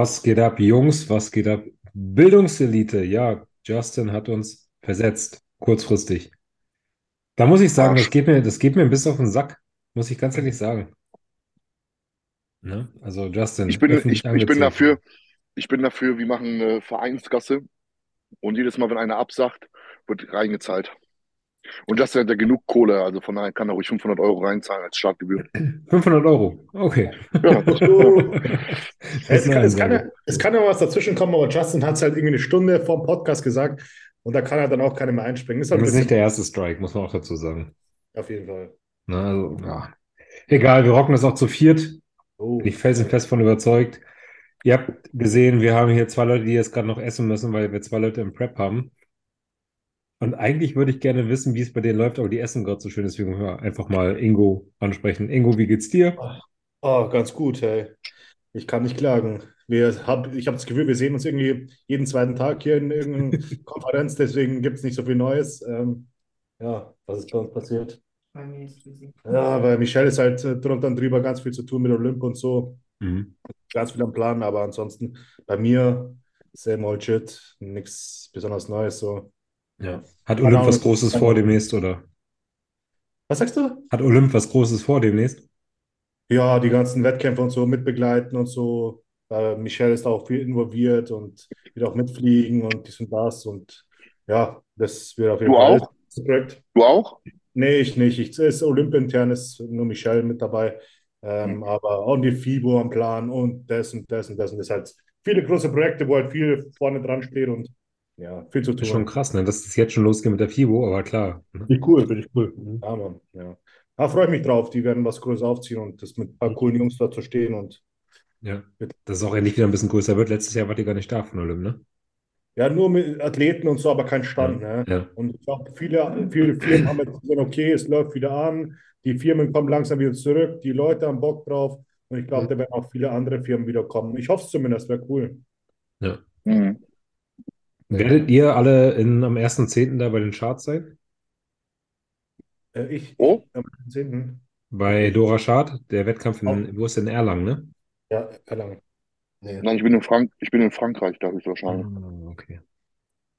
Was geht ab, Jungs? Was geht ab? Bildungselite. Ja, Justin hat uns versetzt, kurzfristig. Da muss ich sagen, das geht mir, das geht mir ein bisschen auf den Sack, muss ich ganz ehrlich sagen. Ne? Also Justin, Ich bin, ich, ich bin dafür, ich bin dafür, wir machen eine Vereinsgasse und jedes Mal, wenn einer absagt, wird reingezahlt. Und das hat ja genug Kohle, also von daher kann er ruhig 500 Euro reinzahlen als Startgebühr. 500 Euro. Okay. Ja, Es kann, es, kann ja, es kann ja was dazwischen kommen, aber Justin hat es halt irgendwie eine Stunde vor dem Podcast gesagt und da kann er dann auch keiner mehr einspringen. Ist halt Das ist nicht der erste Strike, muss man auch dazu sagen. auf jeden Fall. Ne? Also, ja. Egal, wir rocken das auch zu viert. Oh. Bin ich felsenfest von überzeugt. Ihr habt gesehen, wir haben hier zwei Leute, die jetzt gerade noch essen müssen, weil wir zwei Leute im Prep haben. Und eigentlich würde ich gerne wissen, wie es bei denen läuft, aber die essen gerade so schön, deswegen hören wir einfach mal Ingo ansprechen. Ingo, wie geht's dir? Oh, ganz gut, hey. Ich kann nicht klagen. Wir hab, ich habe das Gefühl, wir sehen uns irgendwie jeden zweiten Tag hier in irgendeiner Konferenz, deswegen gibt es nicht so viel Neues. Ähm, ja, was ist bei uns passiert? Bei mir ist busy. Ja, weil Michelle ist halt äh, drunter und drüber ganz viel zu tun mit Olymp und so. Mhm. Ganz viel am Plan, aber ansonsten bei mir same old shit, nichts besonders Neues so. Ja. Hat Olymp was Großes vor demnächst, oder? Was sagst du? Hat Olymp was Großes vor demnächst? Ja, die ganzen Wettkämpfe und so mitbegleiten und so. Äh, Michelle ist auch viel involviert und wird auch mitfliegen und dies und das. Und ja, das wird auf jeden Du Fall auch? das Projekt. Du auch? Nee, ich nicht. Ich, es ist Olymp-intern, ist nur Michelle mit dabei. Ähm, aber auch die FIBO am Plan und das und das und das. Und das halt viele große Projekte, wo halt viel vorne dran steht und ja, viel zu Ist schon tun. krass, ne? Dass es jetzt schon losgeht mit der FIBO, aber klar. Finde ich cool, finde ich cool. Ja, Mann, ja. Da freue ich mich drauf. Die werden was Großes aufziehen und das mit ein paar coolen Jungs da zu stehen und Ja. Dass es auch endlich wieder ein bisschen größer wird. Letztes Jahr wart ihr gar nicht da von Olymp, ne? Ja, nur mit Athleten und so, aber kein Stand. Ne? Ja. Und ich glaube, viele, viele Firmen haben jetzt gesehen, okay, es läuft wieder an, die Firmen kommen langsam wieder zurück, die Leute haben Bock drauf und ich glaube, da werden auch viele andere Firmen wieder kommen. Ich hoffe es zumindest, wäre cool. Ja. Mhm. Werdet ihr alle in, am 1.10. da bei den Charts sein? Äh, ich, Oh, am 10. Bei Dora Schad, der Wettkampf in, wo ist denn Erlangen, ne? Ja, Erlangen. Nee. nein, ich bin in Frank ich bin in Frankreich, da ist wahrscheinlich. Ah, okay.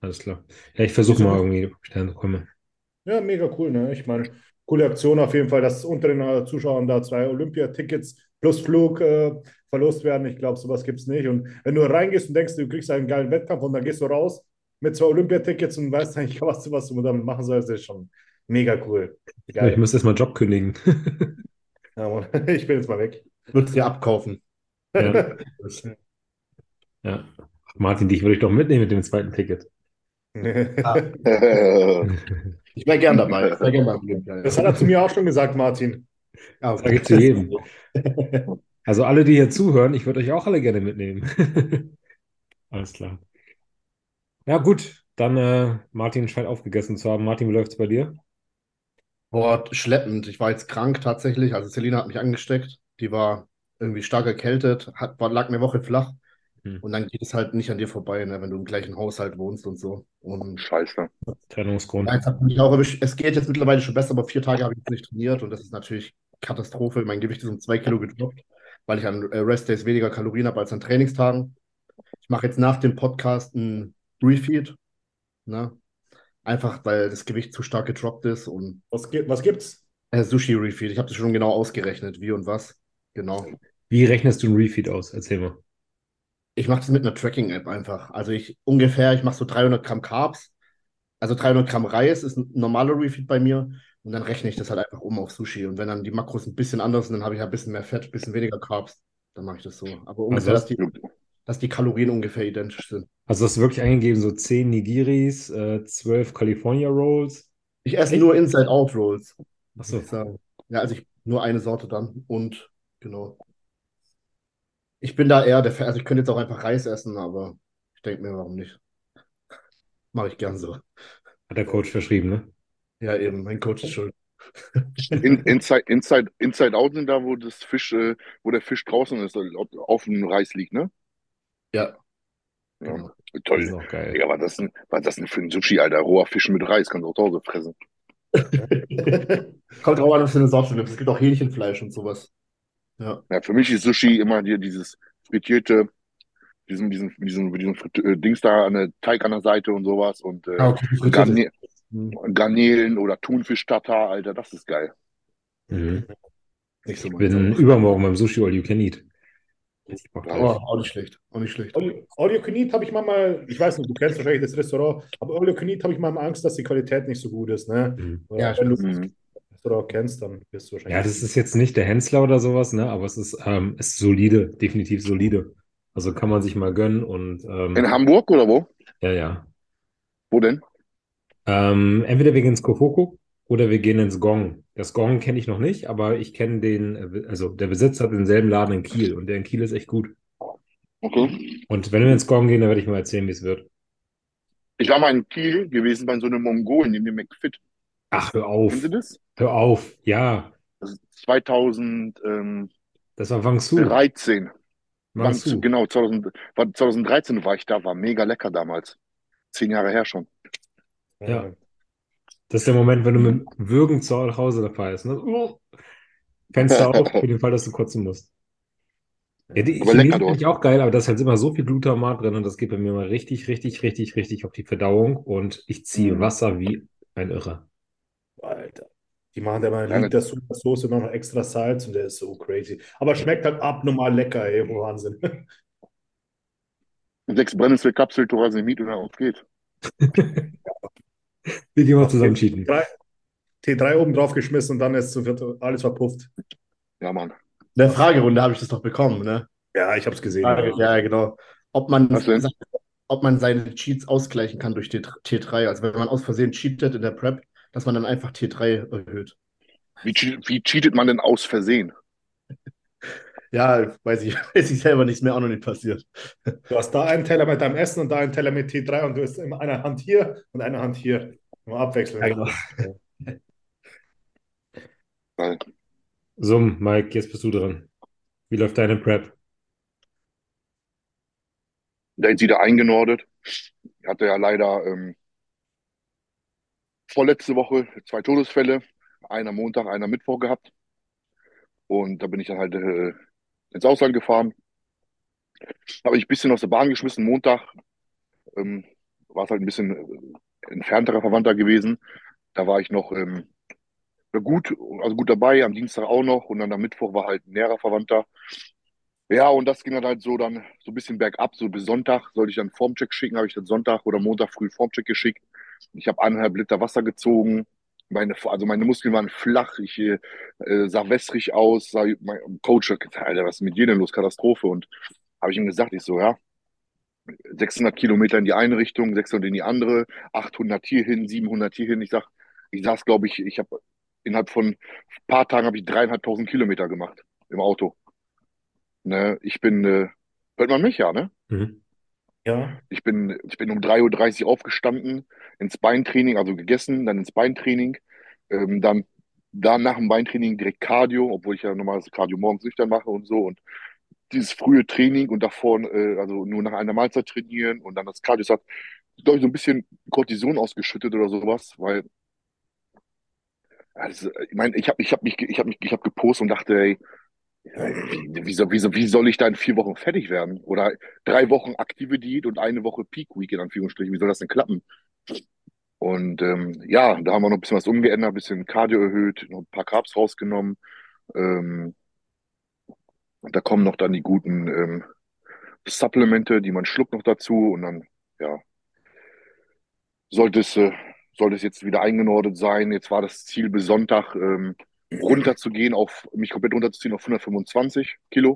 Alles klar. Ja, ich versuche mal irgendwie, ob ich da komme. Ja, mega cool, ne? Ich meine, coole Aktion auf jeden Fall, dass unter den Zuschauern da zwei Olympiatickets plus Flug äh, verlost werden. Ich glaube, sowas gibt es nicht. Und wenn du reingehst und denkst, du kriegst einen geilen Wettkampf und dann gehst du raus mit zwei Olympiatickets und weißt eigentlich, was du, was du damit machen sollst, ist schon mega cool. Ich Geil. müsste erst mal einen Job kündigen. Ja, Mann. Ich bin jetzt mal weg. Würdest dir abkaufen. Ja. Ja. Martin, dich würde ich doch mitnehmen mit dem zweiten Ticket. Ich wäre gern dabei. Ich wäre gern Olympia. Das hat er zu mir auch schon gesagt, Martin. Ja, Sage ich zu jedem. Also alle, die hier zuhören, ich würde euch auch alle gerne mitnehmen. Alles klar. Ja, gut. Dann äh, Martin scheint aufgegessen zu haben. Martin, wie läuft's bei dir? Boah, schleppend. Ich war jetzt krank tatsächlich. Also Selina hat mich angesteckt. Die war irgendwie stark erkältet, hat, war, lag eine Woche flach. Hm. Und dann geht es halt nicht an dir vorbei, ne, wenn du im gleichen Haushalt wohnst und so. Und Scheiße. Trennungsgrund. ja, jetzt hat mich auch. Es geht jetzt mittlerweile schon besser, aber vier Tage habe ich jetzt nicht trainiert und das ist natürlich Katastrophe. Mein Gewicht ist um zwei Kilo gedroppt, weil ich an äh, Restdays weniger Kalorien habe als an Trainingstagen. Ich mache jetzt nach dem Podcast ein Refeed. Ne? Einfach, weil das Gewicht zu stark gedroppt ist und Was, gibt, was gibt's? äh, Sushi Refeed. Ich habe das schon genau ausgerechnet, wie und was. Genau. Wie rechnest du ein Refeed aus? Erzähl mal. Ich mache das mit einer Tracking-App einfach. Also ich ungefähr, ich mache so 300 Gramm Carbs. Also 300 Gramm Reis ist ein normaler Refeed bei mir. Und dann rechne ich das halt einfach um auf Sushi. Und wenn dann die Makros ein bisschen anders sind, dann habe ich halt ein bisschen mehr Fett, ein bisschen weniger Carbs. Dann mache ich das so. Aber ungefähr, hast dass die, dass die Kalorien ungefähr identisch sind. Also hast du wirklich eingegeben, so 10 Nigiris, äh, 12 California Rolls. Ich esse Echt? nur Inside-Out-Rolls, muss Achso. ich sagen. Ja, also ich nur eine Sorte dann. Und genau. Ich bin da eher der Fan. Also ich könnte jetzt auch einfach Reis essen, aber ich denke mir, warum nicht? Mache ich gern so. Hat der Coach verschrieben, ne? Ja, eben, mein Coach ist schuld. In, inside, inside, inside Out sind da, wo das Fisch, äh, wo der Fisch draußen ist, auf, auf dem Reis liegt, ne? Ja, Ja. genau. Das ist Toll. auch geil. Digga, was das denn, was das denn für ein Sushi, Alter? Roher Fisch mit Reis, kannst du auch zu Hause fressen. Kommt drauf an, was für eine Sorte du. Es gibt auch Hähnchenfleisch und sowas. Ja. Ja, für mich ist Sushi immer hier dieses frittierte diesen, diesen, diesen, diesen Frit- äh, Dings da, eine Teig an der Seite und sowas und äh, Ah, okay, frittiert Garne ist. Hm. Garnelen oder Thunfisch-Tatar, Alter, das ist geil. Mhm. Nicht so Ich bin aber- übermorgen beim Sushi All You Can Eat. Oh, drauf. auch nicht schlecht. Auch nicht schlecht. All, All You Can Eat habe ich manchmal, ich weiß nicht, du kennst wahrscheinlich das Restaurant, aber All You Can Eat habe ich manchmal Angst, dass die Qualität nicht so gut ist. Ne? Mhm. Ja, Wenn du stimmt. das Mhm. Restaurant kennst, dann wirst du wahrscheinlich. Ja, das ist jetzt nicht der Hensler oder sowas, ne? Aber es ist, ähm, ist solide, definitiv solide. Also kann man sich mal gönnen und ähm, In Hamburg oder wo? ja, ja. Wo denn? Ähm, entweder wir gehen ins Kofoko oder wir gehen ins Gong. Das Gong kenne ich noch nicht, aber ich kenne den, äh, also der Besitzer hat denselben Laden in Kiel und der in Kiel ist echt gut. Okay. Und wenn wir ins Gong gehen, dann werde ich mal erzählen, wie es wird. Ich war mal in Kiel gewesen bei so einem Mongolen, in dem McFit. Ach, hör auf. Kennen Sie das? Hör auf. Ja, Das ist 2013. das war Wangsu. Wangzhou, Wangsu. genau, 2000, war 2013 war ich da, war mega lecker damals. Zehn Jahre her schon. Ja. Das ist der Moment, wenn du mit Würgen zu Hause da fährst. Ne? Oh. Fenster auf, für den Fall, dass du kotzen musst. Ja, die Aber Chinesen finde ich auch geil, aber da ist halt immer so viel Glutamat drin und das geht bei mir mal richtig, richtig, richtig, richtig auf die Verdauung und ich ziehe Mhm. Wasser wie ein Irrer. Alter. Die machen da mal Ja, einen Liter Soße und noch extra Salz und der ist so crazy. Aber schmeckt halt abnormal lecker, ey. Wahnsinn. Sechs Brennnesselkapsel, Thorasemid und auf geht's. Wir gehen mal zusammen cheaten. Drei, T3 oben drauf geschmissen und dann ist so wird alles verpufft. Ja, Mann. In der Fragerunde habe ich das doch bekommen, ne? Ja, ich habe es gesehen. Frage, ja, genau. Ob man, denn? ob man seine Cheats ausgleichen kann durch T3. Also wenn man aus Versehen cheatet in der Prep, dass man dann einfach T3 erhöht. Wie, wie cheatet man denn aus Versehen? Ja, weiß ich, weiß ich selber nicht, ist mir auch noch nicht passiert. Du hast da einen Teller mit deinem Essen und da einen Teller mit T3 und du hast immer eine Hand hier und eine Hand hier. Immer abwechselnd. Ja, genau. So, Mike, jetzt bist du dran. Wie läuft deine Prep? der ist wieder eingenordet. Hatte ja leider ähm, vorletzte Woche zwei Todesfälle. Einer Montag, einer Mittwoch gehabt. Und da bin ich dann halt äh, ins Ausland gefahren. Habe ich ein bisschen aus der Bahn geschmissen. Montag ähm, war es halt ein bisschen äh, entfernterer Verwandter gewesen. Da war ich noch ähm, gut, also gut dabei, am Dienstag auch noch und dann am Mittwoch war halt ein näherer Verwandter. Ja, und das ging dann halt so dann so ein bisschen bergab, so bis Sonntag sollte ich dann Formcheck schicken, habe ich dann Sonntag oder Montag früh Formcheck geschickt. Ich habe eineinhalb Liter Wasser gezogen. Meine, also meine Muskeln waren flach, ich äh, sah wässrig aus, sah, mein Coach hat gesagt, Alter, was ist mit dir denn los? Katastrophe. Und habe ich ihm gesagt, ich so, ja, 600 Kilometer in die eine Richtung, 600 in die andere, 800 hierhin, 700 hierhin. Ich sag, ich saß, glaube ich, ich habe innerhalb von ein paar Tagen habe ich dreieinhalbtausend Kilometer gemacht im Auto. Ne, ich bin, äh, hört man mich ja, ne? Mhm. Ja. Ich bin, ich bin um 3.30 Uhr aufgestanden, ins Beintraining, also gegessen, dann ins Beintraining, ähm, dann, dann nach dem Beintraining direkt Cardio, obwohl ich ja normalerweise Cardio morgens nüchtern mache und so und dieses frühe Training und davor, äh, also nur nach einer Mahlzeit trainieren und dann das Cardio, das hat, glaube ich, so ein bisschen Cortison ausgeschüttet oder sowas, weil, also, ich meine, ich habe ich hab mich, ich habe mich, ich habe gepostet und dachte, ey, wie, wie, soll- wie, soll- wie soll ich da in vier Wochen fertig werden? Oder drei Wochen aktive Diät und eine Woche Peak Week in Anführungsstrichen. Wie soll das denn klappen? Und ähm, ja, da haben wir noch ein bisschen was umgeändert, ein bisschen Cardio erhöht, noch ein paar Carbs rausgenommen. Ähm, und da kommen noch dann die guten ähm, Supplemente, die man schluckt noch dazu. Und dann, ja, sollte es, äh, sollte es jetzt wieder eingenordet sein. Jetzt war das Ziel bis Sonntag, ähm, runterzugehen auf, mich komplett runterzuziehen auf 125 Kilo.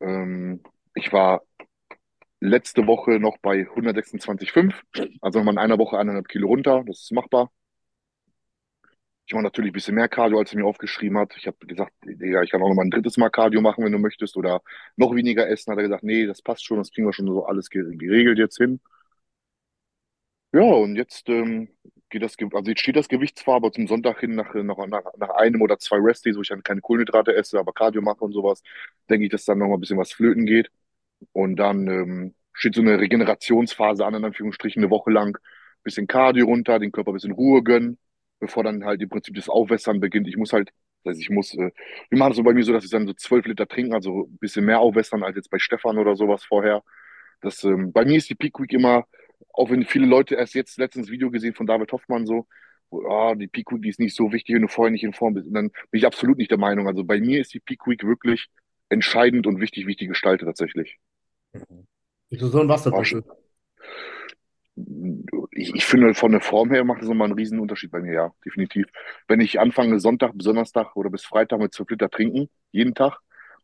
Ähm, ich war letzte Woche noch bei 126,5, also nochmal in einer Woche eineinhalb Kilo runter, das ist machbar. Ich mache natürlich ein bisschen mehr Cardio, als er mir aufgeschrieben hat. Ich habe gesagt, ich kann auch noch mal ein drittes Mal Cardio machen, wenn du möchtest, oder noch weniger essen. Hat er gesagt, nee, das passt schon, das kriegen wir schon so alles ge- geregelt jetzt hin. Ja, und jetzt ähm, geht das, also jetzt steht das Gewicht zwar, aber zum Sonntag hin nach, nach, nach, einem oder zwei Rest-Days, wo ich dann keine Kohlenhydrate esse, aber Cardio mache und sowas, denke ich, dass dann noch mal ein bisschen was flöten geht. Und dann ähm, steht so eine Regenerationsphase an, in Anführungsstrichen, eine Woche lang. Bisschen Cardio runter, den Körper ein bisschen Ruhe gönnen, bevor dann halt im Prinzip das Aufwässern beginnt. Ich muss halt Das heißt, ich muss, äh, wir machen es so bei mir so, dass ich dann so zwölf Liter trinken, also ein bisschen mehr aufwässern als jetzt bei Stefan oder sowas vorher. Das, ähm, bei mir ist die Peak Week immer, auch wenn viele Leute erst jetzt letztens Video gesehen von David Hoffmann so, wo, ah, die Peak Week die ist nicht so wichtig, wenn du vorher nicht in Form bist. Und dann bin ich absolut nicht der Meinung. Also bei mir ist die Peak Week wirklich entscheidend und wichtig, wie ich die gestalte tatsächlich. Bist du so ein Wasserwürfel? schon, ich, ich finde, von der Form her macht das nochmal einen riesen Unterschied bei mir, ja, definitiv. Wenn ich anfange, Sonntag bis Donnerstag oder bis Freitag mit 12 Liter trinken, jeden Tag,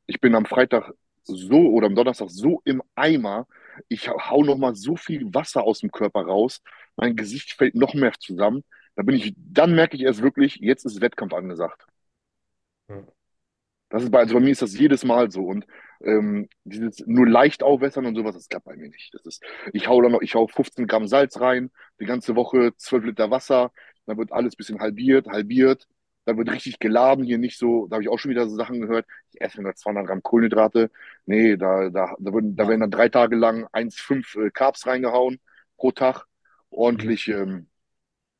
ich bin am Freitag so oder am Donnerstag so im Eimer, ich hau nochmal so viel Wasser aus dem Körper raus, mein Gesicht fällt noch mehr zusammen. Da bin ich, dann merke ich erst wirklich, jetzt ist Wettkampf angesagt. Ja. Das ist bei, also bei mir ist das jedes Mal so. Und ähm, dieses nur leicht aufwässern und sowas, das klappt bei mir nicht. Das ist, ich hau dann noch, ich hau 15 Gramm Salz rein, die ganze Woche 12 Liter Wasser, dann wird alles ein bisschen halbiert, halbiert, dann wird richtig geladen, hier nicht so, da habe ich auch schon wieder so Sachen gehört, ich esse nur 200 Gramm Kohlenhydrate. Nee, da, da, da, würden, da werden dann drei Tage lang 1,5 äh, Carbs reingehauen pro Tag, ordentlich ähm,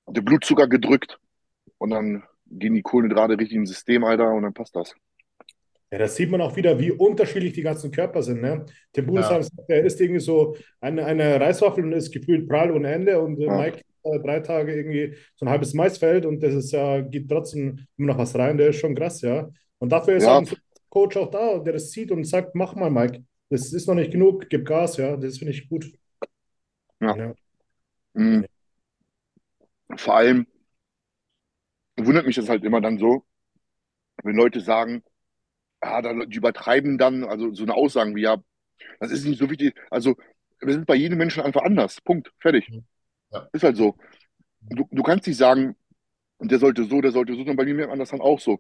der Blutzucker gedrückt. Und dann gehen die Kohlenhydrate richtig ins System, Alter, und dann passt das. Ja, das sieht man auch wieder, wie unterschiedlich die ganzen Körper sind. Ne? Tim Budesheim Ja. sagt, er isst irgendwie so eine, eine Reiswaffel und ist gefühlt prall ohne Ende. Und äh, Ja. Mike äh, drei Tage irgendwie so ein halbes Maisfeld und das ist ja, geht trotzdem immer noch was rein. Der ist schon krass, ja. Und dafür ist Ja. auch ein Coach auch da, der das sieht und sagt, mach mal, Mike. Das ist noch nicht genug, gib Gas, ja. Das finde ich gut. Ja. Ja. Mhm. Vor allem wundert mich das halt immer dann so, wenn Leute sagen, ah, da, die übertreiben dann, also so eine Aussagen wie, ja, das ist nicht so wichtig. Also, wir sind bei jedem Menschen einfach anders. Punkt. Fertig. Ja. Ist halt so. Du, du kannst nicht sagen, der sollte so, der sollte so, sondern bei mir merkt man das dann auch so.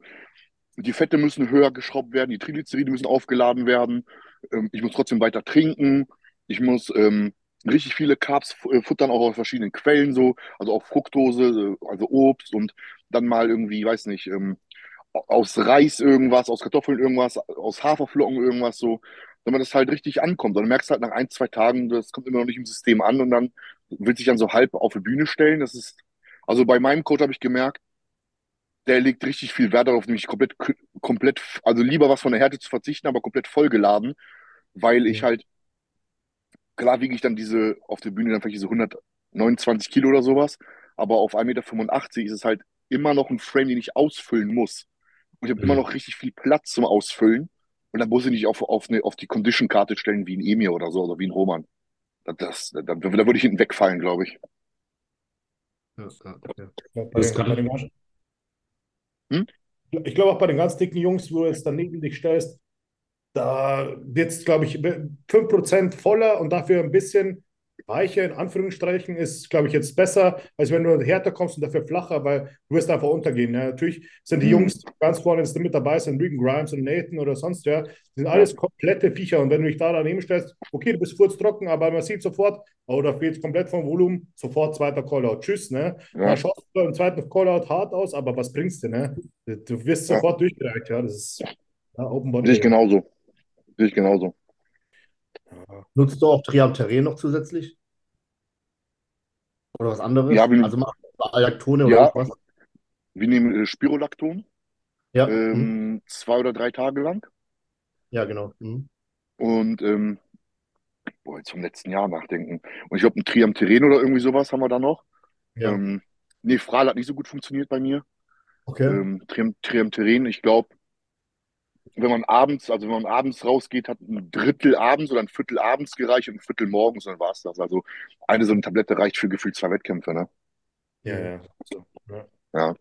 Die Fette müssen höher geschraubt werden, die Triglyceride müssen aufgeladen werden. Ähm, ich muss trotzdem weiter trinken. Ich muss ähm, richtig viele Carbs äh, futtern, auch aus verschiedenen Quellen so, also auch Fructose, äh, also Obst und dann mal irgendwie, weiß nicht, ähm, aus Reis irgendwas, aus Kartoffeln irgendwas, aus Haferflocken irgendwas so, damit das halt richtig ankommt. Und du merkst halt nach ein, zwei Tagen, das kommt immer noch nicht im System an und dann will sich dann so halb auf die Bühne stellen. Das ist, also bei meinem Coach habe ich gemerkt, der legt richtig viel Wert darauf, nämlich komplett, komplett, also lieber was von der Härte zu verzichten, aber komplett vollgeladen, weil ich halt, klar wiege ich dann diese, auf der Bühne dann vielleicht diese 129 Kilo oder sowas, aber auf 1,85 Meter ist es halt immer noch ein Frame, den ich ausfüllen muss. Und ich habe immer Mhm. noch richtig viel Platz zum Ausfüllen. Und dann muss ich nicht auf, auf, eine, auf die Condition-Karte stellen wie ein Emir oder so, oder wie ein Roman. Das, das, da, da würde ich hinten wegfallen, glaube ich. Ja, ja, ja. Ich Das kann- den ganz, Hm? ich glaube auch bei den ganz dicken Jungs, wo du jetzt daneben dich stellst, da wird es, glaube ich, 5% voller und dafür ein bisschen weicher, in Anführungsstrichen, ist, glaube ich, jetzt besser, als wenn du härter kommst und dafür flacher, weil du wirst einfach untergehen. Ja. Natürlich sind die Mhm. Jungs ganz vorne jetzt mit dabei, sind Regan Grimes und Nathan oder sonst wer, die sind alles komplette Viecher und wenn du dich da daneben stellst, okay, du bist kurz trocken, aber man sieht sofort, oh, da fehlt komplett vom Volumen, sofort zweiter Callout, tschüss, ne? Ja. Dann schaust du im zweiten Callout hart aus, aber was bringst du, ne? Du wirst Ja. sofort durchgereicht, ja, das ist ja, Open Body. Sehe ich genauso. Sehe ich genauso. Ja. Nutzt du auch Triamterän noch zusätzlich? Oder was anderes? Ja, wir- also machst du Alactone oder Ja. irgendwas? Wir nehmen äh, Spirolacton Ja. Mhm. ähm, zwei oder drei Tage lang. Ja, genau. Mhm. Und ähm, boah, jetzt vom letzten Jahr nachdenken. Und ich glaube, ein Triamteren oder irgendwie sowas haben wir da noch. Ja. Ähm, nee, Fral hat nicht so gut funktioniert bei mir. Okay. Ähm, Triam, Triamteren, ich glaube, wenn man abends, also wenn man abends rausgeht, hat ein Drittel abends oder ein Viertel abends gereicht und ein Viertel morgens, und dann war es das. Also eine so eine Tablette reicht für gefühlt zwei Wettkämpfe, ne? Ja, ja. So, ja. Ja.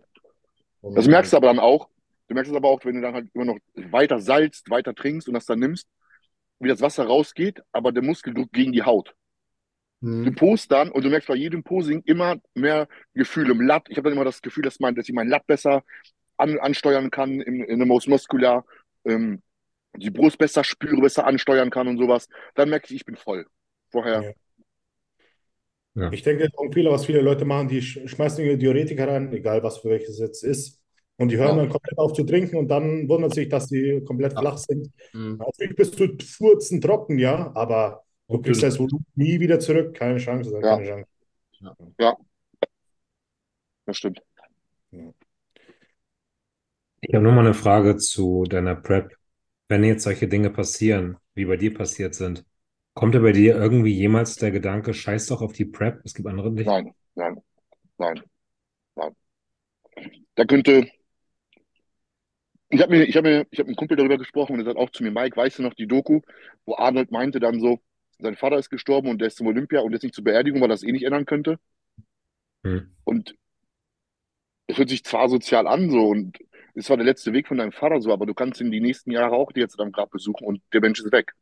Das merkst du aber dann auch. Du merkst es aber auch, wenn du dann halt immer noch weiter salzt, weiter trinkst und das dann nimmst, wie das Wasser rausgeht, aber der Muskeldruck gegen die Haut. Du Mhm. post dann und du merkst bei jedem Posing immer mehr Gefühl im Lat. Ich habe dann immer das Gefühl, dass, mein, dass ich mein Lat besser an, ansteuern kann in, in der Most Muscular, ähm, die Brust besser spüre, besser ansteuern kann und sowas. Dann merke ich, ich bin voll. Vorher, Ja. Ja. Ich denke, das ist auch ein Fehler, was viele Leute machen, die sch- schmeißen ihre Diuretika rein, egal was für welches jetzt ist. Und die hören Ja. dann komplett auf zu trinken und dann wundern sich, dass die komplett Ja. flach sind. Mhm. Natürlich bist du furzen trocken, ja, aber du kriegst das Volumen nie wieder zurück. Keine Chance, Ja. keine Chance. das stimmt. Ich habe nur mal eine Frage zu deiner Prep. Wenn jetzt solche Dinge passieren, wie bei dir passiert sind, kommt da bei dir irgendwie jemals der Gedanke, scheiß doch auf die Prep, es gibt andere nicht? Nein, nein, nein, nein. Da könnte, ich habe mir, ich habe mir, ich habe mit einem Kumpel darüber gesprochen und er sagt auch zu mir, Mike, weißt du noch die Doku, wo Arnold meinte dann so, sein Vater ist gestorben und der ist zum Olympia und jetzt nicht zur Beerdigung, weil das eh nicht ändern könnte. Hm. Und es hört sich zwar sozial an so und es war der letzte Weg von deinem Vater so, aber du kannst ihn die nächsten Jahre auch jetzt am Grab besuchen und der Mensch ist weg.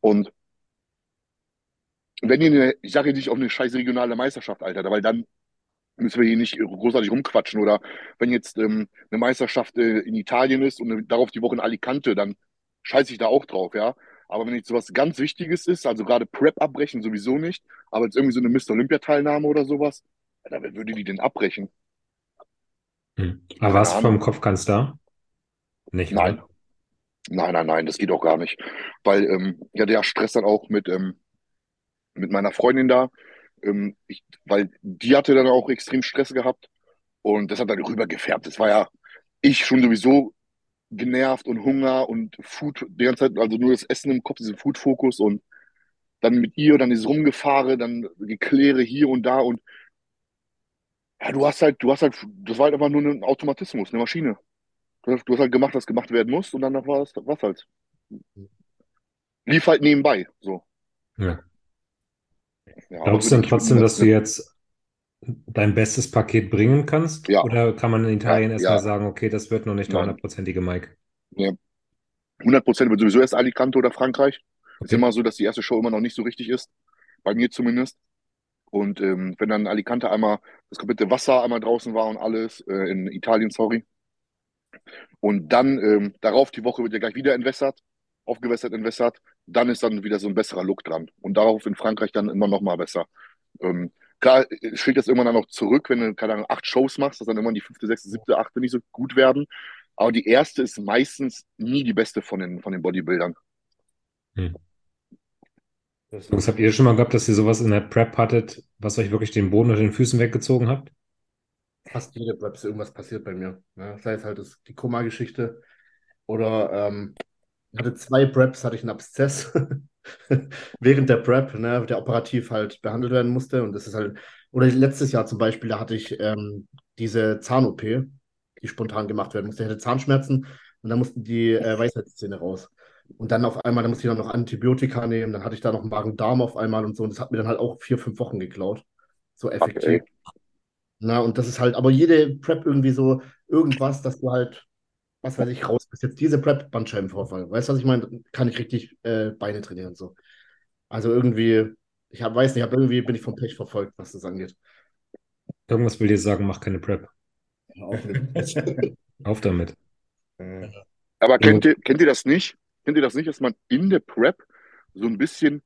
Und wenn ihr, eine, ich sage nicht auf eine scheiß regionale Meisterschaft, Alter, weil dann müssen wir hier nicht großartig rumquatschen. Oder wenn jetzt ähm, eine Meisterschaft äh, in Italien ist und darauf die Woche in Alicante, dann scheiße ich da auch drauf, ja. Aber wenn jetzt sowas ganz Wichtiges ist, also gerade Prep abbrechen sowieso nicht, aber jetzt irgendwie so eine Mr. Olympia-Teilnahme oder sowas, ja, dann würde die den abbrechen. Hm. Aber du vom Kopf ganz da? Nicht, Nein. Nein, nein, nein, das geht auch gar nicht. Weil ähm, ich hatte ja Stress dann auch mit, ähm, mit meiner Freundin da. Ähm, ich, weil die hatte dann auch extrem Stress gehabt und das hat dann rübergefärbt. Das war ja ich schon sowieso genervt und Hunger und Food die ganze Zeit, also nur das Essen im Kopf, diesen Food-Fokus und dann mit ihr, dann dieses Rumgefahre, dann Gekläre hier und da und ja, du hast halt, du hast halt, das war halt einfach nur ein Automatismus, eine Maschine. Du hast, du hast halt gemacht, was gemacht werden muss und danach war es was halt. Lief halt nebenbei, so. Ja. Ja, Glaubst du denn trotzdem, dass du jetzt dein bestes Paket bringen kannst? Ja. Oder kann man in Italien Ja, erstmal ja. sagen, okay, das wird noch nicht der hundertprozentige Mike? 100 Prozent wird sowieso erst Alicante oder Frankreich. Ist Okay. immer so, dass die erste Show immer noch nicht so richtig ist. Bei mir zumindest. Und ähm, wenn dann Alicante einmal das komplette Wasser einmal draußen war und alles, äh, in Italien, sorry. Und dann ähm, darauf die Woche wird ja gleich wieder entwässert, aufgewässert, entwässert. Dann ist dann wieder so ein besserer Look dran. Und darauf in Frankreich dann immer noch mal besser. Ähm, klar, äh, schlägt das irgendwann dann noch zurück, wenn du, keine Ahnung, acht Shows machst, dass dann irgendwann die fünfte, sechste, siebte, achte nicht so gut werden. Aber die erste ist meistens nie die beste von den, von den Bodybuildern. Jungs, habt ihr schon mal gehabt, dass ihr sowas in der Prep hattet, was euch wirklich den Boden unter den Füßen weggezogen habt? Fast jede Prep ist irgendwas passiert bei mir. Ne? Sei es halt das, die Koma-Geschichte oder ähm, ich hatte zwei Preps, hatte ich einen Abszess während der Prep, ne, der operativ halt behandelt werden musste. Und das ist halt, oder letztes Jahr zum Beispiel, da hatte ich ähm, diese Zahn-OP, die spontan gemacht werden musste. Ich hatte Zahnschmerzen und dann mussten die äh, Weisheitszähne raus. Und dann auf einmal, da musste ich dann noch Antibiotika nehmen, dann hatte ich da noch Magen-Darm auf einmal und so. Und das hat mir dann halt auch vier, fünf Wochen geklaut. So effektiv. Na, und das ist halt, aber jede Prep irgendwie so irgendwas, dass du halt, was weiß ich, raus bist. Jetzt diese Prep, Bandscheibenvorfall. Weißt du, was ich meine? Kann ich richtig äh, Beine trainieren. So. Also irgendwie, ich hab, weiß nicht, hab irgendwie bin ich vom Pech verfolgt, was das angeht. Irgendwas will dir sagen, mach keine Prep. Auf damit. Aber kennt ihr, kennt ihr das nicht? Kennt ihr das nicht, dass man in der Prep so ein bisschen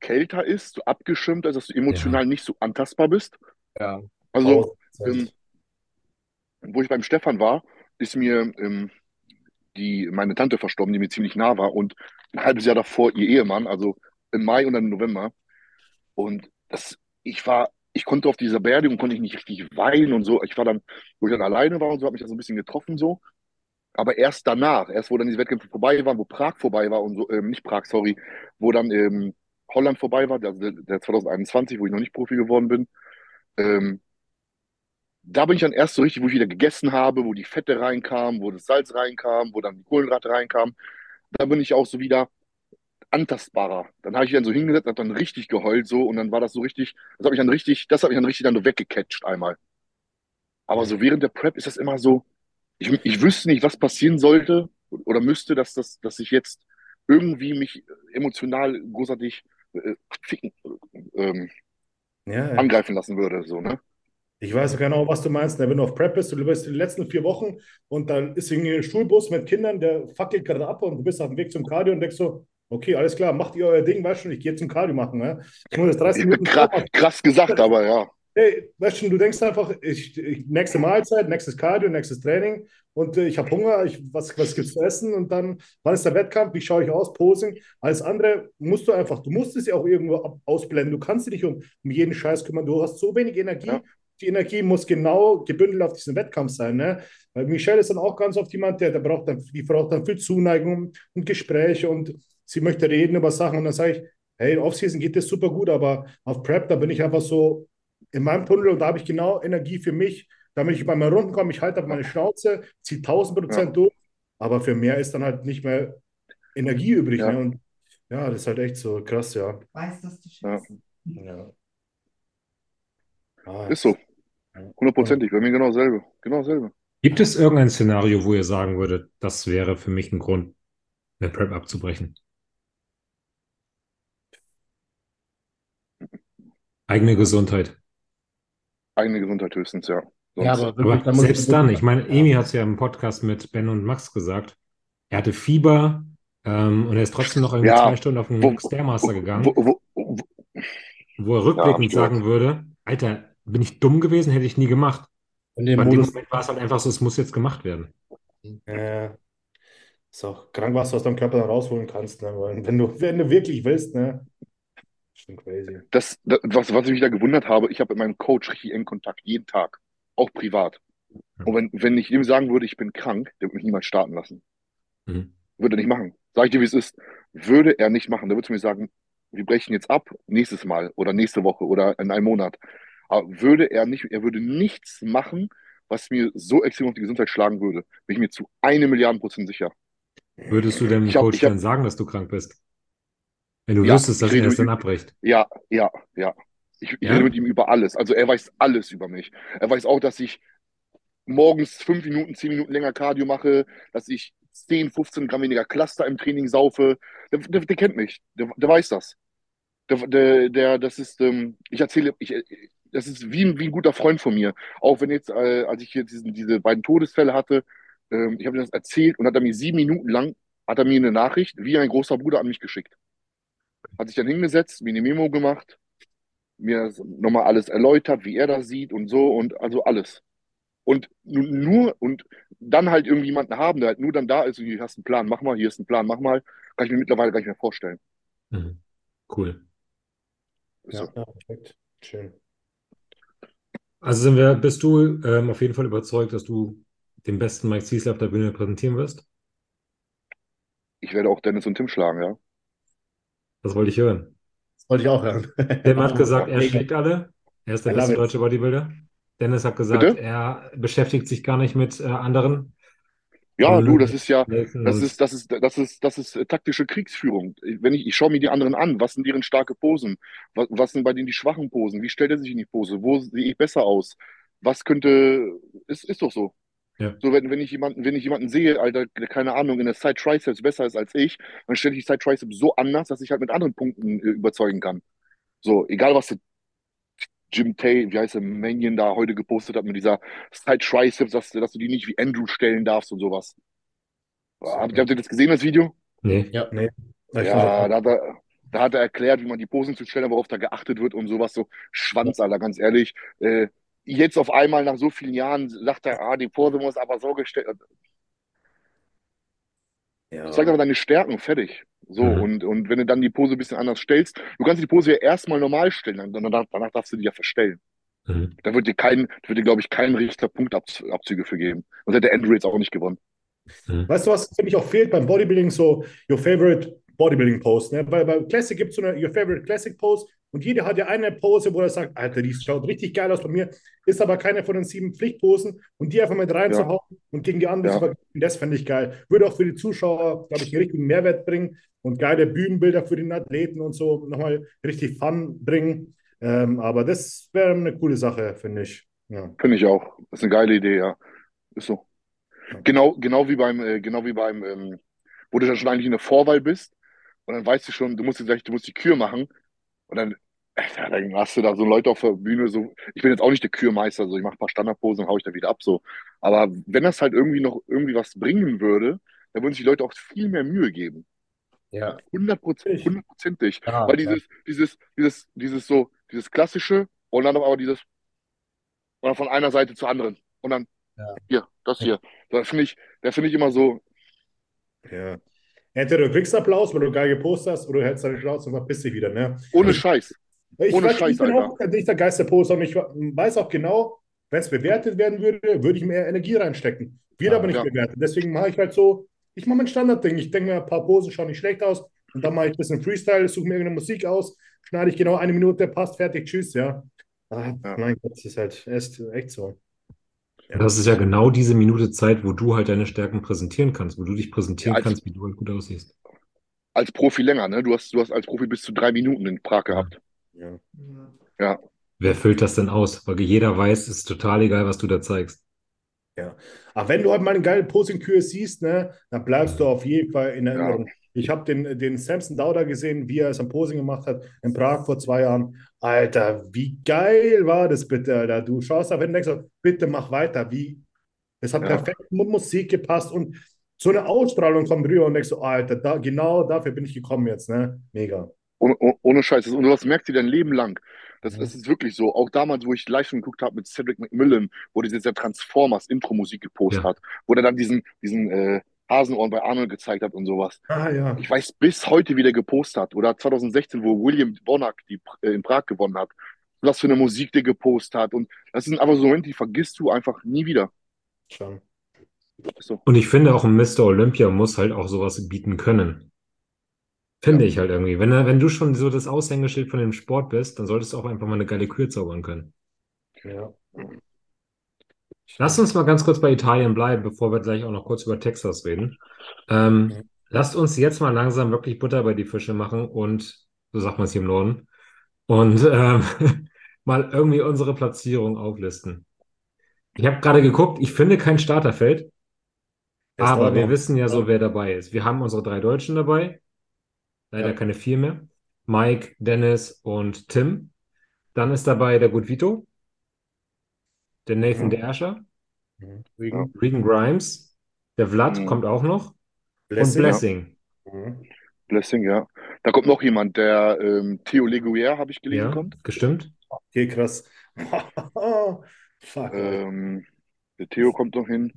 kälter ist, so abgeschirmt, also dass du emotional nicht so antastbar bist? Ja. Also, Pause. ähm, wo ich beim Stefan war, ist mir ähm, die, meine Tante verstorben, die mir ziemlich nah war und ein halbes Jahr davor ihr Ehemann, also im Mai und dann im November. Und das, ich war, ich konnte auf dieser Beerdigung, konnte ich nicht richtig weinen und so. Ich war dann, wo ich dann alleine war und so, habe mich das so ein bisschen getroffen so. Aber erst danach, erst wo dann diese Wettkämpfe vorbei waren, wo Prag vorbei war und so, ähm, nicht Prag, sorry, wo dann ähm, Holland vorbei war, der, der 2021, wo ich noch nicht Profi geworden bin, ähm, da bin ich dann erst so richtig, wo ich wieder gegessen habe, wo die Fette reinkamen, wo das Salz reinkam, wo dann die Kohlenhydrate reinkamen. Da bin ich auch so wieder antastbarer. Dann habe ich dann so hingesetzt, habe dann richtig geheult so und dann war das so richtig, das habe ich dann richtig, das habe ich dann richtig dann so weggecatcht einmal. Aber so während der Prep ist das immer so, ich, ich wüsste nicht, was passieren sollte oder müsste, dass das, dass ich jetzt irgendwie mich emotional großartig äh, ficken, ähm, Ja, ja. angreifen lassen würde, so, ne? Ich weiß genau, was du meinst. ne? Wenn du auf Prep bist, du bist die letzten vier Wochen und dann ist irgendwie ein Schulbus mit Kindern, der fackelt gerade ab und du bist auf dem Weg zum Cardio und denkst so, okay, alles klar, macht ihr euer Ding, weißt du, ich gehe zum Cardio machen. Ne? Ich muss jetzt 30 Minuten Krass, krass gesagt, aber ja. Hey, weißt du, du denkst einfach, ich, ich, nächste Mahlzeit, nächstes Cardio, nächstes Training und äh, ich habe Hunger, ich, was, was gibt's zu essen und dann, wann ist der Wettkampf, wie schaue ich aus, Posing. Alles andere musst du einfach, du musst es ja auch irgendwo ausblenden. Du kannst dich nicht um, um jeden Scheiß kümmern. Du hast so wenig Energie, Ja. die Energie muss genau gebündelt auf diesen Wettkampf sein. Ne? Weil Michelle ist dann auch ganz oft jemand, der, der braucht dann, die braucht dann viel Zuneigung und Gespräche und sie möchte reden über Sachen. Und dann sage ich, hey, Offseason geht das super gut, aber auf Prep, da bin ich einfach so in meinem Tunnel und da habe ich genau Energie für mich, damit ich bei meinen Runden komme. Ich halte auf meine Schnauze, ziehe 1000 Prozent ja. durch, aber für mehr ist dann halt nicht mehr Energie übrig. Ja. Ne? Und ja, das ist halt echt so krass, ja. Weiß das zu schätzen. Ja. ja. Ah, ist so. Hundertprozentig, bei mir genau dasselbe. Genau dasselbe. Gibt es irgendein Szenario, wo ihr sagen würdet, das wäre für mich ein Grund, eine Prep abzubrechen? Eigene Gesundheit. Eigene Gesundheit höchstens, ja. Sonst. Ja, aber, wirklich, aber selbst dann, ich meine, Emi hat es ja im Podcast mit Ben und Max gesagt, er hatte Fieber ähm, und er ist trotzdem noch irgendwie ja, zwei Stunden auf den wo, Stairmaster gegangen, wo, wo, wo, er rückblickend ja, sagen würde, Alter, bin ich dumm gewesen, hätte ich nie gemacht. In dem, Modus, Moment war es halt einfach so, es muss jetzt gemacht werden. Ja, ist auch krank, was du aus deinem Körper dann rausholen kannst. Ne? Wenn, du, wenn du wirklich willst, ne? Schon crazy. Das, das, was, was ich mich da gewundert habe, ich habe mit meinem Coach richtig engen Kontakt, jeden Tag, auch privat. Und wenn, wenn ich ihm sagen würde, ich bin krank, der würde mich niemals starten lassen. Mhm. Würde er nicht machen. Sag ich dir, wie es ist. Würde er nicht machen. Der würde mir sagen, wir brechen jetzt ab, nächstes Mal oder nächste Woche oder in einem Monat. Aber würde er nicht, er würde nichts machen, was mir so extrem auf die Gesundheit schlagen würde. Bin ich mir zu eine Milliarde Prozent sicher. Würdest du dem Coach hab, dann sagen, dass du krank bist? Wenn du ja, wüsstest, dass er es dann abbricht. Ja, ja, ja. Ich, ja? rede mit ihm über alles. Also er weiß alles über mich. Er weiß auch, dass ich morgens fünf Minuten, zehn Minuten länger Cardio mache, dass ich 10, 15 Gramm weniger Cluster im Training saufe. Der, der, der kennt mich. Der, der weiß das. Der, der, der, das ist, ähm, ich erzähle, ich, das ist wie ein, wie ein guter Freund von mir. Auch wenn jetzt, äh, als ich jetzt diesen, diese beiden Todesfälle hatte, ähm, ich habe ihm das erzählt und hat er mir sieben Minuten lang, hat er mir eine Nachricht wie ein großer Bruder an mich geschickt. Hat sich dann hingesetzt, mir eine Memo gemacht, mir nochmal alles erläutert, wie er das sieht und so und also alles. Und nur, und dann halt irgendjemanden haben, der halt nur dann da ist und hier hast einen Plan, mach mal, hier ist ein Plan, mach mal, kann ich mir mittlerweile gar nicht mehr vorstellen. Mhm. Cool. Ja, ja, perfekt. Schön. Also sind wir, bist du ähm, auf jeden Fall überzeugt, dass du den besten Mike Ziesler auf der Bühne präsentieren wirst? Ich werde auch Dennis und Tim schlagen, ja. Das wollte ich hören. Das wollte ich auch hören. Tim hat gesagt, er schlägt alle. Er ist der beste deutsche Bodybuilder. Dennis hat gesagt, Bitte? er beschäftigt sich gar nicht mit äh, anderen. Ja, du, das ist ja, das ist, das ist, das ist, das ist taktische Kriegsführung. Wenn ich, ich schaue mir die anderen an, was sind deren starke Posen? Was, was sind bei denen die schwachen Posen? Wie stellt er sich in die Pose? Wo sehe ich besser aus? Was könnte, ist, ist doch so. Ja. So, wenn, wenn ich jemanden, wenn ich jemanden sehe, Alter, keine Ahnung, in der Side Triceps besser ist als ich, dann stelle ich die Side Triceps so anders, dass ich halt mit anderen Punkten äh, überzeugen kann. So, egal was der Jim Tay, wie heißt der, Manion da heute gepostet hat mit dieser Side Triceps, dass, dass du die nicht wie Andrew stellen darfst und sowas. Habt, habt ihr das gesehen, das Video? Nee. Ja, nee. Ja, da hat, er, da hat er erklärt, wie man die Posen zu stellen, worauf da geachtet wird und sowas. So Schwanz, Alter, ganz ehrlich. Äh, jetzt auf einmal nach so vielen Jahren sagt er, ah, die Pose muss aber so gestellt. Ja. Zeig aber deine Stärken, fertig. So, mhm. und, und wenn du dann die Pose ein bisschen anders stellst, du kannst die Pose ja erstmal normal stellen, dann, danach, danach darfst du die ja verstellen. Mhm. Da wird dir kein, da wird dir, glaube ich, kein Richter Punktabzüge für geben. Und hätte Andrew jetzt auch nicht gewonnen. Mhm. Weißt du, was finde ich auch fehlt beim Bodybuilding? So, your favorite Bodybuilding Pose. Ne? Bei, bei Classic gibt es so eine Your favorite Classic Pose und jeder hat ja eine Pose, wo er sagt, Alter, die schaut richtig geil aus bei mir, ist aber keine von den sieben Pflichtposen und die einfach mit reinzuhauen ja. und gegen die anderen ja. das fände ich geil. Würde auch für die Zuschauer, glaube ich, einen richtigen Mehrwert bringen und geile Bühnenbilder für den Athleten und so nochmal richtig Fun bringen. Ähm, aber das wäre eine coole Sache, finde ich. Ja. Finde ich auch. Das ist eine geile Idee, ja. Ist so. Genau, genau wie beim, äh, genau wie beim, ähm, wo du dann schon eigentlich in der Vorwahl bist und dann weißt du schon, du musst jetzt du musst die Kür machen und dann, Alter, dann hast du da so Leute auf der Bühne, so, ich bin jetzt auch nicht der Kürmeister, so ich mache ein paar Standardposen und haue ich da wieder ab, so. Aber wenn das halt irgendwie noch irgendwie was bringen würde, dann würden sich die Leute auch viel mehr Mühe geben. Ja. Hundertprozentig, hundertprozentig. Ja, Weil dieses, ja. dieses, dieses, dieses so, dieses klassische und dann aber dieses, oder von einer Seite zur anderen. Und dann, ja. hier, das hier. Da finde ich, da finde ich immer so. Ja. Entweder du kriegst Applaus, weil du geil gepostet hast, oder du hältst deine Schnauze und verpisst dich wieder, ne? Ohne Scheiß. Ich, Ohne weiß, Scheiß, ich bin Alter. auch nicht der Geisterposter und ich weiß auch genau, wenn es bewertet werden würde, würde ich mehr Energie reinstecken. Wird Ja, aber nicht ja. bewertet. Deswegen mache ich halt so, ich mache mein Standardding. Ich denke mir, ein paar Posen schauen nicht schlecht aus. Und dann mache ich ein bisschen Freestyle, suche mir irgendeine Musik aus, schneide ich genau eine Minute, passt, fertig, tschüss, ja. Ah, Ja. Mein Gott, das ist halt echt, echt so. Das ist ja genau diese Minute Zeit, wo du halt deine Stärken präsentieren kannst, wo du dich präsentieren Ja, als- kannst, wie du halt gut aussiehst. Als Profi länger, ne? Du hast, du hast als Profi bis zu drei Minuten in Prag gehabt. Ja. Ja. Wer füllt das denn aus? Weil jeder weiß, es ist total egal, was du da zeigst. Aber wenn du halt mal eine geile Posing-Kür siehst, ne, dann bleibst du auf jeden Fall in Erinnerung. Ich habe den, den Samson Dauder gesehen, wie er es am Posing gemacht hat in Prag vor zwei Jahren. Alter, wie geil war das bitte, Alter. Du schaust auf ihn und denkst, so, bitte mach weiter. Wie, es hat Ja. perfekt mit Musik gepasst und so eine Ausstrahlung kommt rüber und denkst so, Alter, da, genau dafür bin ich gekommen jetzt, ne? Mega. Ohne, oh- ohne Scheiß. Und das merkst du dein Leben lang. Das, das ist wirklich so. Auch damals, wo ich live schon geguckt habe mit Cedric McMillan, wo der diese Transformers Intro-Musik gepostet Ja. hat, wo der dann diesen, diesen äh, Hasenohren bei Arnold gezeigt hat und sowas. Ah ja. Ich weiß bis heute, wie der gepostet hat. Oder 2016, wo William Bonack die äh, in Prag gewonnen hat. Was für eine Musik der gepostet hat. Und das sind aber so Momente, die vergisst du einfach nie wieder. Schon. So. Und ich finde auch ein Mr. Olympia muss halt auch sowas bieten können. Finde ich halt irgendwie. Wenn, wenn du schon so das Aushängeschild von dem Sport bist, dann solltest du auch einfach mal eine geile Kür zaubern können. Ja. Lasst uns mal ganz kurz bei Italien bleiben, bevor wir gleich auch noch kurz über Texas reden. Ähm, Mhm. lasst uns jetzt mal langsam wirklich Butter bei die Fische machen und, so sagt man es hier im Norden, und ähm, mal irgendwie unsere Platzierung auflisten. Ich habe gerade geguckt, ich finde kein Starterfeld, aber wir wissen ja so, wer dabei ist. Wir haben unsere drei Deutschen dabei, leider Ja. keine vier mehr. Mike, Dennis und Tim. Dann ist dabei der Gut Vito, der Nathan Mhm. der Asher. Mhm. Regan. Regan Grimes, der Vlad Mhm. kommt auch noch Blessing. und Blessing. Mhm. Blessing, ja. Da kommt noch jemand, der ähm, Theo Leguer, habe ich gelesen, Ja, kommt. gestimmt. Okay, krass. Fuck. Ähm, der Theo kommt noch hin.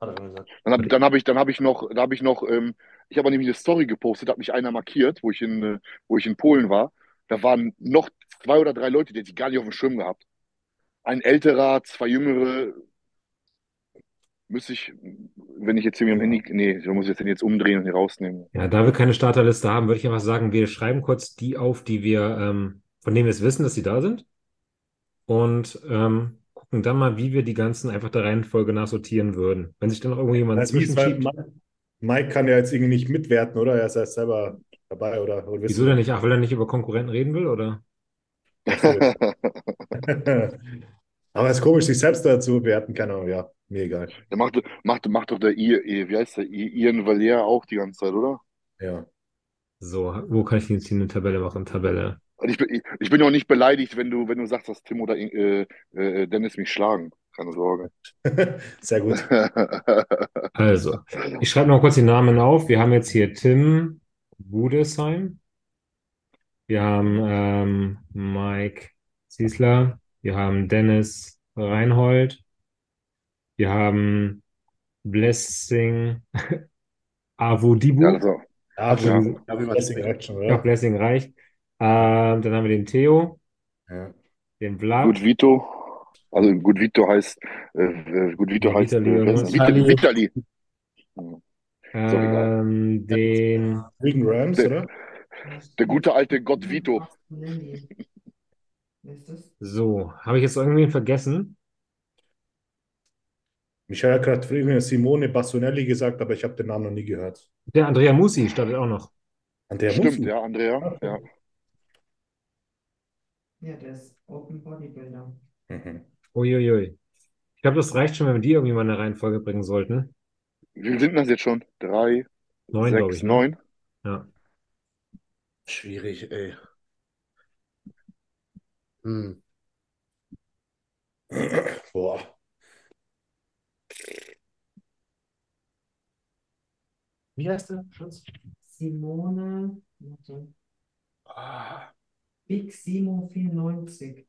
Dann habe dann hab ich, dann hab ich noch, da habe ich noch, ähm, ich habe nämlich eine Story gepostet, hat mich einer markiert, wo ich in, äh, wo ich in Polen war. Da waren noch zwei oder drei Leute, die hätte ich gar nicht auf dem Schirm gehabt. Ein älterer, zwei jüngere. Müsste ich, wenn ich jetzt hier mit dem Handy, nee, da muss ich jetzt den jetzt umdrehen und hier rausnehmen. Ja, da wir keine Starterliste haben, würde ich einfach sagen, wir schreiben kurz die auf, die wir, ähm, von denen wir es wissen, dass sie da sind. Und ähm, gucken dann mal, wie wir die ganzen einfach der Reihenfolge nach sortieren würden. Wenn sich dann noch irgendwo jemand Das ist, weil zwischenschiebt. Mike, Mike kann ja jetzt irgendwie nicht mitwerten, oder? Er ist ja selber dabei, oder? oder Wieso denn nicht? Ach, weil er nicht über Konkurrenten reden will, oder? Aber es ist komisch, sich selbst dazu werten kann, aber ja, mir egal. Der macht, macht, macht doch der, I, wie heißt der, I, Ian Valier auch die ganze Zeit, oder? Ja. So, wo kann ich jetzt hier eine Tabelle machen? Tabelle. Ich bin, ich, ich bin auch nicht beleidigt, wenn du, wenn du sagst, dass Tim oder äh, äh, Dennis mich schlagen. Keine Sorge. Sehr gut. Also, ich schreibe noch kurz die Namen auf. Wir haben jetzt hier Tim Budesheim. Wir haben ähm, Mike Ziesler. Wir haben Dennis Reinhold. Wir haben Blessing Avodibu. ja, das auch. Ja, Ja, Blessing reicht schon, Ja, oder? Blessing reicht. Ähm, dann haben wir den Theo, Ja. den Vlad. Gut Vito. Also gut Vito heißt, äh, gut Vito heißt, Vitali äh. Vitali. Ähm, den Regan Rams, Der- oder? Der gute alte Gott Vito. So, habe ich jetzt irgendwen vergessen? Michael hat gerade früher Simone Bassonelli gesagt, aber ich habe den Namen noch nie gehört. Der Andrea Musi startet auch noch. Andrea Stimmt, Musi. ja, Andrea. Ja. Ja, der ist Open Bodybuilder. Mhm. Uiuiui. Ich glaube, das reicht schon, wenn wir die irgendwie mal in eine Reihenfolge bringen sollten. Wie viel sind das jetzt schon? Drei, Neun, glaube sechs, ich, ne? neun? Ja. Schwierig, ey. Hm. Boah. Wie heißt der, Schatz? Simone. warte. Ah, Big Simo 94.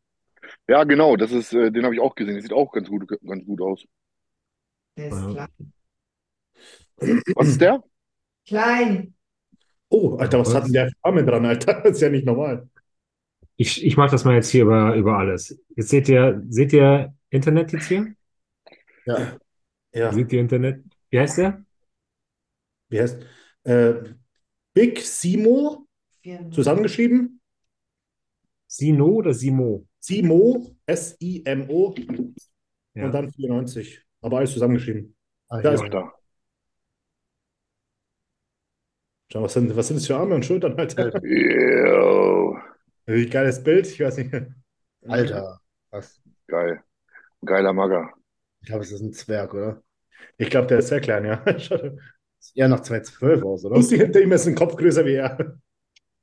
Ja, genau, das ist, äh, den habe ich auch gesehen. Der sieht auch ganz gut, ganz gut aus. Der ist Ja. klein. Was ist der? Klein! Oh, Alter, was Was? hat denn der für Arme dran, Alter? Das ist ja nicht normal. Ich, ich mache das mal jetzt hier über, über alles. Jetzt seht ihr, seht ihr Internet jetzt hier? Ja, Ja, Seht ihr Internet? Wie heißt der? wie heißt äh, Big Simo, 94. zusammengeschrieben. Sino oder Simo? Simo, S-I-M-O Ja. und dann 94. Aber alles zusammengeschrieben. ah, Da ist da. Schau, was sind, was sind das für Arme und Schultern, Alter? Yo, Wie geiles Bild, ich weiß nicht. Alter, was? geil. Geiler Magger. Ich glaube, es ist ein Zwerg, oder? Ich glaube, der ist sehr klein, ja. Sieht eher nach 212 aus, oder? Lucy hinter ihm ist ein Kopf größer wie er.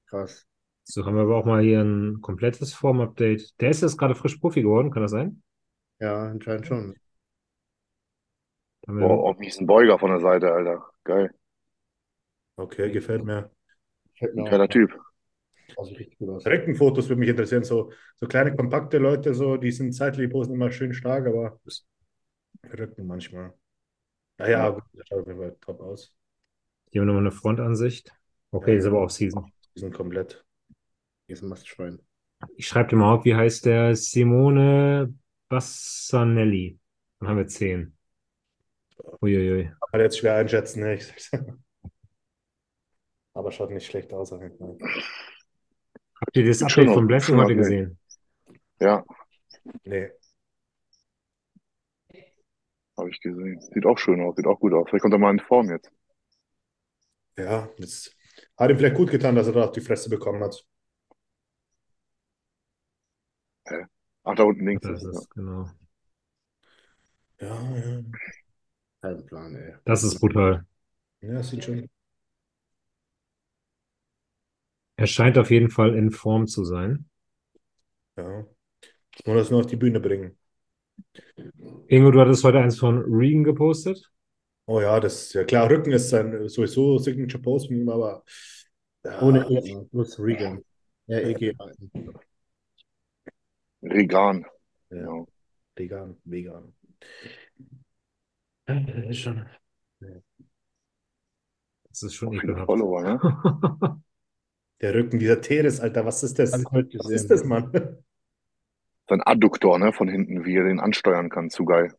Krass. So haben wir aber auch mal hier ein komplettes Form-Update. Der ist jetzt gerade frisch Profi geworden, kann das sein? Ja, anscheinend schon. Boah, auch miesen Beuger von der Seite, Alter. Geil. Okay, gefällt mir. Fällt mir Geiler auch. Typ. Richtig gut aus. Rückenfotos würde mich interessieren. So, so kleine, kompakte Leute, so, die sind zeitlich posen immer schön stark, aber Rücken manchmal. Naja, Ja. gut, das schaut auf jeden Fall top aus. Hier haben wir nochmal eine Frontansicht. Okay, Ja. ist aber auch Season. Sind komplett. Hier ist ein Mastschwein. Ich schreibe dir mal auf, wie heißt der? Simone Bassanelli. Dann haben wir 10. Uiuiui. Kann man jetzt schwer einschätzen, ne? Aber schaut nicht schlecht aus. auf jeden Fall. Habt ihr das Update aus, von Blessing heute ne? gesehen? Ja, Nee. habe ich gesehen. Sieht auch schön aus, sieht auch gut aus. Vielleicht kommt er mal in Form jetzt. Ja, das hat ihm vielleicht gut getan, dass er da auf die Fresse bekommen hat. Ach, da unten links Das ist es. genau. Ja, ja. Kein Plan, ey. Das ist brutal. Ja, sieht schon. Er scheint auf jeden Fall in Form zu sein. Ja. Jetzt muss es nur auf die Bühne bringen. Ingo, du hattest heute eins von Regan gepostet. Oh ja, das ist ja klar. Rücken ist sein sowieso Signature Post von ihm, aber ja, Ohne E, plus Regan. Ja, EG. Regan. ja, Ja. vegan. Das ist schon, das ist schon ekelhaft. Follower, ne? Der Rücken, dieser Teres, Alter, was ist das? Was ist das, Mann? Sein Adduktor, ne? Von hinten, wie er den ansteuern kann. Zu geil.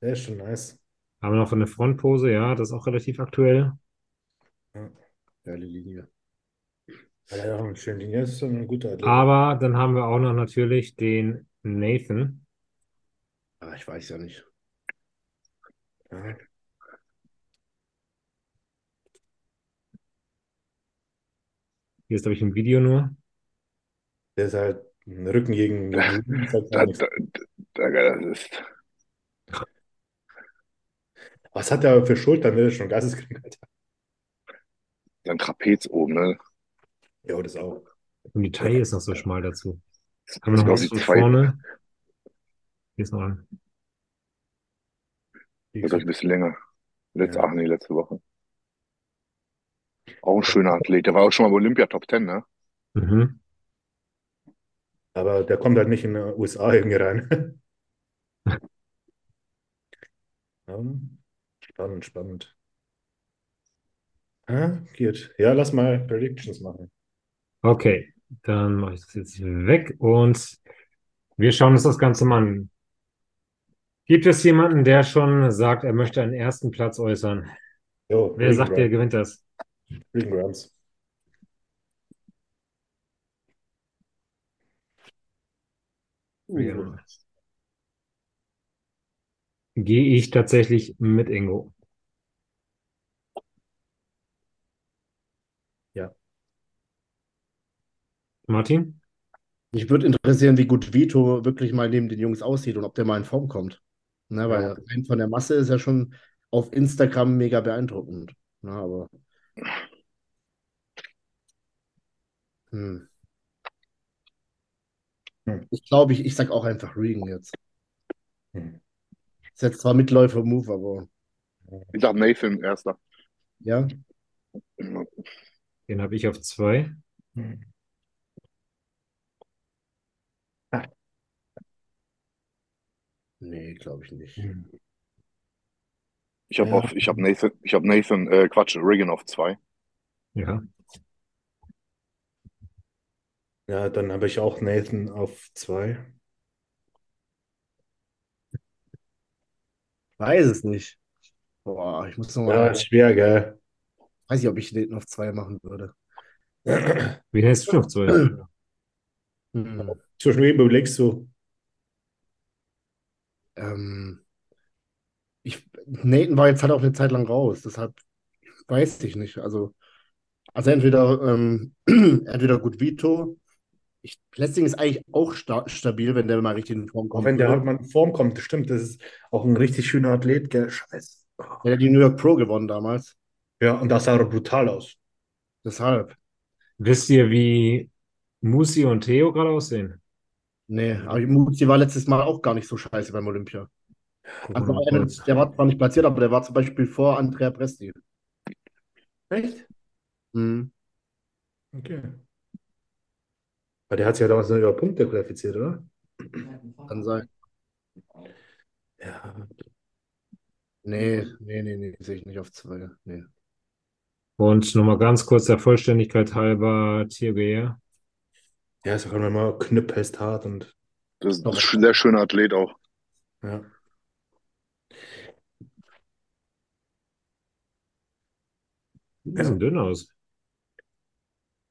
Der ist schon nice. Haben wir noch von der Frontpose, ja, das ist auch relativ aktuell. Geile Linie. Ja, ja, und schön Linie ist ein guter Athlet. Aber dann haben wir auch noch natürlich den Nathan. Ah, ich weiß ja nicht. Ja. Hier ist, glaube ich, ein Video nur. Der ist halt ein Rücken gegen, gegen Rücken, ist halt gar Da, nichts. da, da, das ist. Was hat der für Schultern? Der ist schon geisteskrank, Alter. Sein Trapez oben, ne? Ja, das auch. Und die Taille ist noch so schmal dazu. Das Haben wir noch was von zwei, vorne? Hier ist noch ein. Das ist ein bisschen länger. Letzte, Ja. ach nee, letzte Woche. Auch ein schöner Athlet. Der war auch schon mal bei Olympia Top 10, ne? Mhm. Aber der kommt halt nicht in die USA irgendwie rein. Ja, spannend, spannend. Ah, geht. Ja, lass mal Predictions machen. Okay, dann mache ich das jetzt weg und wir schauen uns das Ganze mal an. Gibt es jemanden, der schon sagt, er möchte einen ersten Platz äußern? Jo, Wer sagt, der gewinnt das? Regan Grams. Ja. Gehe ich tatsächlich mit Ingo. Ja. Martin? Mich würde interessieren, wie gut Vito wirklich mal neben den Jungs aussieht und ob der mal in Form kommt. Ne, weil Ja. rein von der Masse ist er schon auf Instagram mega beeindruckend. Ne, aber. Hm. Hm. Ich glaube, ich, ich sag auch einfach Regan jetzt. Hm. Ist jetzt zwar Mitläufer-Move, aber Ich sag Nathan erster. ja. Den habe ich auf zwei. Hm. Nee, glaube ich nicht. Hm. Ich habe Ja. auf, ich habe Nathan, ich habe Nathan, äh, Quatsch, Regan auf zwei. Ja. Ja, dann habe ich auch Nathan auf zwei. Weiß es nicht. Boah, ich muss noch Ja, mal, ist schwer, gell? weiß ich, ob ich Nathan auf zwei machen würde. Wie hältst du noch zwei? Hm. Zwischen wem überlegst du? Ähm, Nathan war jetzt halt auch eine Zeit lang raus, deshalb weiß ich nicht. Also, also entweder, ähm, entweder gut Vito. Ich, Blessing ist eigentlich auch sta stabil, wenn der mal richtig in Form kommt. wenn der halt mal in Form kommt, das stimmt, das ist auch ein richtig schöner Athlet, gell? Scheiße. Der hat die New York Pro gewonnen damals. Ja, und das sah doch brutal aus. Deshalb. Wisst ihr, wie Musi und Theo gerade aussehen? Nee, aber Muzi war letztes Mal auch gar nicht so scheiße beim Olympia. Also einer, der war zwar nicht platziert, aber der war zum Beispiel vor Andrea Presti. Echt? Mhm. Okay. Weil der hat sich ja damals nur über Punkte qualifiziert, oder? Kann sein. Ja. Nee, nee, nee, nee, sehe ich nicht auf zwei. Nee. Und nochmal ganz kurz der Vollständigkeit halber, Thierry. Ja, ist auch immer knüppelst hart und Das ist ein sehr schöner Athlet auch. ja. Die sehen dünn aus.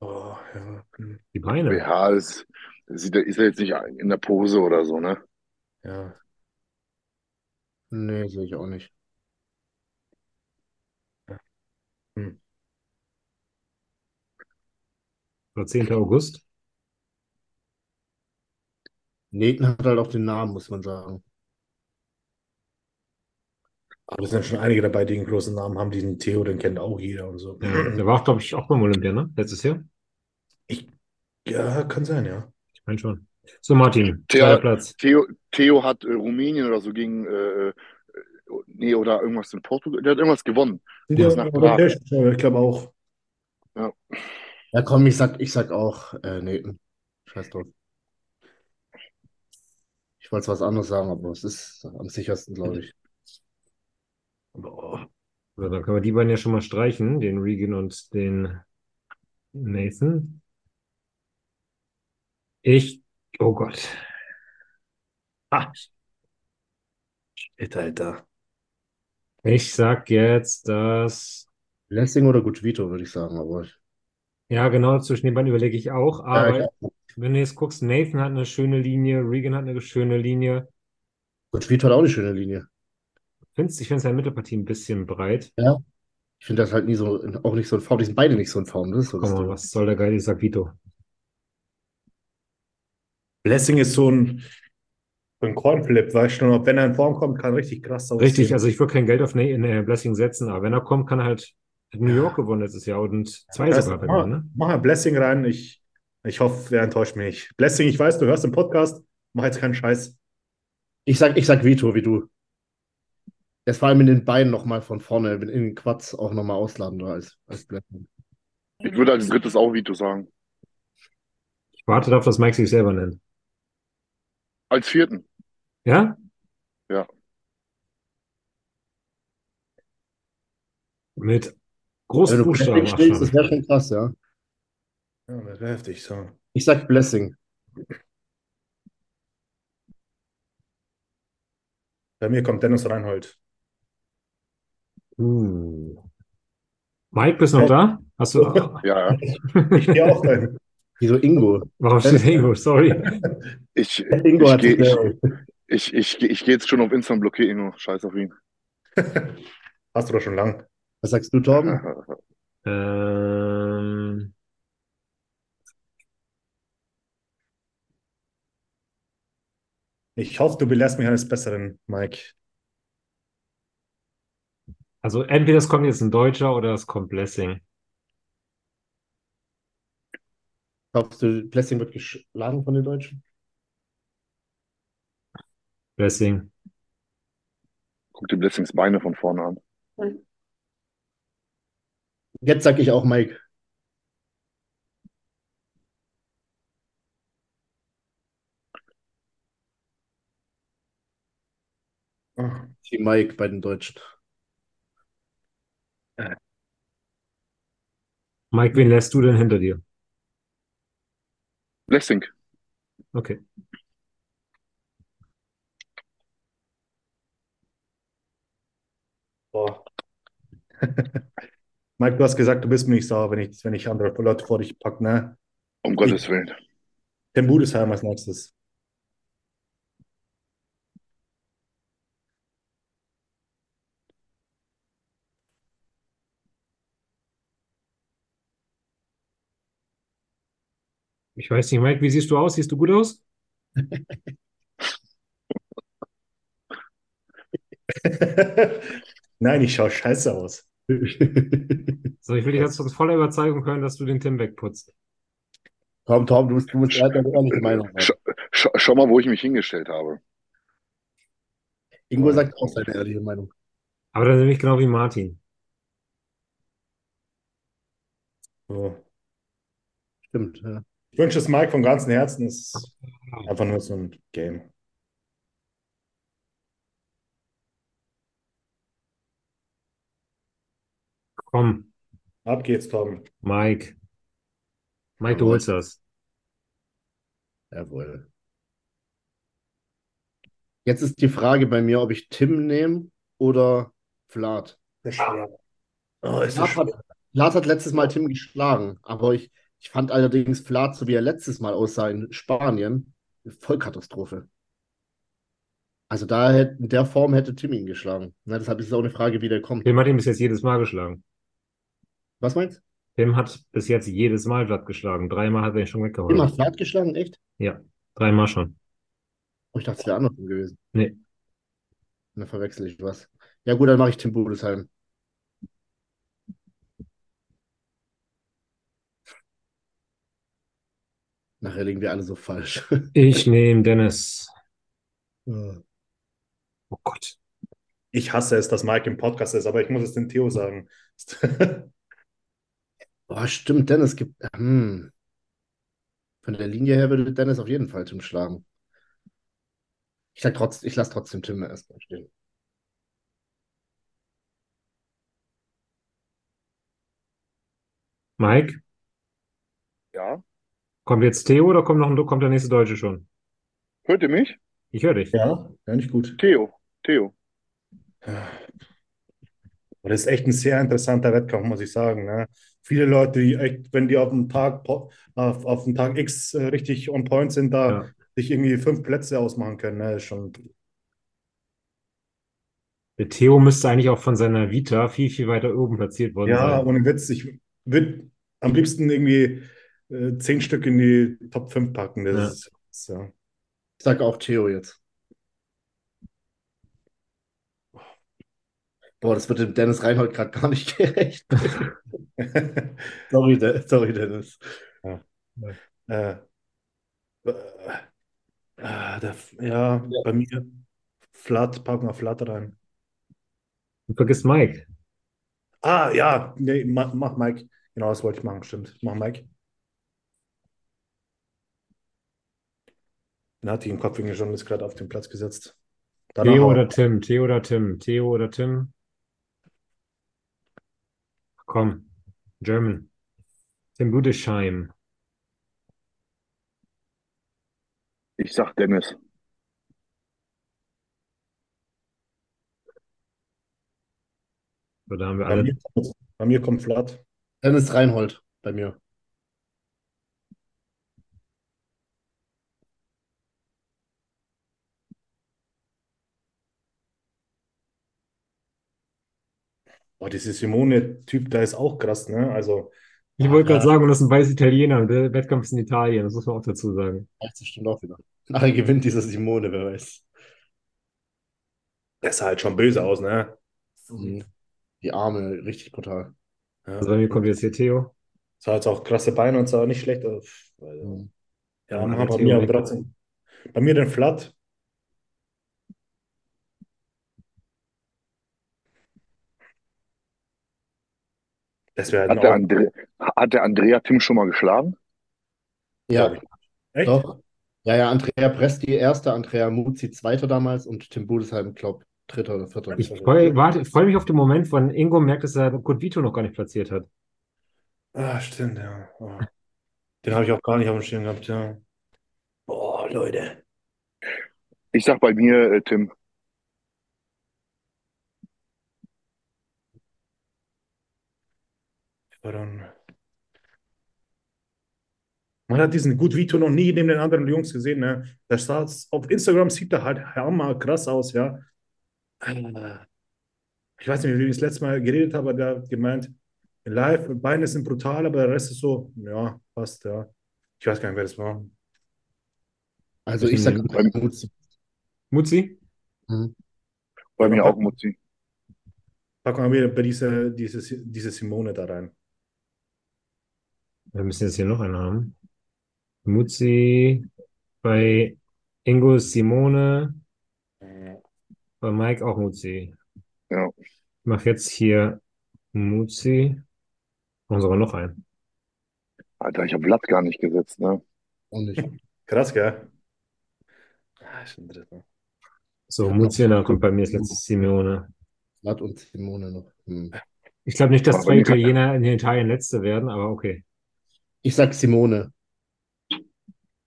Oh, ja. hm, Die Beine. Das sieht, ist er jetzt nicht in der Pose oder so, ne? Ja. Nee, sehe ich auch nicht. Hm. War 10. August. Nathan hat halt auch den Namen, muss man sagen. Aber es sind ja schon einige dabei, die einen großen Namen haben. Diesen Theo, den kennt auch jeder und so. Ja, der war, glaube ich, auch beim Olympia, ne? Letztes Jahr? Ja, kann sein, ja. Ich meine schon. So, Martin, Theo- zweiter Platz. Theo, Theo hat äh, Rumänien oder so gegen, äh, äh, nee, oder irgendwas in Portugal, der hat irgendwas gewonnen. Ja, ja europäisch, ich glaube auch. Ja, komm, ich sag, ich sag auch äh, Nathan. Scheiß drauf. Ich wollte was anderes sagen, aber es ist am sichersten, glaube ich. Boah. So, dann können wir die beiden ja schon mal streichen, den Regan und den Nathan. Ich, oh Gott. Ah, Shit, Alter. ich sag jetzt, dass, Lessing oder gut Vito, würde ich sagen, aber ja, genau, zwischen den beiden überlege ich auch, ja, aber ich, wenn du jetzt guckst, Nathan hat eine schöne Linie, Regan hat eine schöne Linie. gut Vito hat auch eine schöne Linie. Findest, ich finde seine Mittelpartie ein bisschen breit. Ich finde das halt nie so, auch nicht so in Form. Die sind beide nicht so in Form. Das ist so das Komm mal, was soll der Geil? Ich sag Vito. Blessing ist so ein, so ein Coinflip, weißt du, und wenn er in Form kommt, kann richtig krass aussehen. Richtig, also ich würde kein Geld auf in, äh, Blessing setzen, aber wenn er kommt, kann er halt New York gewonnen letztes Jahr und zwei Das- sogar mach, gewonnen, ne? mach ein Blessing rein. Ich, ich hoffe, er enttäuscht mich nicht. Blessing, ich weiß, du hörst den Podcast. Mach jetzt keinen Scheiß. Ich sag, ich sag Vito, wie du. Das vor allem in den Beinen nochmal von vorne, in den Quads auch nochmal ausladender als, als Blessing. Ich würde als drittes auch Vito sagen. Ich warte darauf, dass Mike sich selber nennt. Als vierten. Ja? Ja. Mit großen Wenn du Buchstaben. Schlägst, das wäre schon krass, ja. Ja, das wäre heftig. So. Ich sag Blessing. Bei mir kommt Dennis Reinhold. Uh. Mike, bist du noch da? Hast du. Ja, ja. Ich gehe auch rein. Wieso Ingo? Warum steht Ingo? Sorry. Ich, Ingo ich hat gehe ich, ich, ich, ich geh jetzt schon auf Insta und blockiere Ingo. Scheiß auf ihn. Hast du doch schon lang. Was sagst du, Torben? Ähm, Ich hoffe, du belehrst mich eines Besseren, Mike. Also entweder es kommt jetzt ein Deutscher oder es kommt Blessing. Glaubst du, Blessing wird geschlagen von den Deutschen? Blessing. Guck dir Blessings Beine von vorne an. Jetzt sag ich auch Mike. Ah, Die Mike bei den Deutschen. Mike, wen lässt du denn hinter dir? Blessing. Okay. Boah. Mike, du hast gesagt, du bist mir nicht sauer, wenn ich, wenn ich andere Leute vor dich packe, ne? Um Gottes Willen. Den Budesheim als nächstes. Ich weiß nicht, Mike, wie siehst du aus? Siehst du gut aus? Nein, ich schaue scheiße aus. So, ich will dich jetzt aus voller Überzeugung hören, dass du den Tim wegputzt. Tom, Tom, du musst, du musst halt eine ehrliche Meinung haben. Sch sch schau mal, wo ich mich hingestellt habe. Ingo sagt auch seine ehrliche Meinung. Aber dann nämlich genau wie Martin. So. Stimmt, ja. Ich wünsche es Mike von ganzem Herzen. Es ist einfach nur so ein Game. Komm, Ab geht's, Tom. Mike. Mike, du Jawohl. holst das. Jawohl. Jetzt ist die Frage bei mir, ob ich Tim nehme oder Vlad. Ist schwer. Oh, ist das Vlad hat, Vlad hat letztes Mal Tim geschlagen, aber ich, ich fand allerdings Vlad, so wie er letztes Mal aussah in Spanien, eine Vollkatastrophe. Also da hätte, in der Form hätte Tim ihn geschlagen. Na, deshalb ist es auch eine Frage, wie der kommt. Tim hat ihn bis jetzt jedes Mal geschlagen. Was meinst Tim hat bis jetzt jedes Mal Vlad geschlagen. Dreimal hat er ihn schon du? weggehauen. Tim hat Vlad geschlagen, echt? Ja, dreimal schon. Oh, ich dachte, es wäre andersrum gewesen. Nee. Dann verwechsel ich was. Ja gut, dann mache ich Tim Budesheim. Nachher liegen wir alle so falsch. Ich nehme Dennis. Ja. Oh Gott. Ich hasse es, dass Mike im Podcast ist, aber ich muss es dem Theo sagen. Boah, stimmt, Dennis gibt. Hm. Von der Linie her würde Dennis auf jeden Fall Tim schlagen. Ich sag trotz, ich lasse trotzdem Tim erstmal stehen. Mike, Ja? Kommt jetzt Theo oder kommt noch ein, kommt der nächste Deutsche schon? Hört ihr mich? Ich höre dich. Ja, ja, nicht gut. Theo. Theo. Das ist echt ein sehr interessanter Wettkampf, muss ich sagen. Ne? Viele Leute, die echt, wenn die auf dem Tag, auf, auf dem Tag X äh, richtig on point sind, da Ja. sich irgendwie fünf Plätze ausmachen können. Ne? Ist schon, Der Theo müsste eigentlich auch von seiner Vita viel, viel weiter oben platziert worden ja, sein. ohne Witz. Ich würde am liebsten irgendwie äh, zehn Stück in die Top 5 packen. Das Ja. ist, ist, ja. Ich sag auch Theo jetzt. Boah, das wird dem Dennis Reinhold gerade gar nicht gerecht. Sorry, De sorry, Dennis. äh, äh, äh, der, ja, bei mir Flat, packen wir Flat rein. Du vergisst Mike. Ah, ja, nee, mach, mach Mike. Genau, das wollte ich machen, stimmt. Mach Mike. Den hatte ich im Kopf schon, ist gerade auf den Platz gesetzt. Danach Theo oder Tim? Theo oder Tim? Theo oder Tim? Komm, German. Tim Budesheim. Ich sag Dennis. So, da haben wir bei, alle. mir, kommt- bei mir kommt Flat. Dennis Reinhold bei mir. Boah, dieser Simone-Typ, da ist auch krass, ne? Also, Ich wollte gerade sagen, und das ist ein weiß Italiener und der Wettkampf ist in Italien, das muss man auch dazu sagen. Das stimmt auch wieder. Nachher gewinnt dieser Simone, wer weiß. der sah halt schon böse aus, ne? Mhm. Die Arme, richtig brutal. Ja. Also bei mir kommt jetzt hier Theo. Sah jetzt auch krasse Beine und sah nicht schlecht aus. Also, Mhm. ja, Ja, machen bei Theo mir aber weg. trotzdem. Bei mir den Flat. Das wäre Hat der, Andre hat der Andrea Tim schon mal geschlagen? Ja. Echt? doch. Ja, ja, Andrea Presti erster, Andrea Muzzi zweiter damals und Tim Budesheim, glaub, dritter oder vierter. Ich freue freue mich auf den Moment, wann Ingo merkt, dass er Kurt Vito noch gar nicht platziert hat. Ah, stimmt, ja. Oh. Den habe ich auch gar nicht auf dem Schirm gehabt, ja. Boah, Leute. Ich sag bei mir, äh, Tim, Dann. Man hat diesen Gut Vito noch nie neben den anderen Jungs gesehen, ne? Der sah, auf Instagram sieht er halt hammer krass aus, ja. Äh, Ich weiß nicht, wie ich das letzte Mal geredet habe, aber der hat gemeint, live, Beine sind brutal, aber der Rest ist so, ja, passt, ja. Ich weiß gar nicht, wer das war. Also ich sag Beim- Mutzi. Mutzi? Mhm. bei mir auch Mutzi. Packen wir wieder bei diese, diese, diese Simone da rein. Wir müssen jetzt hier noch einen haben. Mutzi bei Ingo Simone, bei Mike auch Mutzi. Ja. Ich mache jetzt hier Mutzi. Machen sogar noch einen. Alter, ich habe Vlad gar nicht gesetzt, ne? Und ich. Krass, gell? Ah, ist ein Dritter. So, Ja, Mutzi, dann kommt bei mir das letzte Simone. Vlad und Simone noch. Hm. Ich glaube nicht, dass Aber zwei Italiener in Italien Letzte werden, aber okay. Ich sag Simone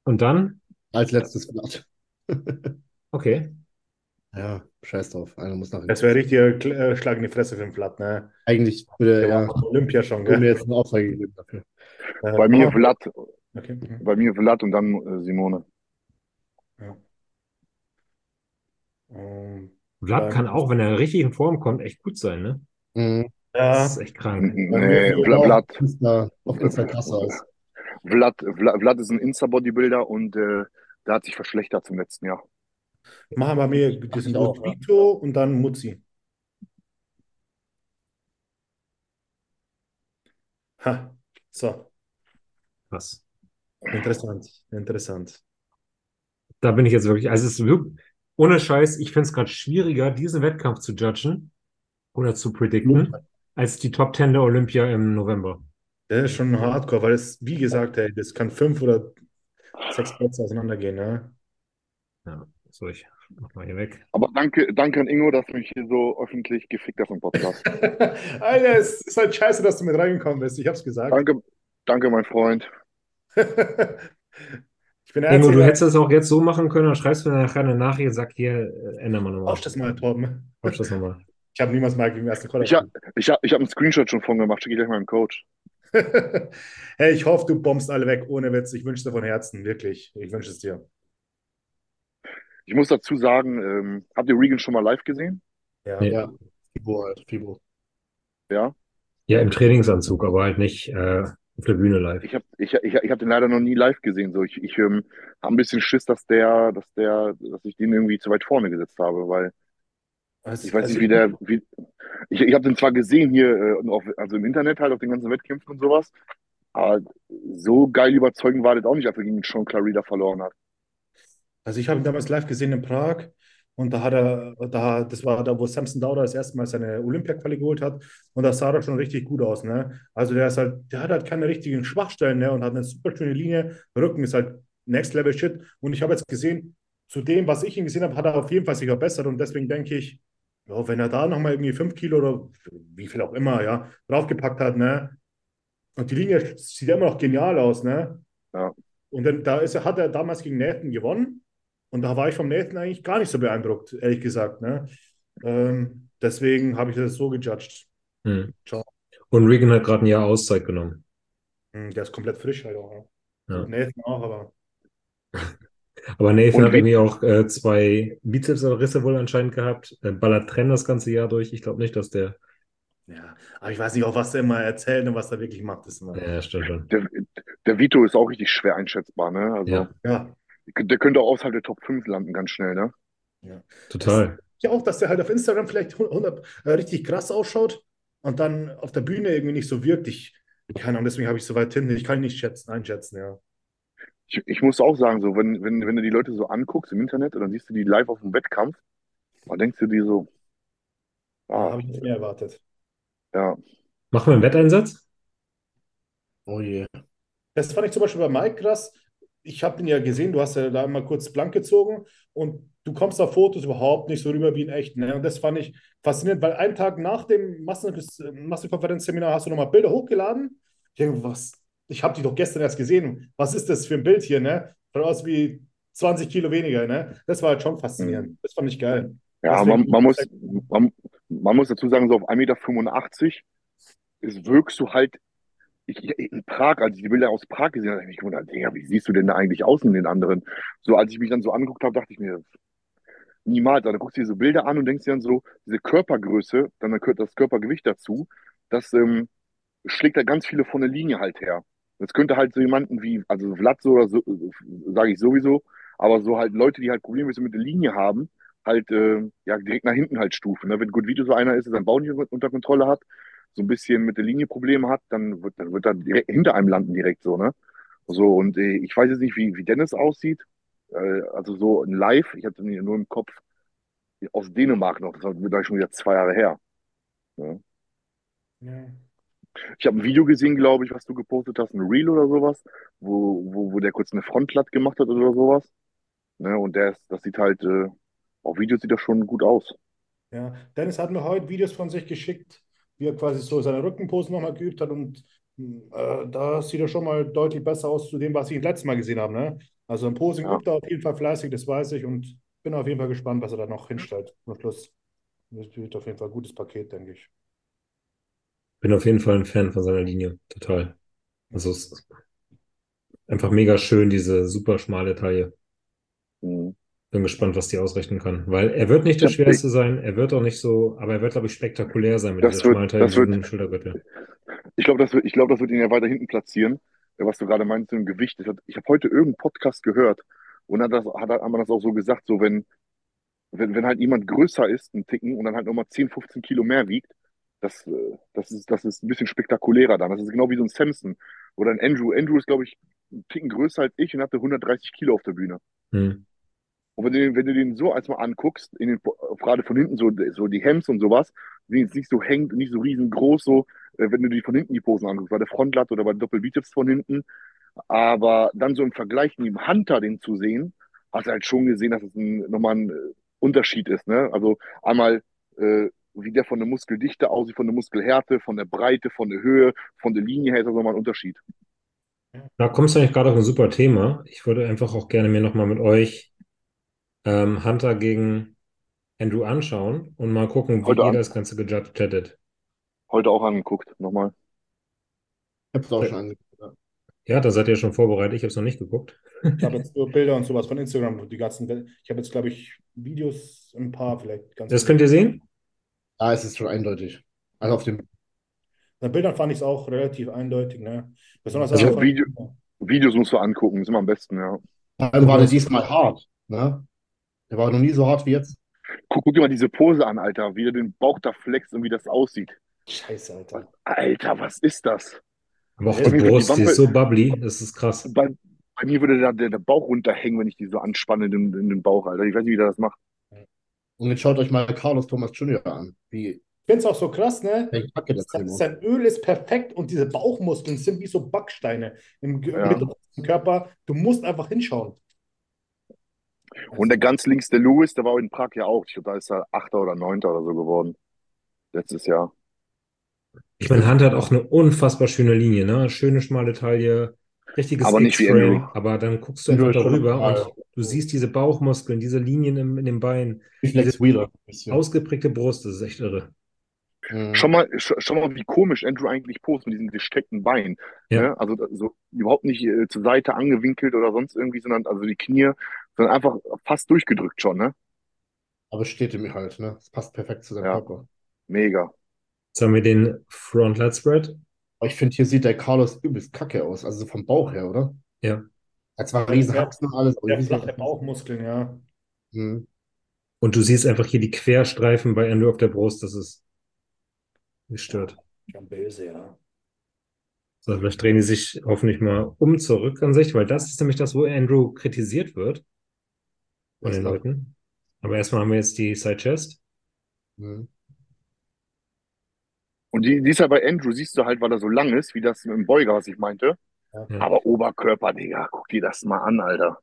Und dann? als letztes Vlad. Okay. Ja, scheiß drauf. Einer muss nach Das wäre richtig äh, Schlag in die Fresse für den Vlad, ne? Eigentlich würde Der ja, Olympia schon, würde mir gell? jetzt eine Aussage gegeben dafür. Äh, Bei mir ah, Vlad, Okay. bei mir Vlad und dann äh, Simone. Ähm, Vlad kann auch, wenn er richtig in Form kommt, echt gut sein, ne? Mhm. Ja, Das ist echt krank. Bei Nee, Vlad, auf Insta, auf Insta krass aus. Vlad, Vlad, Vlad ist ein Insta-Bodybuilder und äh, der hat sich verschlechtert zum letzten Jahr. machen wir mir diesen ich auch. Vito und dann Mutzi. Ha, so, Krass. interessant, interessant. Da bin ich jetzt wirklich, also es ist wirklich, ohne Scheiß, ich finde es gerade schwieriger, diesen Wettkampf zu judgen oder zu predikten, als die Top 10 der Olympia im November. Der ist schon hardcore, weil es, wie gesagt, ey, das kann fünf oder sechs Plätze auseinandergehen, ne? Ja, so, ich mach mal hier weg. Aber danke, danke an Ingo, dass du mich hier so öffentlich gefickt hast im Podcast. Alter, es ist halt scheiße, dass du mit reingekommen bist. Ich hab's gesagt. Danke, danke, mein Freund. Ich bin Ingo, du hättest das auch jetzt so machen können, dann schreibst du mir nachher eine Nachricht und sag hier, äh, ändern wir nochmal. Tausch das mal, Torben. Tausch das nochmal. Ich habe niemals mal gegen den ersten Call Ich habe ich hab, ich hab einen Screenshot schon von gemacht, schicke ich gleich meinem Coach. Hey, ich hoffe, du bombst alle weg, ohne Witz. Ich wünsche dir von Herzen, wirklich. Ich wünsche es dir. Ich muss dazu sagen, ähm, habt ihr Regan schon mal live gesehen? Ja. Nee. Ja, Fibo halt, Fibo. Ja. Ja, im Trainingsanzug, aber halt nicht äh, auf der Bühne live. Ich habe ich, ich, ich hab den leider noch nie live gesehen. So, ich ich ähm, habe ein bisschen Schiss, dass der, dass der, dass ich den irgendwie zu weit vorne gesetzt habe, weil Also, ich weiß also nicht, wie der, wie, ich, ich habe den zwar gesehen hier, äh, auf, also im Internet halt auf den ganzen Wettkämpfen und sowas, aber so geil überzeugend war das auch nicht, als er gegen Sean Clarida verloren hat. Also ich habe ihn damals live gesehen in Prag und da hat er, da, das war da, wo Samson Dauda das erste Mal seine Olympia-Quali geholt hat und da sah er schon richtig gut aus, ne? Also der ist halt, der hat halt keine richtigen Schwachstellen, ne? Und hat eine super schöne Linie. Rücken ist halt Next Level Shit. Und ich habe jetzt gesehen, zu dem, was ich ihn gesehen habe, hat er auf jeden Fall sich verbessert und deswegen denke ich, ja, wenn er da nochmal irgendwie fünf Kilo oder wie viel auch immer, ja, draufgepackt hat, ne? Und die Linie sieht ja immer noch genial aus, ne? Ja. Und dann da ist er, hat er damals gegen Nathan gewonnen. Und da war ich vom Nathan eigentlich gar nicht so beeindruckt, ehrlich gesagt. Ne? Ähm, deswegen habe ich das so gejudged. Hm. Ciao. Und Regan hat gerade ein Jahr Auszeit genommen. Hm, Der ist komplett frisch halt auch. Ja. Nathan auch, aber Aber Nathan hat wie- irgendwie auch äh, zwei Bizepsrisse wohl anscheinend gehabt. Äh, ballert Trenn das ganze Jahr durch. Ich glaube nicht, dass der. ja. Aber ich weiß nicht, auch was er immer erzählt und was er wirklich macht. Ist immer, Ja, stimmt schon. Der, der Vito ist auch richtig schwer einschätzbar, ne? Also Ja, ja. der könnte auch außerhalb der Top 5 landen, ganz schnell, ne? total. Ja, auch, dass der halt auf Instagram vielleicht 100, äh, richtig krass ausschaut und dann auf der Bühne irgendwie nicht so wirkt. Ich, keine Ahnung, deswegen habe ich so weit hin. Ich kann ihn nicht schätzen, einschätzen, ja. Ich, ich muss auch sagen, so, wenn, wenn, wenn du die Leute so anguckst im Internet und dann siehst du die live auf dem Wettkampf, dann denkst du dir so, Da ah, habe ich nicht mehr erwartet. ja, Machen wir einen Wetteinsatz? Oh je. Das fand ich zum Beispiel bei Mike krass. Ich habe ihn ja gesehen, du hast ja da mal kurz blank gezogen und du kommst auf Fotos überhaupt nicht so rüber wie in echt. Ne? Und das fand ich faszinierend, weil einen Tag nach dem Massen Massenkonferenzseminar hast du nochmal Bilder hochgeladen. Ich denke, was, ich habe die doch gestern erst gesehen. Was ist das für ein Bild hier, ne? Schaut aus wie 20 Kilo weniger, ne? Das war halt schon faszinierend. Das fand ich geil. Ja, man, man muss, man, man muss dazu sagen, so auf 1,85 Meter ist, wirkst du halt, ich, in Prag, als ich die Bilder aus Prag gesehen habe, habe ich mich gewundert, Digga, wie siehst du denn da eigentlich aus in den anderen? So, als ich mich dann so angeguckt habe, dachte ich mir, niemals. Also, dann guckst du dir so Bilder an und denkst dir dann so, diese Körpergröße, dann gehört das Körpergewicht dazu, das ähm, schlägt da ganz viele von der Linie halt her. Das könnte halt so jemanden wie, also Vlad so oder so, sage ich sowieso, aber so halt Leute, die halt Probleme mit der Linie haben, halt äh, ja direkt nach hinten halt stufen. Ne? Wenn Good Video so einer ist, der seinen Bauch nicht unter Kontrolle hat, so ein bisschen mit der Linie Probleme hat, dann wird, dann wird er direkt hinter einem landen direkt so, ne? So, und äh, ich weiß jetzt nicht, wie, wie Dennis aussieht. Äh, also so ein Live, ich hatte ihn nur im Kopf aus Dänemark noch, das war schon wieder zwei Jahre her. Ja. Ja. Ich habe ein Video gesehen, glaube ich, was du gepostet hast, ein Reel oder sowas, wo, wo, wo der kurz eine Frontlatt gemacht hat oder sowas. Ne? Und der ist, das sieht halt, äh, auf Videos sieht das schon gut aus. Ja, Dennis hat mir heute Videos von sich geschickt, wie er quasi so seine Rückenpose nochmal geübt hat und äh, da sieht er schon mal deutlich besser aus zu dem, was ich das letzte Mal gesehen habe. Ne? Also im Posing Ja. übt er auf jeden Fall fleißig, das weiß ich und bin auf jeden Fall gespannt, was er da noch hinstellt zum Schluss. Das wird auf jeden Fall ein gutes Paket, denke ich. Bin auf jeden Fall ein Fan von seiner Linie. Total. Also es ist einfach mega schön, diese super schmale Taille. Mhm. Bin gespannt, was die ausrichten kann. Weil er wird nicht der Ja, Schwerste sein, er wird auch nicht so, aber er wird, glaube ich, spektakulär sein mit Das dieser schmalen Taille das wird- diesem Schultergürtel. Ich glaube, das wird, ich glaube, das wird ihn ja weiter hinten platzieren, was du gerade meinst im Gewicht. Das hat, ich habe heute irgendeinen Podcast gehört und hat das, hat, hat man das auch so gesagt, so wenn, wenn, wenn halt jemand größer ist, ein Ticken, und dann halt nochmal 10, 15 Kilo mehr wiegt, das, äh, das ist, das ist ein bisschen spektakulärer dann. Das ist genau wie so ein Samson oder ein Andrew. Andrew ist, glaube ich, ein Ticken größer als ich und hatte 130 Kilo auf der Bühne. Hm. Und wenn du, den- wenn du den so als mal anguckst, in den, gerade von hinten so, so die Hems und sowas, die jetzt nicht so hängt, nicht so riesengroß, so, äh, wenn du die von hinten die Posen anguckst, bei der Frontlatte oder bei Doppelbizeps von hinten. Aber dann so im Vergleich mit dem Hunter den zu sehen, hast du halt schon gesehen, dass es ein, nochmal ein äh, Unterschied ist. Ne? Also einmal, äh, wie der von der Muskeldichte aussieht, von der Muskelhärte, von der Breite, von der Höhe, von der Linie her ist das nochmal ein Unterschied. Da kommst du eigentlich gerade auf ein super Thema. Ich würde einfach auch gerne mir nochmal mit euch ähm, Hunter gegen Andrew anschauen und mal gucken, wie Heute ihr das Ganze gejudged hättet. Heute auch angeguckt, nochmal. Ich habe es auch schon angeguckt. ja. Ja, da seid ihr schon vorbereitet. Ich habe es noch nicht geguckt. Ich habe jetzt nur Bilder und sowas von Instagram, die ganzen, ich habe jetzt, glaube ich, Videos, ein paar vielleicht ganz. Das könnt ihr sehen? Ist es schon eindeutig. Also auf dem, Bei Bildern fand ich es auch relativ eindeutig, ne? Besonders Also auch Video- Videos musst du angucken, ist immer am besten, ja. vor allem war der diesmal hart. Ne? Der war noch nie so hart wie jetzt. Guck, guck dir mal diese Pose an, Alter, wie er den Bauch da flext und wie das aussieht. Scheiße, Alter. Alter, was ist das? Aber auch Ja, die Brust, die ist so bubbly. Das ist krass. Bei, bei mir würde da der, der Bauch runterhängen, wenn ich die so anspanne in, den- in den Bauch, Alter. Ich weiß nicht, wie der das macht. Und jetzt schaut euch mal Carlos Thomas Jr. an. Wie Ich finde es auch so krass, ne? Kacke das Sein, Öl ist perfekt und diese Bauchmuskeln sind wie so Backsteine im Ja. Vom Körper. Du musst einfach hinschauen. Und der ganz links, der Lewis, der war in Prag ja auch. Ich glaube, da ist er Achter oder Neunter oder so geworden. Letztes Jahr. Ich meine, Hunter hat auch eine unfassbar schöne Linie, ne? Schöne schmale Taille, richtiges Aber nicht wie Andrew. aber dann guckst du einfach darüber und du siehst diese Bauchmuskeln, diese Linien im, in den Beinen, Wheeler. ausgeprägte Brust, das ist echt irre. Mhm. Schau mal, sch, schau mal, wie komisch Andrew eigentlich post mit diesen gestreckten Beinen. Ja. Ne? Also so überhaupt nicht äh, zur Seite angewinkelt oder sonst irgendwie, sondern also die Knie, sondern einfach fast durchgedrückt schon, ne? Aber es steht ihm halt, ne? Es passt perfekt zu seinem Ja. Körper. Mega. Jetzt haben wir den Front Lat Spread. Aber ich finde, hier sieht der Carlos übelst kacke aus. Also vom Bauch her, oder? Ja. Er hat zwar riesen. Haxen und alles, aber Der flache Bauchmuskeln, ja. Mhm. Und du siehst einfach hier die Querstreifen bei Andrew auf der Brust, das ist gestört. Schon böse, ja. So, vielleicht drehen die sich hoffentlich mal um zur Rückansicht, weil das ist nämlich das, wo Andrew kritisiert wird von Das den Leuten. Aber erstmal haben wir jetzt die Side Chest. Mhm. Und die, die ist ja bei Andrew, siehst du halt, weil er so lang ist, wie das mit dem Beuger, was ich meinte. Ja. Aber Oberkörper, Digga, guck dir das mal an, Alter.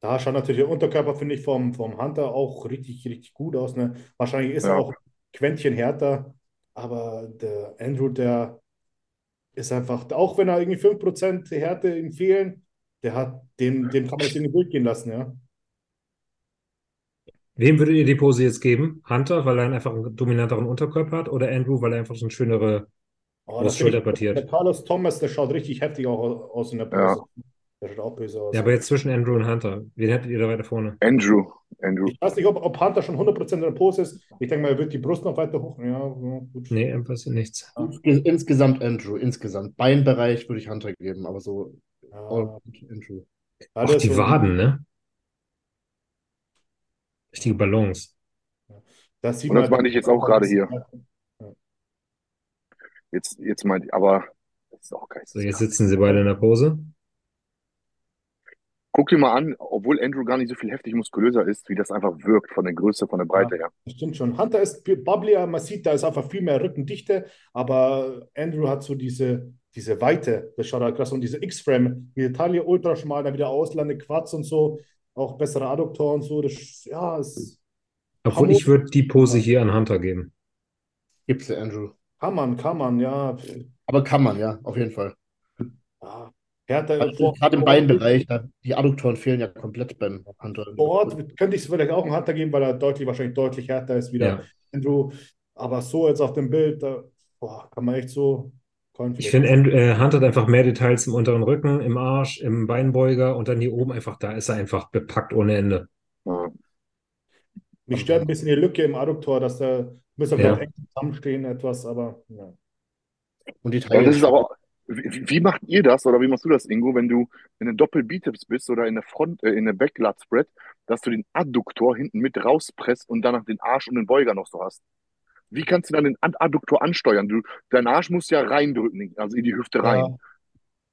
Da schaut natürlich der Unterkörper, finde ich, vom, vom Hunter auch richtig, richtig gut aus. Ne? Wahrscheinlich ist er Ja. auch ein Quäntchen härter, aber der Andrew, der ist einfach, auch wenn er irgendwie 5% Härte ihm fehlen, der hat, dem, dem kann man das irgendwie durchgehen lassen, ja. Wem würdet ihr die Pose jetzt geben? Hunter, weil er einfach einen dominanteren Unterkörper hat, oder Andrew, weil er einfach so eine schönere Oh, das finde ich, schulterpartiert? der Carlos Thomas, der schaut richtig heftig auch aus in der Ja. Pose. Der schaut auch böse aus. Ja, aber jetzt zwischen Andrew und Hunter. Wen hättet ihr da weiter vorne? Andrew. Andrew. Ich weiß nicht, ob, ob Hunter schon 100% in der Pose ist. Ich denke mal, er wird die Brust noch weiter hoch. Ja, ja, gut. Nee, im passiert nichts. Insge- Insgesamt Andrew, insgesamt. Beinbereich würde ich Hunter geben, aber so Ja, all Andrew. ja, Auch die so- Waden, ne? Richtige Balance. Das sieht Und das man- meine ich jetzt auch gerade hier. Jetzt, jetzt meint ich, aber das ist auch geil. So, jetzt sitzen sie beide in der Pose. Guck dir mal an, obwohl Andrew gar nicht so viel heftig muskulöser ist, wie das einfach wirkt von der Größe, von der Breite her. Das stimmt schon. Hunter ist bubblier, man sieht, da ist einfach viel mehr Rückendichte, aber Andrew hat so diese, diese Weite, das schaut halt krass und diese X-Frame, die Taille ultra schmal, dann wieder Auslande, Quads und so, auch bessere Adduktoren und so, das, ja, es Obwohl ich würde die Pose hier an Hunter geben. Gibt's der Andrew. kann man, kann man, ja. Aber kann man, ja, auf jeden Fall. ja. Härter, Also, vor, Gerade im Beinbereich, die Adduktoren fehlen ja komplett beim Hunter. Vor Ort könnte ich es vielleicht auch einen Hunter geben, weil er deutlich, wahrscheinlich deutlich härter ist wieder Ja. Andrew, aber so jetzt auf dem Bild, da boah, kann man echt so Ich finde, äh, Hunter hat einfach mehr Details im unteren Rücken, im Arsch, im Beinbeuger und dann hier oben einfach, da ist er einfach bepackt ohne Ende. Ja. Mich stört ein bisschen die Lücke im Adduktor, dass da müssen wir Ja. eng zusammenstehen etwas, aber ja. Und die Aber Taille das ist aber, wie, wie macht ihr das oder wie machst du das, Ingo, wenn du in der Doppel-Bizeps bist oder in der Front, äh, in der Backlat-Spread, dass du den Adduktor hinten mit rauspresst und danach den Arsch und den Beuger noch so hast? Wie kannst du dann den Ad- Adduktor ansteuern? Du, dein Arsch muss ja reindrücken, also in die Hüfte rein, Ja.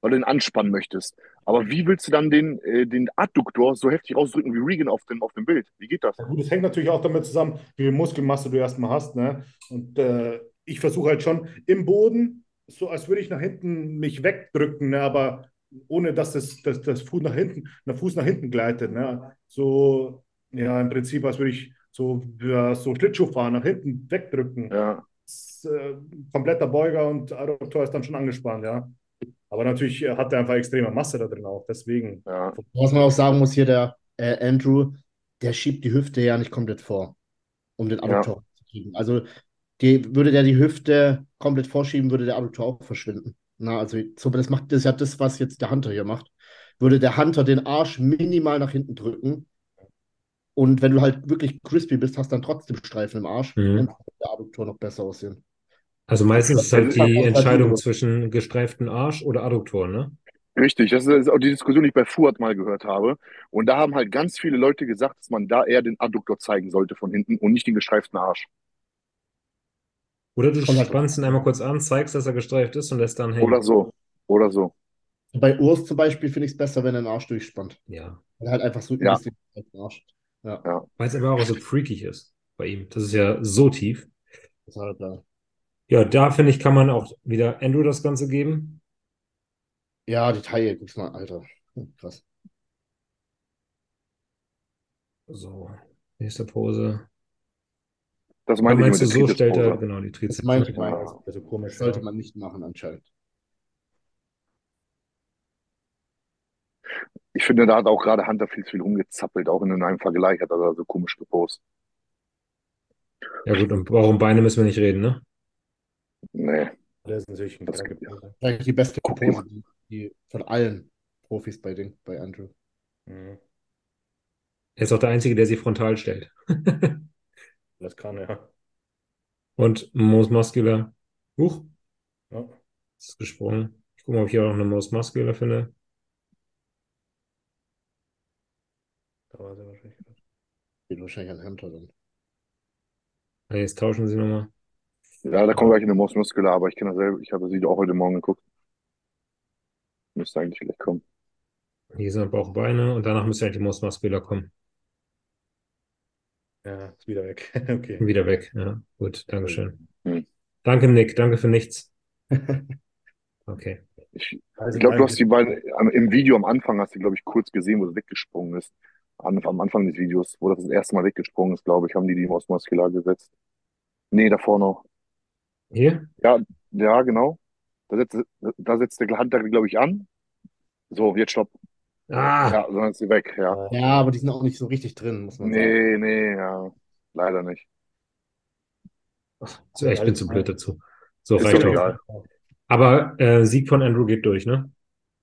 weil du den anspannen möchtest. Aber wie willst du dann den, äh, den Adduktor so heftig ausdrücken wie Regan auf dem, auf dem Bild? Wie geht das? Ja, gut, das hängt natürlich auch damit zusammen, wie viel Muskelmasse du erstmal hast, ne? Und äh, ich versuche halt schon im Boden, so als würde ich nach hinten mich wegdrücken, ne? Aber ohne dass das, das, das Fuß nach hinten, der Fuß nach hinten gleitet, ne? So, ja, im Prinzip, als würde ich so, ja, so Schlittschuh fahren, nach hinten wegdrücken. Ja, Das, äh, kompletter Beuger und Adduktor ist dann schon angespannt, ja. Aber natürlich äh, hat er einfach extreme Masse da drin auch, deswegen. ja. Was man auch sagen muss hier, der äh, Andrew, der schiebt die Hüfte ja nicht komplett vor, um den Adduktor zu kriegen. Also die, würde der die Hüfte komplett vorschieben, würde der Adduktor auch verschwinden. Na, also so, das macht das ist ja das, was jetzt der Hunter hier macht. Würde der Hunter den Arsch minimal nach hinten drücken und wenn du halt wirklich crispy bist, hast du dann trotzdem Streifen im Arsch, Mhm. dann wird der Adduktor noch besser aussehen. Also meistens ist Das halt ist die auch Entscheidung zwischen gestreiften Arsch oder Adduktor, ne? Richtig, das ist auch die Diskussion, die ich bei Fuad mal gehört habe. Und da haben halt ganz viele Leute gesagt, dass man da eher den Adduktor zeigen sollte von hinten und nicht den gestreiften Arsch. Oder du halt spannst ihn einmal kurz an, zeigst, dass er gestreift ist und lässt dann hängen. Oder so. Oder so. Bei Urs zum Beispiel finde ich es besser, wenn er den Arsch durchspannt. Ja. Weil er halt einfach so Ja. den Arsch. Hat. Weil es aber auch so freakig ist bei ihm. Das ist ja so tief. Deshalb, ja. Ja, da finde ich, kann man auch wieder Andrew das Ganze geben. Ja, die Taille, guck's mal, Alter. Hm, Krass. So, nächste Pose. Das Da meinte ich meinst du, so stellt er, genau, die Trizeps. Das meinte ich Ja. mal. Also komisch. Das sollte ja. man nicht machen, anscheinend. Ich finde, da hat auch gerade Hunter viel zu viel rumgezappelt, auch in einem Vergleich hat er da so komisch gepostet. Ja gut, und warum Beine müssen wir nicht reden, ne? Nee. Das ist natürlich eine Das gibt-. Vielleicht die beste Pose, mal. die, die von allen Profis bei, Ding, bei Andrew. Mhm. Er ist auch der Einzige, der sie frontal stellt. Das kann er. Und Most Muscular. Huch, Ja. ist gesprungen. Ich gucke mal, ob ich hier auch eine Most Muscular finde. Da war sie wahrscheinlich. Geht wahrscheinlich an Hunter dann. Ah, Jetzt tauschen sie nochmal. Ja, da kommt gleich eine Most Muscular, aber ich kenne das selber. Ich habe Video auch heute Morgen geguckt. Müsste eigentlich gleich kommen. Hier sind Bauch, Beine und danach müsste eigentlich die Most Muscular kommen. Ja, ist wieder weg. Okay. Wieder weg. Ja, gut, Dankeschön. Hm. Danke, Nick. Danke für nichts. Okay. Ich, Also ich glaube, du hast die beiden im Video am Anfang hast du, glaube ich, kurz gesehen, wo sie weggesprungen ist. An, am Anfang des Videos, wo das das erste Mal weggesprungen ist, glaube ich, haben die die Muscular gesetzt. Nee, davor noch. Hier? Ja, genau. Da setzt, da setzt der Hand, glaube ich, an. So, jetzt stopp. Ah, Ja, dann ist sie weg, ja. Ja, aber die sind auch nicht so richtig drin, muss man sagen. Nee, nee, ja. Leider nicht. so, ich bin zu blöd dazu. So, Ist reicht doch auch. egal. Aber äh, Sieg von Andrew geht durch, ne?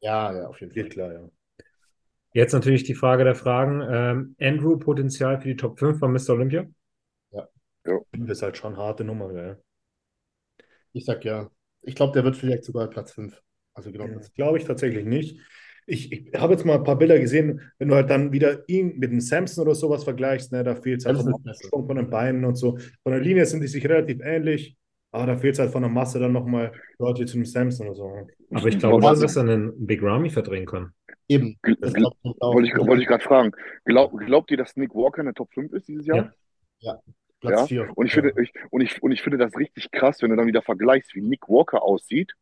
Ja, ja, auf jeden Fall. Geht klar, ja. Jetzt natürlich die Frage der Fragen. Ähm, Andrew Potenzial für die Top 5 von Mr. Olympia? Das ist halt schon eine harte Nummer, ja. Ich sag ja. Ich glaube, der wird vielleicht sogar Platz 5. Also genau Platz Das glaube ich tatsächlich nicht. Ich, ich habe jetzt mal ein paar Bilder gesehen, wenn du halt dann wieder ihn mit dem Samson oder sowas vergleichst, ne, da fehlt es halt. Absprung von den Beinen und so. Von der Linie sind die sich relativ ähnlich, aber da fehlt es halt von der Masse dann nochmal deutlich zu dem Samson oder so. Aber ich glaube Was- schon, dass er einen Big Ramy verdrängen kann. Eben. Gl- Das gl- glaubt man auch. Wollte ich, wollte ich gerade fragen. Glaub, glaubt ihr, dass Nick Walker in der Top 5 ist dieses Jahr? Ja. Platz Ja. 4. Und ich finde, ich, und ich, und ich finde das richtig krass, wenn du dann wieder vergleichst, wie Nick Walker aussieht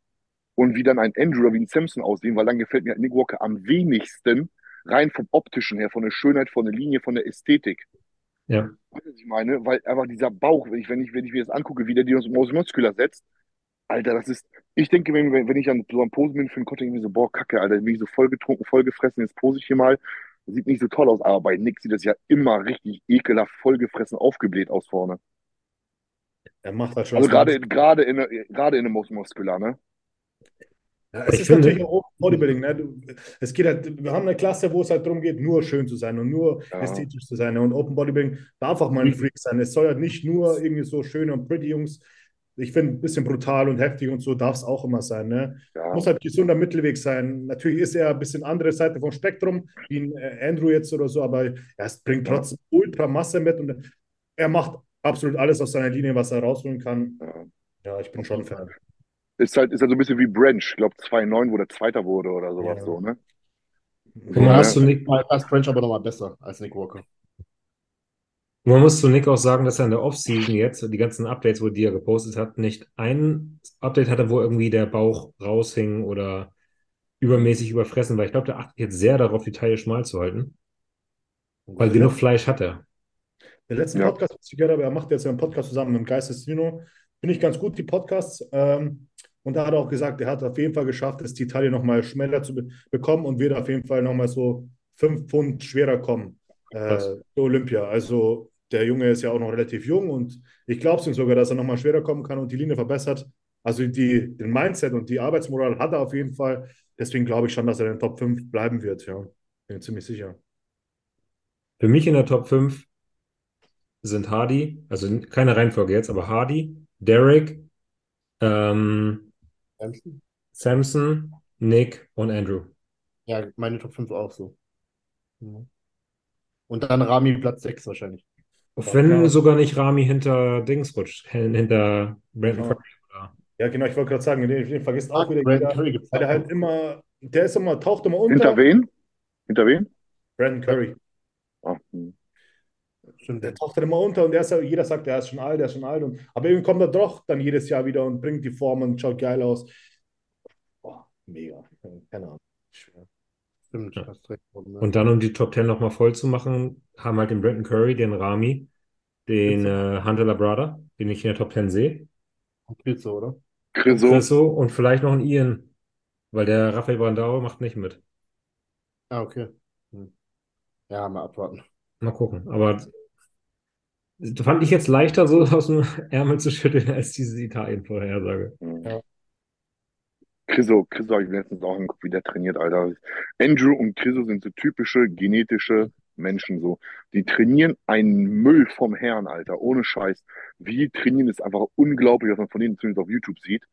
und wie dann ein Andrew oder wie ein Simpson aussehen, weil dann gefällt mir Nick Walker am wenigsten rein vom optischen her, von der Schönheit, von der Linie, von der Ästhetik. Ja. Weißt du, was ich meine? Weil einfach dieser Bauch, wenn ich, wenn ich, wenn ich mir das angucke, wie der die aus Muscular setzt, Alter, das ist, ich denke, wenn, wenn ich dann so am Posen bin für einen Content, ich mir so, boah, kacke, Alter, bin ich so vollgetrunken, vollgefressen, jetzt pose ich hier mal. Sieht nicht so toll aus, aber bei Nick sieht das ja immer richtig ekelhaft, vollgefressen, aufgebläht aus vorne. Er macht halt schon Also das gerade, gerade in, der- gerade in dem Most Muscular, ne? Ja, es Ich ist finde- natürlich auch Bodybuilding. Ne? Du, es geht halt, wir haben eine Klasse, wo es halt darum geht, nur schön zu sein und nur Ja. ästhetisch zu sein. Und Open Bodybuilding darf auch mal ein Freak sein. Es soll halt nicht nur irgendwie so schön und pretty Jungs. Ich finde, ein bisschen brutal und heftig und so darf es auch immer sein. Ne? Ja. Muss halt gesunder Mittelweg sein. Natürlich ist er ein bisschen andere Seite vom Spektrum, wie ein äh, Andrew jetzt oder so, aber ja, es bringt Ja. trotzdem ultra Masse mit und er macht absolut alles aus seiner Linie, was er rausholen kann. Ja. Ja, ich bin schon Fan. Ist halt, ist halt so ein bisschen wie Branch, ich glaube 2,9, wo der Zweiter wurde oder sowas Ja. so, ne? Guck mal, Ja. hast du Nick, Das French aber nochmal besser als Nick Walker. Man muss zu Nick auch sagen, dass er in der Offseason jetzt, die ganzen Updates, wo die er gepostet hat, nicht ein Update hatte, wo irgendwie der Bauch raushing oder übermäßig überfressen war. Ich glaube, der achtet jetzt sehr darauf, die Taille schmal zu halten, weil genug Fleisch hat er. Der letzte Ja. Podcast, was ich gehört habe, er macht jetzt einen Podcast zusammen mit dem Geistesdino. Finde ich ganz gut, die Podcasts. Ähm, und da hat er auch gesagt, er hat auf jeden Fall geschafft, es die Taille nochmal schmäler zu be bekommen und wird auf jeden Fall nochmal so fünf Pfund schwerer kommen äh, Olympia. Also der Junge ist ja auch noch relativ jung und ich glaube es ihm sogar, dass er nochmal schwerer kommen kann und die Linie verbessert. Also die, den Mindset und die Arbeitsmoral hat er auf jeden Fall. Deswegen glaube ich schon, dass er in den Top 5 bleiben wird. Ja, bin mir ziemlich sicher. Für mich in der Top 5 sind Hardy, also keine Reihenfolge jetzt, aber Hardy, Derek, ähm, Samson, Nick und Andrew. Ja, meine Top 5 auch so. Mhm. Und dann Rami Platz 6 wahrscheinlich. Wenn Ja. sogar nicht Rami hinter Dings rutscht, hinter Brandon Ja. Curry. Oder, Ja, genau, ich wollte gerade sagen, den, den vergisst auch wieder Brandon. Curry gibt's Weil der halt immer, der ist immer, taucht immer unter. Hinter wen? Hinter wen? Brandon Curry. Ah, hm. Stimmt. Der taucht dann immer unter und der ist, ja- jeder sagt, der ist schon alt, der ist schon alt. Und, aber irgendwie kommt er doch dann jedes Jahr wieder und bringt die Form und schaut geil aus. Boah, mega. Keine Ahnung. Schwer. Stimmt, Ja. hast recht. ne? Und dann, um die Top 10 nochmal voll zu machen, haben halt den Brandon Curry, den Rami, den äh, Hunter Labrada, den ich in der Top 10 sehe, Geht so, oder? Chriso. Chriso und vielleicht noch einen Ian, weil der Rafael Brandao macht nicht mit. Ah, okay. Hm. Ja, mal abwarten. Mal gucken. Aber fand ich jetzt leichter, so aus dem Ärmel zu schütteln, als diese Italien-Vorhersage. Hm. Chriso, Chriso habe ich mir letztens auch angeguckt, wie der trainiert, Alter. Andrew und Chriso sind so typische genetische Menschen, so. Die trainieren einen Müll vom Herrn, Alter, ohne Scheiß. Wie trainieren, ist einfach unglaublich, was man von denen zumindest auf YouTube sieht.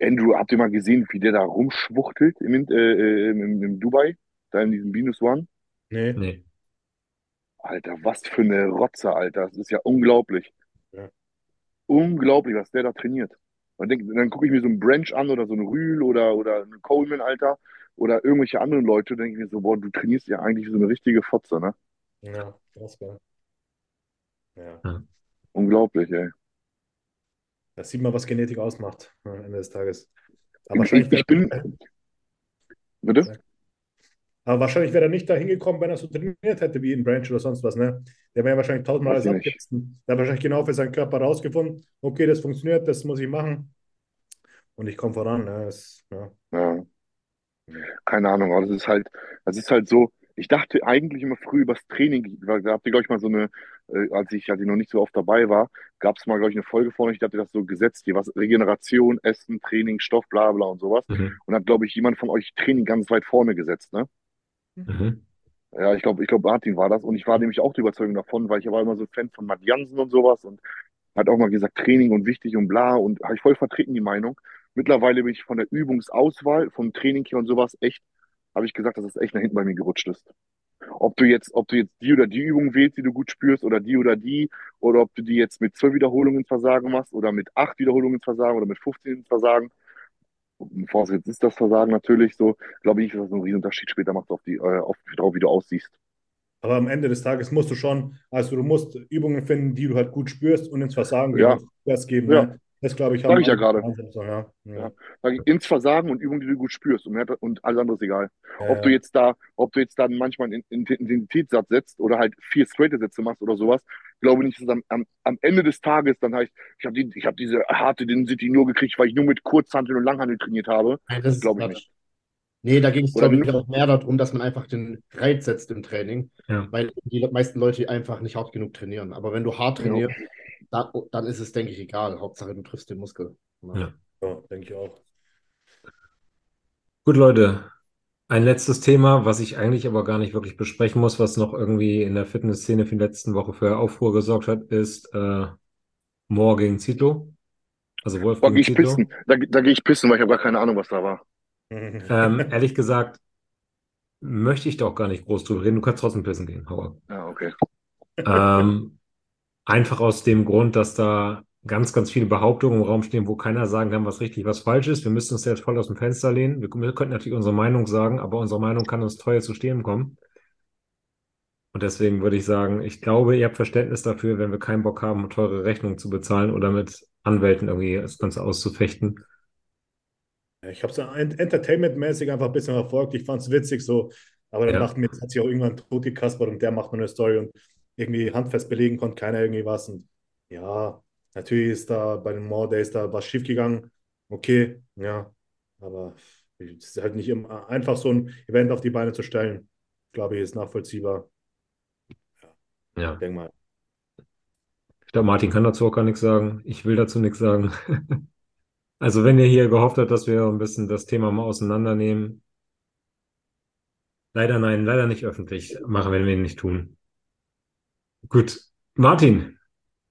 Andrew, habt ihr mal gesehen, wie der da rumschwuchtelt im, äh, äh, im, im Dubai, da in diesem Minus One? Nee. Nee. Alter, was für eine Rotze, Alter. Das ist ja unglaublich. Ja. Unglaublich, was der da trainiert. Und denk, dann gucke ich mir so einen Branch an oder so einen Rühl oder, oder einen Coleman, Alter, oder irgendwelche anderen Leute, denke ich mir so, boah, du trainierst ja eigentlich wie so eine richtige Fotze, ne? Ja, das war. Ja. Unglaublich, ey. Da sieht man, was Genetik ausmacht am Ende des Tages. Aber Ich, wahrscheinlich ich bin. Bitte? Aber wahrscheinlich wäre er nicht da hingekommen, wenn er so trainiert hätte wie in Branch oder sonst was. Ne? Der wäre ja wahrscheinlich tausendmal alles ich abgemessen. Der hat wahrscheinlich genau für seinen Körper rausgefunden, okay, das funktioniert, das muss ich machen. und ich komme voran. Ne? Das, ja. Ja. Keine Ahnung, aber das ist halt, das ist halt so. Ich dachte eigentlich immer früh übers Training, weil da habt ihr, glaube ich, mal so eine, äh, als ich, als ich noch nicht so oft dabei war, gab es mal, glaube ich, eine Folge von euch, da habt ihr das so gesetzt, hier was Regeneration, Essen, Training, Stoff, bla bla und sowas. Mhm. Und hat, glaube ich, jemand von euch Training ganz weit vorne gesetzt, ne? Mhm. Ja, ich glaube, ich glaube, Martin war das. Und ich war nämlich auch der Überzeugung davon, weil ich war immer so Fan von Matt Jansen und sowas und hat auch mal gesagt, Training und wichtig und bla. Und habe ich voll vertreten die Meinung. Mittlerweile bin ich von der Übungsauswahl, vom Training hier und sowas echt, habe ich gesagt, dass es echt nach hinten bei mir gerutscht ist. Ob du jetzt, ob du jetzt die oder die Übung wählst, die du gut spürst, oder die oder die, oder ob du die jetzt mit zwölf Wiederholungen ins Versagen machst, oder mit acht Wiederholungen ins Versagen, oder mit 15 ins Versagen. Vorausgesetzt ist das Versagen natürlich so, glaube ich, dass das einen Riesenunterschied später macht auf die, äh, auf, darauf, wie du aussiehst. Aber am Ende des Tages musst du schon, also du musst Übungen finden, die du halt gut spürst und ins Versagen Ja. das geben. Ja. Ne? Das glaube ich, Sag ich ja gerade. Ansätze, Ja. Ja. Ins Versagen und Übungen, die du gut spürst. Und, und alles andere ist egal. Ja, Ob du jetzt da, ob du jetzt dann manchmal einen In- In- Intensitätssatz setzt oder halt vier straighte Sätze machst oder sowas, glaube nicht, dass es am, am, am Ende des Tages dann heißt, ich habe die, ich habe diese harte Density nur gekriegt, weil ich nur mit Kurzhantel und Langhantel trainiert habe. Nein, das Glaube ich nicht. Nee, da ging es, glaube ich, auch mehr darum, dass man einfach den Reiz setzt im Training, Ja. weil die meisten Leute einfach nicht hart genug trainieren. Aber wenn du hart Ja. trainierst, dann, dann ist es, denke ich, egal. Hauptsache, du triffst den Muskel. Ja. Ja, denke ich auch. Gut, Leute. Ein letztes Thema, was ich eigentlich aber gar nicht wirklich besprechen muss, was noch irgendwie in der Fitnessszene für die letzten Woche für Aufruhr gesorgt hat, ist äh, Moore gegen Zito. Also Wolf Da gegen gehe ich Zito. pissen. Da, da gehe ich pissen, weil ich habe gar keine Ahnung, was da war. Ähm, ehrlich gesagt, möchte ich da auch gar nicht groß drüber reden. Du kannst trotzdem pissen gehen, hau ab. Ja, okay. Ähm, einfach aus dem Grund, dass da ganz, ganz viele Behauptungen im Raum stehen, wo keiner sagen kann, was richtig, was falsch ist. Wir müssen uns jetzt voll aus dem Fenster lehnen. Wir, wir könnten natürlich unsere Meinung sagen, aber unsere Meinung kann uns teuer zu stehen kommen. Und deswegen würde ich sagen, ich glaube, ihr habt Verständnis dafür, wenn wir keinen Bock haben, teure Rechnungen zu bezahlen oder mit Anwälten irgendwie das Ganze auszufechten. Ich habe es entertainmentmäßig einfach ein bisschen verfolgt. Ich fand es witzig so. Aber dann Ja. dachte mir, jetzt hat sich auch irgendwann tot gekaspert und der macht nur eine Story und irgendwie handfest belegen konnte keiner irgendwie was. Und ja, natürlich ist da bei den More Days da was schiefgegangen. Okay, ja. Aber es ist halt nicht immer einfach so ein Event auf die Beine zu stellen. Glaube ich, ist nachvollziehbar. Ja. Ich denke mal. Ich glaube, Martin kann dazu auch gar nichts sagen. Ich will dazu nichts sagen. Also, wenn ihr hier gehofft habt, dass wir ein bisschen das Thema mal auseinandernehmen, leider nein, leider nicht öffentlich. Machen wenn wir nicht tun. Gut. Martin,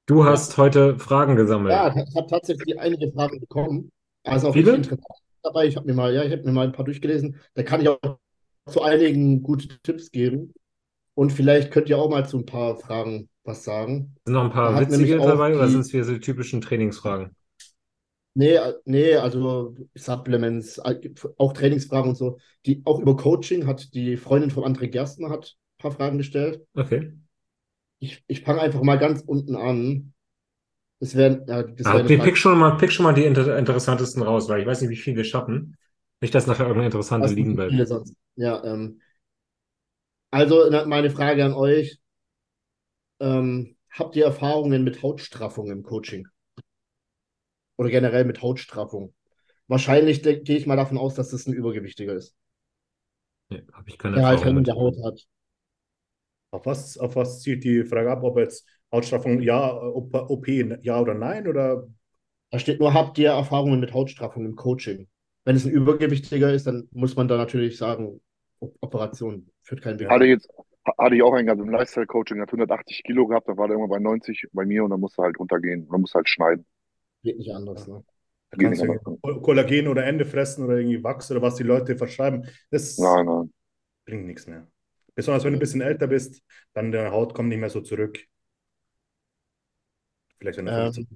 du hast heute Fragen gesammelt. Ja, ich habe tatsächlich einige Fragen bekommen. Also auch Viele? dabei. Ich habe mir mal, ja, ich habe mir mal ein paar durchgelesen. Da kann ich auch zu einigen gute Tipps geben. Und vielleicht könnt ihr auch mal zu ein paar Fragen was sagen. Sind noch ein paar witzige dabei oder die- sind es wieder so die typischen Trainingsfragen? Nee, äh, nee, also Supplements, auch Trainingsfragen und so. Die, auch über Coaching hat die Freundin von André Gerstner hat ein paar Fragen gestellt. Okay. Ich, ich fange einfach mal ganz unten an. Das wäre ja, das Ah, wär eine pick, schon mal, pick schon mal die inter interessantesten raus, weil ich weiß nicht, wie viel wir schaffen. Nicht, dass nachher irgendeine interessante Was liegen bleibt. Ja, ähm, also meine Frage an euch. Ähm, habt ihr Erfahrungen mit Hautstraffung im Coaching? Oder generell mit Hautstraffung? Wahrscheinlich gehe ich mal davon aus, dass das ein Übergewichtiger ist, Nee, habe ich keine der halt Erfahrung mit. hängende Haut hat. Auf was, auf was zielt die Frage ab, ob jetzt Hautstraffung ja, OP, OP ja oder nein? Oder Da steht nur, habt ihr Erfahrungen mit Hautstraffung im Coaching? Wenn es ein Übergewichtiger ist, dann muss man da natürlich sagen, Operation führt keinen Weg. Hatte jetzt, hatte ich auch einen ganz im Lifestyle-Coaching, hat 180 Kilo gehabt, da war der irgendwann bei 90 bei mir und dann musste halt runtergehen. Man muss halt schneiden. Geht nicht anders. Ne? da Geht kannst nicht anders. Kollagen oder Ende fressen oder irgendwie Wachs oder was die Leute verschreiben. Das Nein, nein. bringt nichts mehr. Besonders wenn du ein bisschen älter bist, dann deine Haut kommt nicht mehr so zurück. Vielleicht wenn Ähm, 15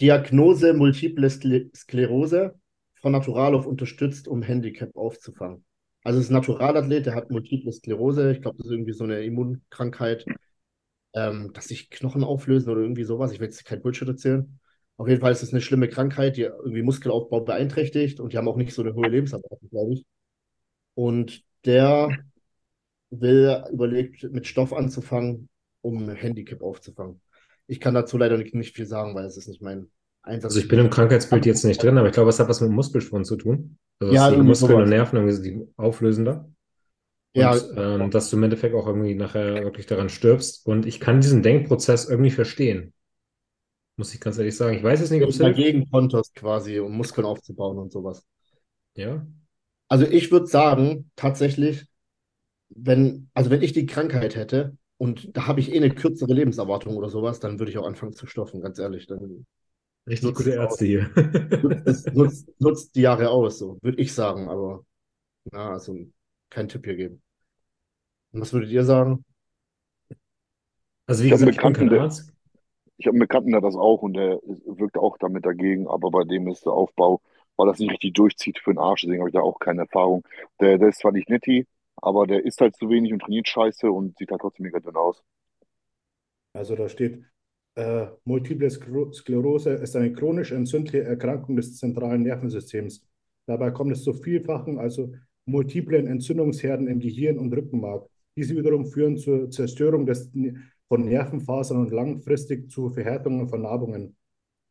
Diagnose Multiple Skle- Sklerose von Naturalov unterstützt, um Handicap aufzufangen. Also es ist ein Naturalathlet, der hat Multiple Sklerose. Ich glaube, das ist irgendwie so eine Immunkrankheit, ähm, dass sich Knochen auflösen oder irgendwie sowas. Ich will jetzt kein Bullshit erzählen. Auf jeden Fall ist es eine schlimme Krankheit, die irgendwie Muskelaufbau beeinträchtigt und die haben auch nicht so eine hohe Lebenserwartung, glaube ich. Und der will, überlegt, mit Stoff anzufangen, um Handicap aufzufangen. Ich kann dazu leider nicht, nicht viel sagen, weil es ist nicht mein Einsatz. Also ich bin im Krankheitsbild jetzt nicht drin, aber ich glaube, es hat was mit Muskelschwund zu tun. Also Ja, die Muskeln und. Nerven irgendwie die auflösen da. Ja, Und ähm, dass du im Endeffekt auch irgendwie nachher wirklich daran stirbst. Und ich kann diesen Denkprozess irgendwie verstehen. Muss ich ganz ehrlich sagen. Ich weiß jetzt nicht, ob es dagegen konterst quasi, um Muskeln aufzubauen und sowas. Ja. Also ich würde sagen, tatsächlich, wenn, also wenn ich die Krankheit hätte und da habe ich eh eine kürzere Lebenserwartung oder sowas, dann würde ich auch anfangen zu stoffen, ganz ehrlich. Dann Richtig Nutzt gute Ärzte hier. nutzt, nutzt, nutzt die Jahre aus, so würde ich sagen, aber na, also keinen Tipp hier geben. Und was würdet ihr sagen? Also wie Ich gesagt, kein Bekannten, der-. Ich habe einen Bekannten, der das auch und der wirkt auch damit dagegen, aber bei dem ist der Aufbau, weil das nicht richtig durchzieht für den Arsch, deswegen habe ich da auch keine Erfahrung. Der, der ist zwar nicht netti, aber der isst halt zu wenig und trainiert scheiße und sieht halt trotzdem mega dünn aus. Also da steht, äh, Multiple Skler- Sklerose ist eine chronisch entzündliche Erkrankung des zentralen Nervensystems. Dabei kommt es zu vielfachen, also multiplen Entzündungsherden im Gehirn und Rückenmark. Diese wiederum führen zur Zerstörung des, von Nervenfasern und langfristig zu Verhärtungen von Narbungen,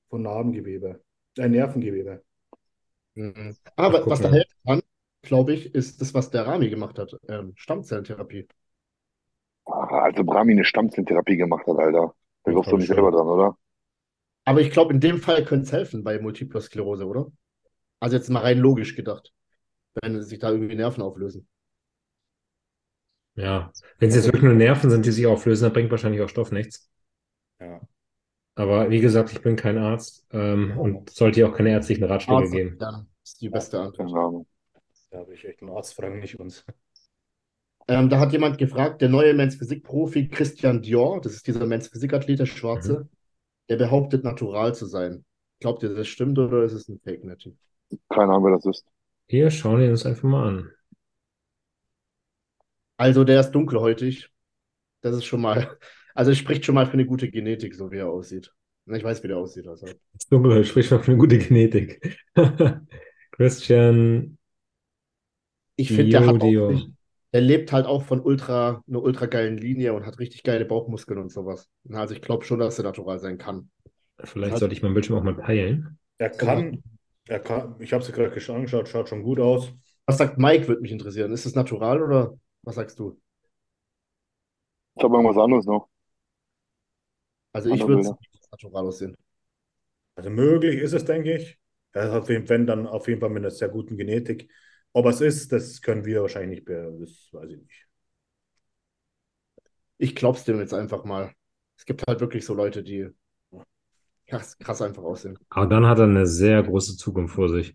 von Narbengewebe, äh, Nervengewebe. Mhm. Aber Ach, was da mal. Glaube ich, ist das, was der Rami gemacht hat, ähm, Stammzellentherapie. Also Brahmi eine Stammzelltherapie gemacht hat, Alter. Da Ja, glaubst du nicht ich selber dran, oder? Aber ich glaube, in dem Fall könnte es helfen bei Multipler Sklerose, oder? Also jetzt mal rein logisch gedacht, wenn sich da irgendwie Nerven auflösen. Ja. Wenn es jetzt wirklich nur Nerven sind, die sich auflösen, dann bringt wahrscheinlich auch Stoff nichts. Ja. Aber wie gesagt, ich bin kein Arzt ähm, und sollte dir auch keine ärztlichen Ratschläge Arzt, geben. dann ist die beste Antwort. Da habe ich echt einen Arzt, fragen nicht uns. Ähm, da hat jemand gefragt, der neue Men's Physik-Profi Christian Dior, das ist dieser Men's Physik-Athlet, der Schwarze, der behauptet, natural zu sein. Glaubt ihr, das stimmt oder ist es ein Fake Native? Keine Ahnung, wer das ist. Wir schauen ihn uns einfach mal an. Also der ist dunkelhäutig. Das ist schon mal, also es spricht schon mal für eine gute Genetik, so wie er aussieht. Ich weiß, wie der aussieht. Also. Das Dunkelheit spricht mal für eine gute Genetik. Christian, Ich finde, der hat Dio. der lebt halt auch von ultra, einer ultra geilen Linie und hat richtig geile Bauchmuskeln und sowas. Also ich glaube schon, dass er natural sein kann. vielleicht sollte ich meinen Bildschirm auch mal teilen. Er kann, er kann, ich habe es gerade gesch- angeschaut, schaut schon gut aus. Was sagt Mike, würde mich interessieren. Ist es natural oder was sagst du? Ich habe irgendwas anderes noch. Also ich würde es natural aussehen. Also möglich ist es, denke ich. Er hat auf jeden, wenn dann auf jeden Fall mit einer sehr guten Genetik. Ob es ist, das können wir wahrscheinlich nicht, be- das weiß ich nicht. Ich glaub's dem jetzt einfach mal. Es gibt halt wirklich so Leute, die krass, krass einfach aussehen. Aber dann hat er eine sehr große Zukunft vor sich.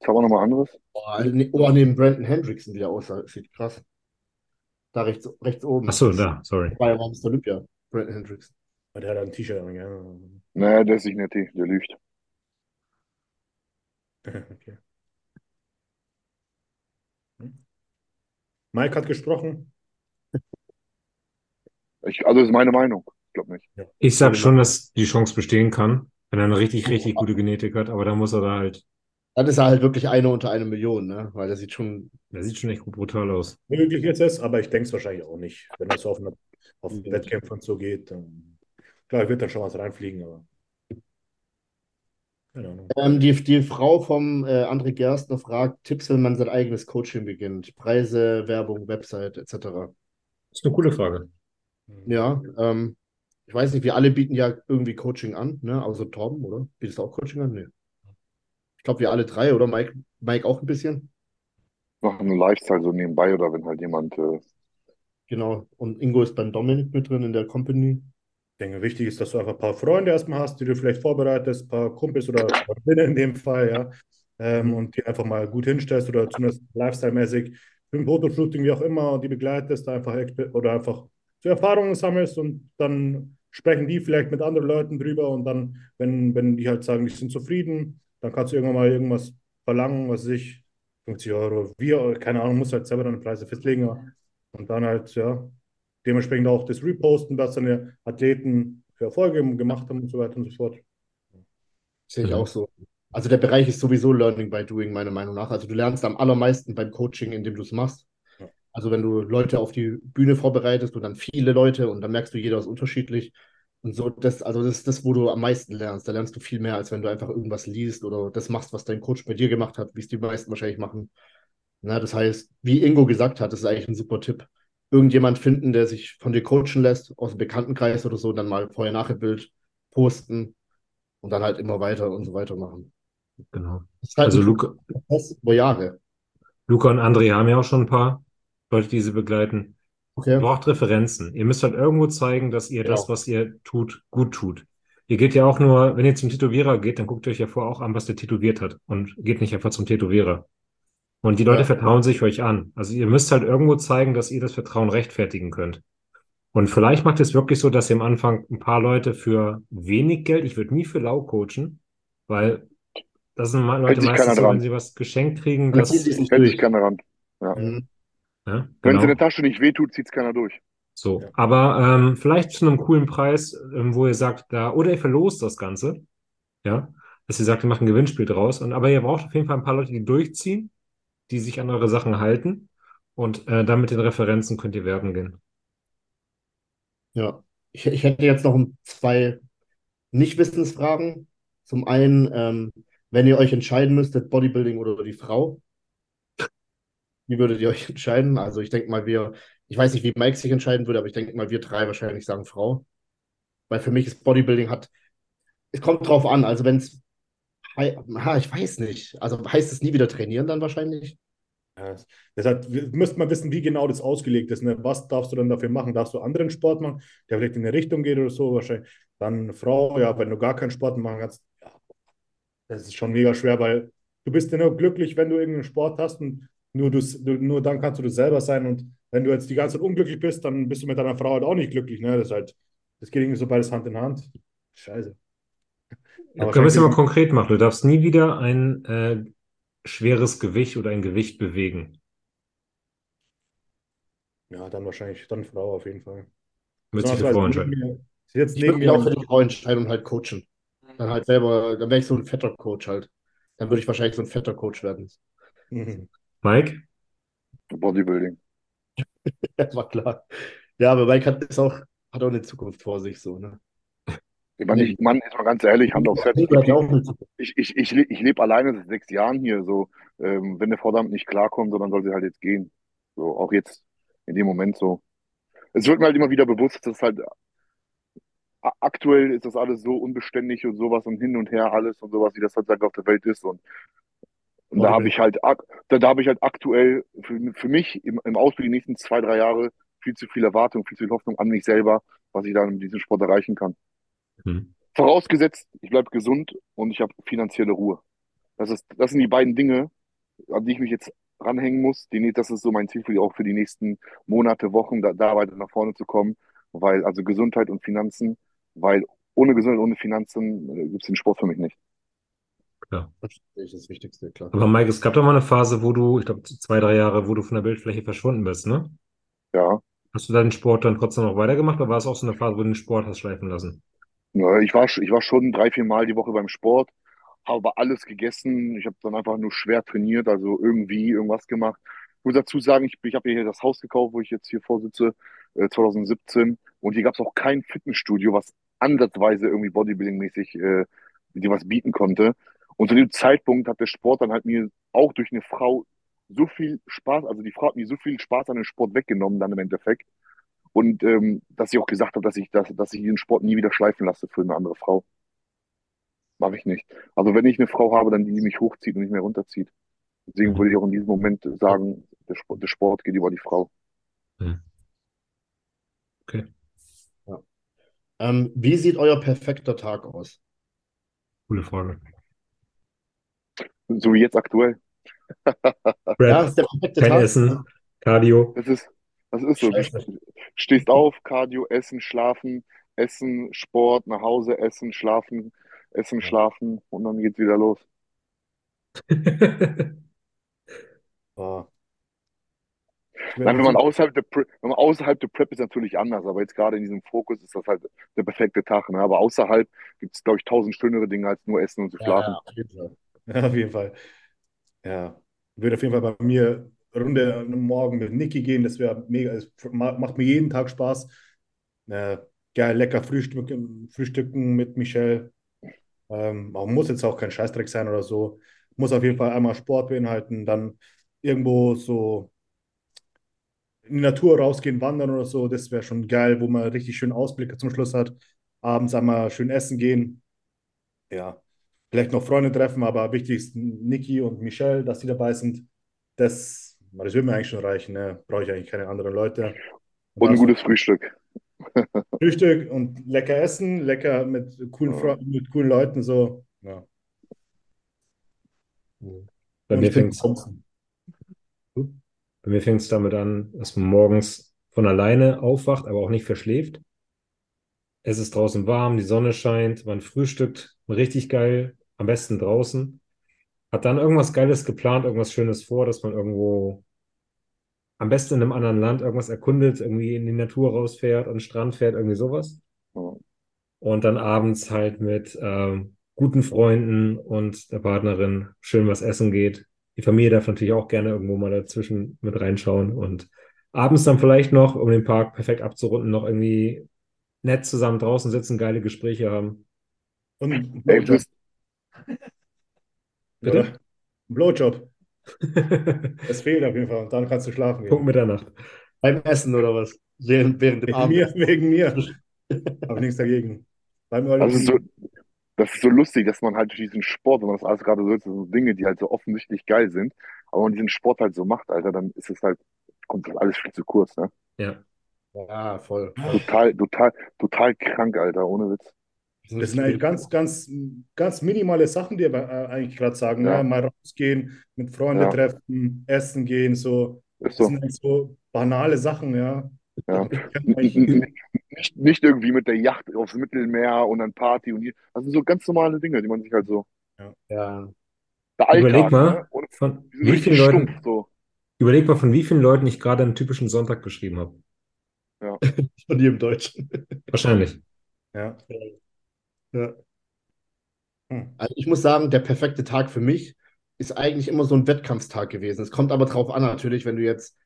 Jetzt haben wir noch mal anderes. Boah, ne- oh, neben Brandon Hendrickson, wie der aussieht. Krass. Da rechts, rechts oben. Ach so, da, sorry. Bei Mr. Olympia. Brandon Hendrickson. Der hat ein T-Shirt an, ja. Nee, der ist nicht netti, der lügt. Okay. Mike hat gesprochen. Ich, also ist meine Meinung. Ich glaube nicht. Ich sag schon, dass die Chance bestehen kann, wenn er eine richtig, richtig gute Genetik hat, aber da muss er da halt, Dann ist er halt wirklich einer unter einer Million, ne? Weil der sieht schon. der sieht schon echt brutal aus. Möglich ist es, aber ich denke es wahrscheinlich auch nicht. Wenn es auf, eine, auf. Wettkämpfe und so geht, dann klar, wird dann schon was reinfliegen, aber. Ähm, die, die Frau vom äh, André Gerstner fragt: Tipps, wenn man sein eigenes Coaching beginnt. Preise, Werbung, Website etc. Das ist eine coole Frage. Ja, ähm, ich weiß nicht, wir alle bieten ja irgendwie Coaching an, ne? Außer Torben, oder? Bietest du auch Coaching an? Nee. Ich glaube, wir alle drei, oder? Mike, Mike auch ein bisschen? Machen einen Lifestyle so nebenbei oder wenn halt jemand, äh, Genau. Und Ingo ist beim Dominik mit drin in der Company. Ich denke, wichtig ist, dass du einfach ein paar Freunde erstmal hast, die du vielleicht vorbereitest, ein paar Kumpels oder Freundinnen in dem Fall, ja, ähm, und die einfach mal gut hinstellst oder zumindest lifestyle-mäßig für ein Fotoshooting, wie auch immer, und die begleitest, einfach oder einfach so Erfahrungen sammelst und dann sprechen die vielleicht mit anderen Leuten drüber und dann, wenn, wenn die halt sagen, die sind zufrieden, dann kannst du irgendwann mal irgendwas verlangen, was ich, 50 Euro, wie, keine Ahnung, musst halt selber deine Preise festlegen, und dann halt, ja, dementsprechend auch das Reposten, was deine Athleten für Erfolge gemacht haben und so weiter und so fort. Sehe ich Mhm. auch so. Also der Bereich ist sowieso Learning by Doing, meiner Meinung nach. Also du lernst am allermeisten beim Coaching, indem du es machst. Ja. Also wenn du Leute auf die Bühne vorbereitest und dann viele Leute und dann merkst du, jeder ist unterschiedlich, Und so, das, also das ist das, wo du am meisten lernst. Da lernst du viel mehr, als wenn du einfach irgendwas liest oder das machst, was dein Coach bei dir gemacht hat, wie es die meisten wahrscheinlich machen. Na, das heißt, wie Ingo gesagt hat, das ist eigentlich ein super Tipp. Irgendjemand finden, der sich von dir coachen lässt, aus dem Bekanntenkreis oder so, dann mal vorher-nachher-Bild posten und dann halt immer weiter und so weiter machen. Genau. Das halt Also Luca, über Jahre. Luca und André haben ja auch schon ein paar Leute, die sie begleiten. Okay. braucht Referenzen. Ihr müsst halt irgendwo zeigen, dass ihr das, Genau. was ihr tut, gut tut. Ihr geht ja auch nur, wenn ihr zum Tätowierer geht, dann guckt ihr euch ja vorher auch an, was der tätowiert hat und geht nicht einfach zum Tätowierer. Und die Leute Ja. vertrauen sich euch an. Also ihr müsst halt irgendwo zeigen, dass ihr das Vertrauen rechtfertigen könnt. Und vielleicht macht es wirklich so, dass ihr am Anfang ein paar Leute für wenig Geld, ich würde nie für lau coachen, weil das sind Leute meistens so, wenn sie was geschenkt kriegen, das, es nicht keiner ran. Mhm. ja, Wenn es genau. in der Tasche nicht wehtut, zieht es keiner durch. So, Ja. aber ähm, vielleicht zu einem coolen Preis, ähm, wo ihr sagt, da, oder ihr verlost das Ganze, ja, dass ihr sagt, ihr macht ein Gewinnspiel draus. Und aber ihr braucht auf jeden Fall ein paar Leute, die durchziehen, die sich an eure Sachen halten. Und äh, dann mit den Referenzen könnt ihr werben gehen. Ja. Ich, ich hätte jetzt noch zwei Nicht-Wissensfragen. Zum einen, ähm, wenn ihr euch entscheiden müsstet, Bodybuilding oder die Frau, wie würdet ihr euch entscheiden? Also ich denke mal, wir, ich weiß nicht, wie Mike sich entscheiden würde, aber ich denke mal, wir drei wahrscheinlich sagen Frau. Weil für mich ist Bodybuilding hat, es kommt drauf an. Also wenn es, ich weiß nicht. Also heißt es nie wieder trainieren dann wahrscheinlich? Ja, deshalb müsste man wissen, wie genau das ausgelegt ist. Ne? Was darfst du dann dafür machen? Darfst du anderen Sport machen, der vielleicht in eine Richtung geht oder so? Wahrscheinlich. Dann Frau, ja, wenn du gar keinen Sport machen kannst, ja, das ist schon mega schwer, weil du bist ja nur glücklich, wenn du irgendeinen Sport hast und nur, du, nur dann kannst du das selber sein. Und wenn du jetzt die ganze Zeit unglücklich bist, dann bist du mit deiner Frau halt auch nicht glücklich. Ne? Das halt, das geht irgendwie so beides Hand in Hand. Scheiße. Aber Können wir es ja mal konkret machen. Du darfst nie wieder ein äh, schweres Gewicht oder ein Gewicht bewegen. Ja, dann wahrscheinlich, dann Frau auf jeden Fall. Wird sich für Besonders, Frau entscheiden. sitzt Ich würde mich auch für die Frau entscheiden und halt coachen. Dann halt selber, dann wäre ich so ein fetter Coach halt. Dann würde ich wahrscheinlich so ein fetter Coach werden. Mhm. Mike? Bodybuilding. Ja, war klar. Ja, aber Mike hat, ist auch, hat auch eine Zukunft vor sich, so, ne? Ich meine, ich, Mann, ist mal ganz ehrlich, Hand aufs Herz. Ich, ich, ich, ich lebe alleine seit sechs Jahren hier. So, ähm, wenn Frau damit nicht klarkommt, so, dann soll sie halt jetzt gehen. So, auch jetzt in dem Moment so. Es wird mir halt immer wieder bewusst, dass halt aktuell ist das alles so unbeständig und sowas und hin und her alles und sowas, wie das halt auf der Welt ist. Und, und da habe ich halt, da, da habe ich halt aktuell für, für mich im, im Ausblick die nächsten zwei, drei Jahre viel zu viel Erwartung, viel zu viel Hoffnung an mich selber, was ich dann in diesem Sport erreichen kann. Hm. Vorausgesetzt, ich bleibe gesund und ich habe finanzielle Ruhe. Das ist, das sind die beiden Dinge, an die ich mich jetzt ranhängen muss. Die, das ist so mein Ziel für die, auch für die nächsten Monate, Wochen, da, da weiter nach vorne zu kommen. Weil, also Gesundheit und Finanzen, weil ohne Gesundheit, ohne Finanzen äh, gibt es den Sport für mich nicht. Klar. Das ist das Wichtigste, klar. Aber Mike, es gab doch mal eine Phase, wo du, ich glaube, zwei, drei Jahre, wo du von der Bildfläche verschwunden bist, ne? Ja. Hast du deinen Sport dann trotzdem noch weitergemacht oder war es auch so eine Phase, wo du den Sport hast schleifen lassen? Ja, ich war, ich war schon drei, vier Mal die Woche beim Sport, habe alles gegessen. Ich habe dann einfach nur schwer trainiert, also irgendwie irgendwas gemacht. Ich muss dazu sagen, ich, ich habe hier das Haus gekauft, wo ich jetzt hier vorsitze, äh, 2017. Und hier gab es auch kein Fitnessstudio, was ansatzweise irgendwie Bodybuilding-mäßig äh, dir was bieten konnte. Und zu dem Zeitpunkt hat der Sport dann halt mir auch durch eine Frau so viel Spaß, also die Frau hat mir so viel Spaß an dem Sport weggenommen dann im Endeffekt. Und ähm, dass ich auch gesagt habe, dass ich, dass, dass ich diesen Sport nie wieder schleifen lasse für eine andere Frau. Mache ich nicht. Also wenn ich eine Frau habe, dann die, die mich hochzieht und nicht mehr runterzieht. Deswegen würde ich auch in diesem Moment sagen, der Sport, der Sport geht über die Frau. Hm. Okay. Ähm, wie sieht euer perfekter Tag aus? Coole Frage. So wie jetzt aktuell. Ja, Prep, das ist der perfekte kein Tag. Essen, Cardio. Das ist, das ist so. Du Scheiße. stehst auf, Cardio, Essen, Schlafen, Essen, Sport, nach Hause, Essen, Schlafen, Essen, Schlafen und dann geht's wieder los. Ah. Nein, wenn man außerhalb der Prep, wenn man außerhalb der Prep ist natürlich anders, aber jetzt gerade in diesem Fokus ist das halt der perfekte Tag. Ne? Aber außerhalb gibt es, glaube ich, tausend schönere Dinge als nur essen und zu Ja, schlafen. ja, auf jeden Fall. Ja, auf jeden Fall. Ja, würde auf jeden Fall bei mir Runde Morgen mit Niki gehen. Das wäre mega. Ma- macht mir jeden Tag Spaß. Äh, geil lecker frühstücken, frühstücken mit Michelle. Ähm, muss jetzt auch kein Scheißdreck sein oder so. Muss auf jeden Fall einmal Sport beinhalten, dann irgendwo so in die Natur rausgehen, wandern oder so. Das wäre schon geil, wo man richtig schön Ausblicke zum Schluss hat. Abends einmal schön essen gehen. Ja, vielleicht noch Freunde treffen, aber wichtigst Niki und Michelle, dass die dabei sind. Das, das würde mir eigentlich schon reichen. Ne? Brauche ich eigentlich keine anderen Leute. Und ein Also gutes Frühstück. Frühstück und lecker essen, lecker mit coolen, Ja. Freunden, mit coolen Leuten so. Ja. Bei Und mir fängt es Thompson. bei mir fängt's damit an, dass man morgens von alleine aufwacht, aber auch nicht verschläft. Es ist draußen warm, die Sonne scheint, man frühstückt richtig geil, am besten draußen. Hat dann irgendwas Geiles geplant, irgendwas Schönes vor, dass man irgendwo am besten in einem anderen Land irgendwas erkundet, irgendwie in die Natur rausfährt, an den Strand fährt, irgendwie sowas. Und dann abends halt mit ähm, guten Freunden und der Partnerin schön was essen geht. Die Familie darf natürlich auch gerne irgendwo mal dazwischen mit reinschauen und abends dann vielleicht noch, um den Park perfekt abzurunden, noch irgendwie nett zusammen draußen sitzen, geile Gespräche haben. Und Ey, Blowjob, bist, Bitte? oder? Blowjob. Das fehlt auf jeden Fall. Und dann kannst du schlafen Punkt gehen. Mitternacht. Beim Essen oder was? Während, während dem Wegen Abend. mir, wegen mir. Habe nichts dagegen. Beim das ist so, das ist so lustig, dass man halt durch diesen Sport, wenn man das alles gerade so, sind so Dinge, die halt so offensichtlich geil sind, aber wenn man diesen Sport halt so macht, Alter, dann ist es halt, kommt das alles viel zu kurz, ne? Ja. Ja, voll. Total, total, total krank, Alter, ohne Witz. Das sind eigentlich ganz, ganz, ganz minimale Sachen, die wir äh, eigentlich gerade sagen. Ja. Ne? Mal rausgehen, mit Freunden Ja. treffen, essen gehen, so. Das so, sind eigentlich so banale Sachen, ja. ja. Nicht, nicht irgendwie mit der Yacht aufs Mittelmeer und dann Party und hier. Das sind so ganz normale Dinge, die man sich halt so. Ja. Der Alltag, Überleg ne? mal, Und von wie vielen Leuten, stumpf, so. überleg mal, von wie vielen Leuten ich gerade einen typischen Sonntag beschrieben habe. Von dir im Deutschen. Wahrscheinlich. Ja. Ja. Hm. Also ich muss sagen, der perfekte Tag für mich ist eigentlich immer so ein Wettkampftag gewesen. Es kommt aber drauf an, natürlich, wenn du jetzt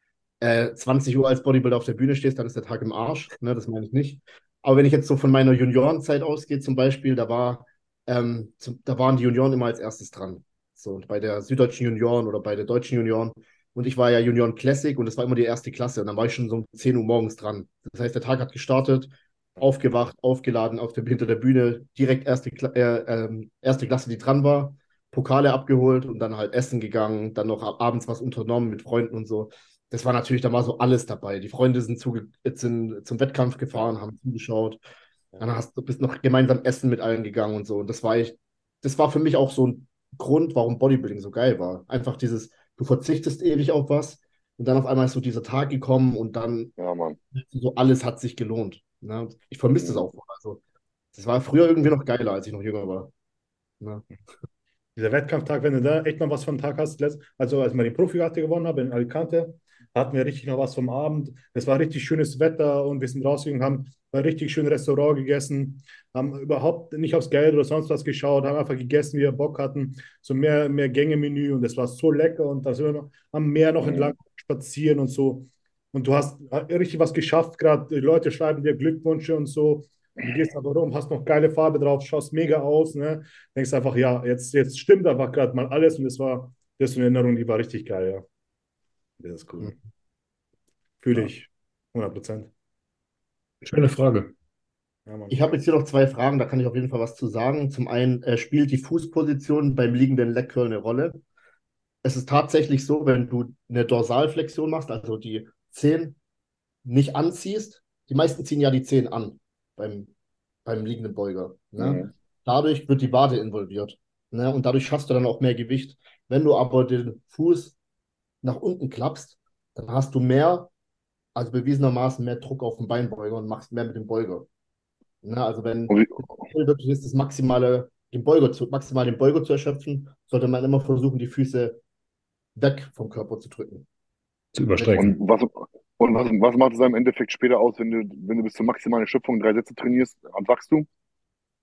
äh, 20 Uhr als Bodybuilder auf der Bühne stehst, dann ist der Tag im Arsch. Ne, das meine ich nicht. Aber wenn ich jetzt so von meiner Juniorenzeit ausgehe, zum Beispiel, da war, ähm, zum, da waren die Junioren immer als erstes dran. So, und bei der süddeutschen Junioren oder bei der deutschen Junioren. Und ich war ja Junioren Classic und das war immer die erste Klasse. Und dann war ich schon so um 10 Uhr morgens dran. Das heißt, der Tag hat gestartet, aufgewacht, aufgeladen auf der, hinter der Bühne, direkt erste, äh, ähm, erste Klasse, die dran war, Pokale abgeholt und dann halt essen gegangen, dann noch ab- abends was unternommen mit Freunden und so. Das war natürlich, da war so alles dabei. Die Freunde sind, zuge sind zum Wettkampf gefahren, haben zugeschaut. Dann hast du bist noch gemeinsam essen mit allen gegangen und so. Und das war ich, das war für mich auch so ein Grund, warum Bodybuilding so geil war. Einfach dieses, du verzichtest ewig auf was und dann auf einmal ist so dieser Tag gekommen und dann Ja, so alles hat sich gelohnt. Ne? Ich vermisse das auch. Also, das war früher irgendwie noch geiler, als ich noch jünger war. Ne? Dieser Wettkampftag, wenn du da echt noch was vom Tag hast, also als wir die Profikarte gewonnen haben in Alicante, hatten wir richtig noch was vom Abend. Es war richtig schönes Wetter und wir sind rausgegangen, haben ein richtig schönes Restaurant gegessen, haben überhaupt nicht aufs Geld oder sonst was geschaut, haben einfach gegessen, wie wir Bock hatten, so mehr, mehr Gänge-Menü und es war so lecker und da sind wir noch am Meer noch Mhm. entlang spazieren und so. Und du hast richtig was geschafft, gerade die Leute schreiben dir Glückwünsche und so. Und du gehst aber rum, hast noch geile Farbe drauf, schaust mega aus, ne? Denkst einfach, ja, jetzt, jetzt stimmt einfach gerade mal alles und es war, das ist eine Erinnerung, die war richtig geil, ja. Das ist cool. Mhm. Fühle Ja. ich. 100 Prozent. Schöne Frage. Ja. Ich habe jetzt hier noch zwei Fragen, da kann ich auf jeden Fall was zu sagen. Zum einen äh, spielt die Fußposition beim liegenden Leg Curl eine Rolle. Es ist tatsächlich so, wenn du eine Dorsalflexion machst, also die Zehen nicht anziehst, die meisten ziehen ja die Zehen an beim, beim liegenden Beuger. Ne? Mhm. Dadurch wird die Wade involviert. Ne? Und dadurch schaffst du dann auch mehr Gewicht. Wenn du aber den Fuß nach unten klappst, dann hast du mehr, also bewiesenermaßen mehr Druck auf den Beinbeuger und machst mehr mit dem Beuger. Ne? Also wenn wirklich ist, das maximale, den Beuger zu, maximal den Beuger zu erschöpfen, sollte man immer versuchen, die Füße weg vom Körper zu drücken. Zu überstrecken. und was, und was, was macht es dann im Endeffekt später aus, wenn du, wenn du bis zur maximalen Schöpfung drei Sätze trainierst? An Wachstum?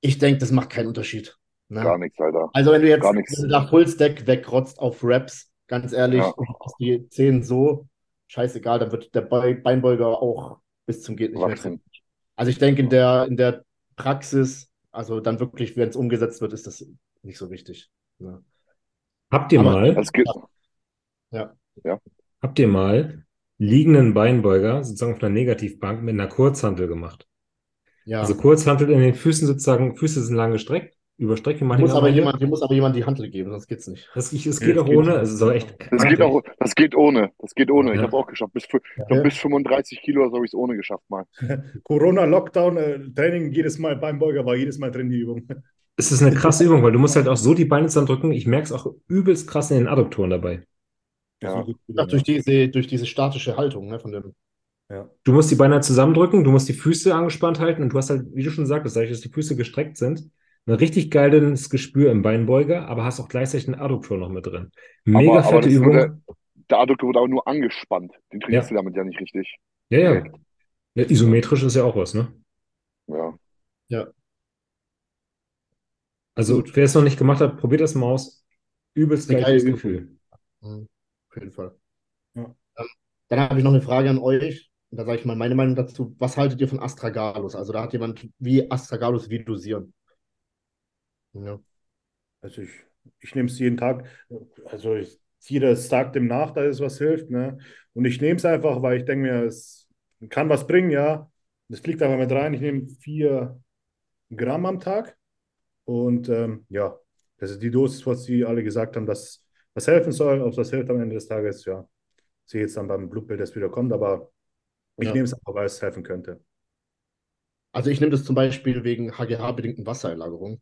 Ich denke, das macht keinen Unterschied. Ne? Gar nichts, Alter. Also wenn du jetzt wenn du da Fullstack wegrotzt auf Raps, ganz ehrlich, Ja. die Zehen so, scheißegal, dann wird der Be Beinbeuger auch bis zum geht nicht mehr Wachsen. Also ich denke, in der, in der Praxis, also dann wirklich, wenn es umgesetzt wird, ist das nicht so wichtig. Ja. Habt ihr Aber mal, Das geht, Ja. Habt ihr mal liegenden Beinbeuger sozusagen auf einer Negativbank mit einer Kurzhantel gemacht? Ja. Also Kurzhantel in den Füßen sozusagen, Füße sind lang gestreckt, überstreckt Martin muss aber meinte. jemand, hier muss aber jemand die Handel geben, sonst geht's nicht. Das, ich, es Ja, geht das auch geht ohne, also ist aber echt das geht auch, das geht ohne. Das geht ohne. Ich Ja. habe auch geschafft. Bis, ich Ja. bis 35 Kilo habe ich es ohne geschafft mal. Corona-Lockdown, äh, Training jedes Mal beim Beuger war jedes Mal drin die Übung. Es ist eine krasse Übung, weil du musst halt auch so die Beine zusammendrücken. Ich merke es auch übelst krass in den Adduktoren dabei. Ja. Übung, durch diese, durch diese statische Haltung, ne, von dem. ja. Du musst die Beine zusammendrücken, du musst die Füße angespannt halten und du hast halt, wie du schon sagtest, dadurch, dass die Füße gestreckt sind, ein richtig geiles Gespür im Beinbeuger, aber hast auch gleichzeitig einen Adduktor noch mit drin. Mega Aber- aber fette nur Übung. Der Adduktor wurde aber nur angespannt. Den trainierst Ja. du damit ja nicht richtig. Ja, ja. ja. Isometrisch ist ja auch was, ne? Ja. Also, Gut. wer es noch nicht gemacht hat, probiert das mal aus. Übelst geiles geile Gefühl. Mhm, Auf jeden Fall. Ja. Ähm, dann habe ich noch eine Frage an euch. Und da sage ich mal meine Meinung dazu. Was haltet ihr von Astragalus? Also da hat jemand wie Astragalus wie dosieren. Ja. Also ich, ich nehme es jeden Tag. Also ich, jeder sagt dem nach, dass es was hilft. Ne? Und ich nehme es einfach, weil ich denke mir, es kann was bringen, ja. Das fliegt einfach mit rein. Ich nehme vier Gramm am Tag. Und ähm, ja, das ist die Dosis, was sie alle gesagt haben, dass was helfen soll. Ob das hilft am Ende des Tages, ja. Sehe jetzt dann beim Blutbild, das wieder kommt, aber ich Ja. nehme es einfach, weil es helfen könnte. Also ich nehme das zum Beispiel wegen HGH-bedingten Wassereinlagerung.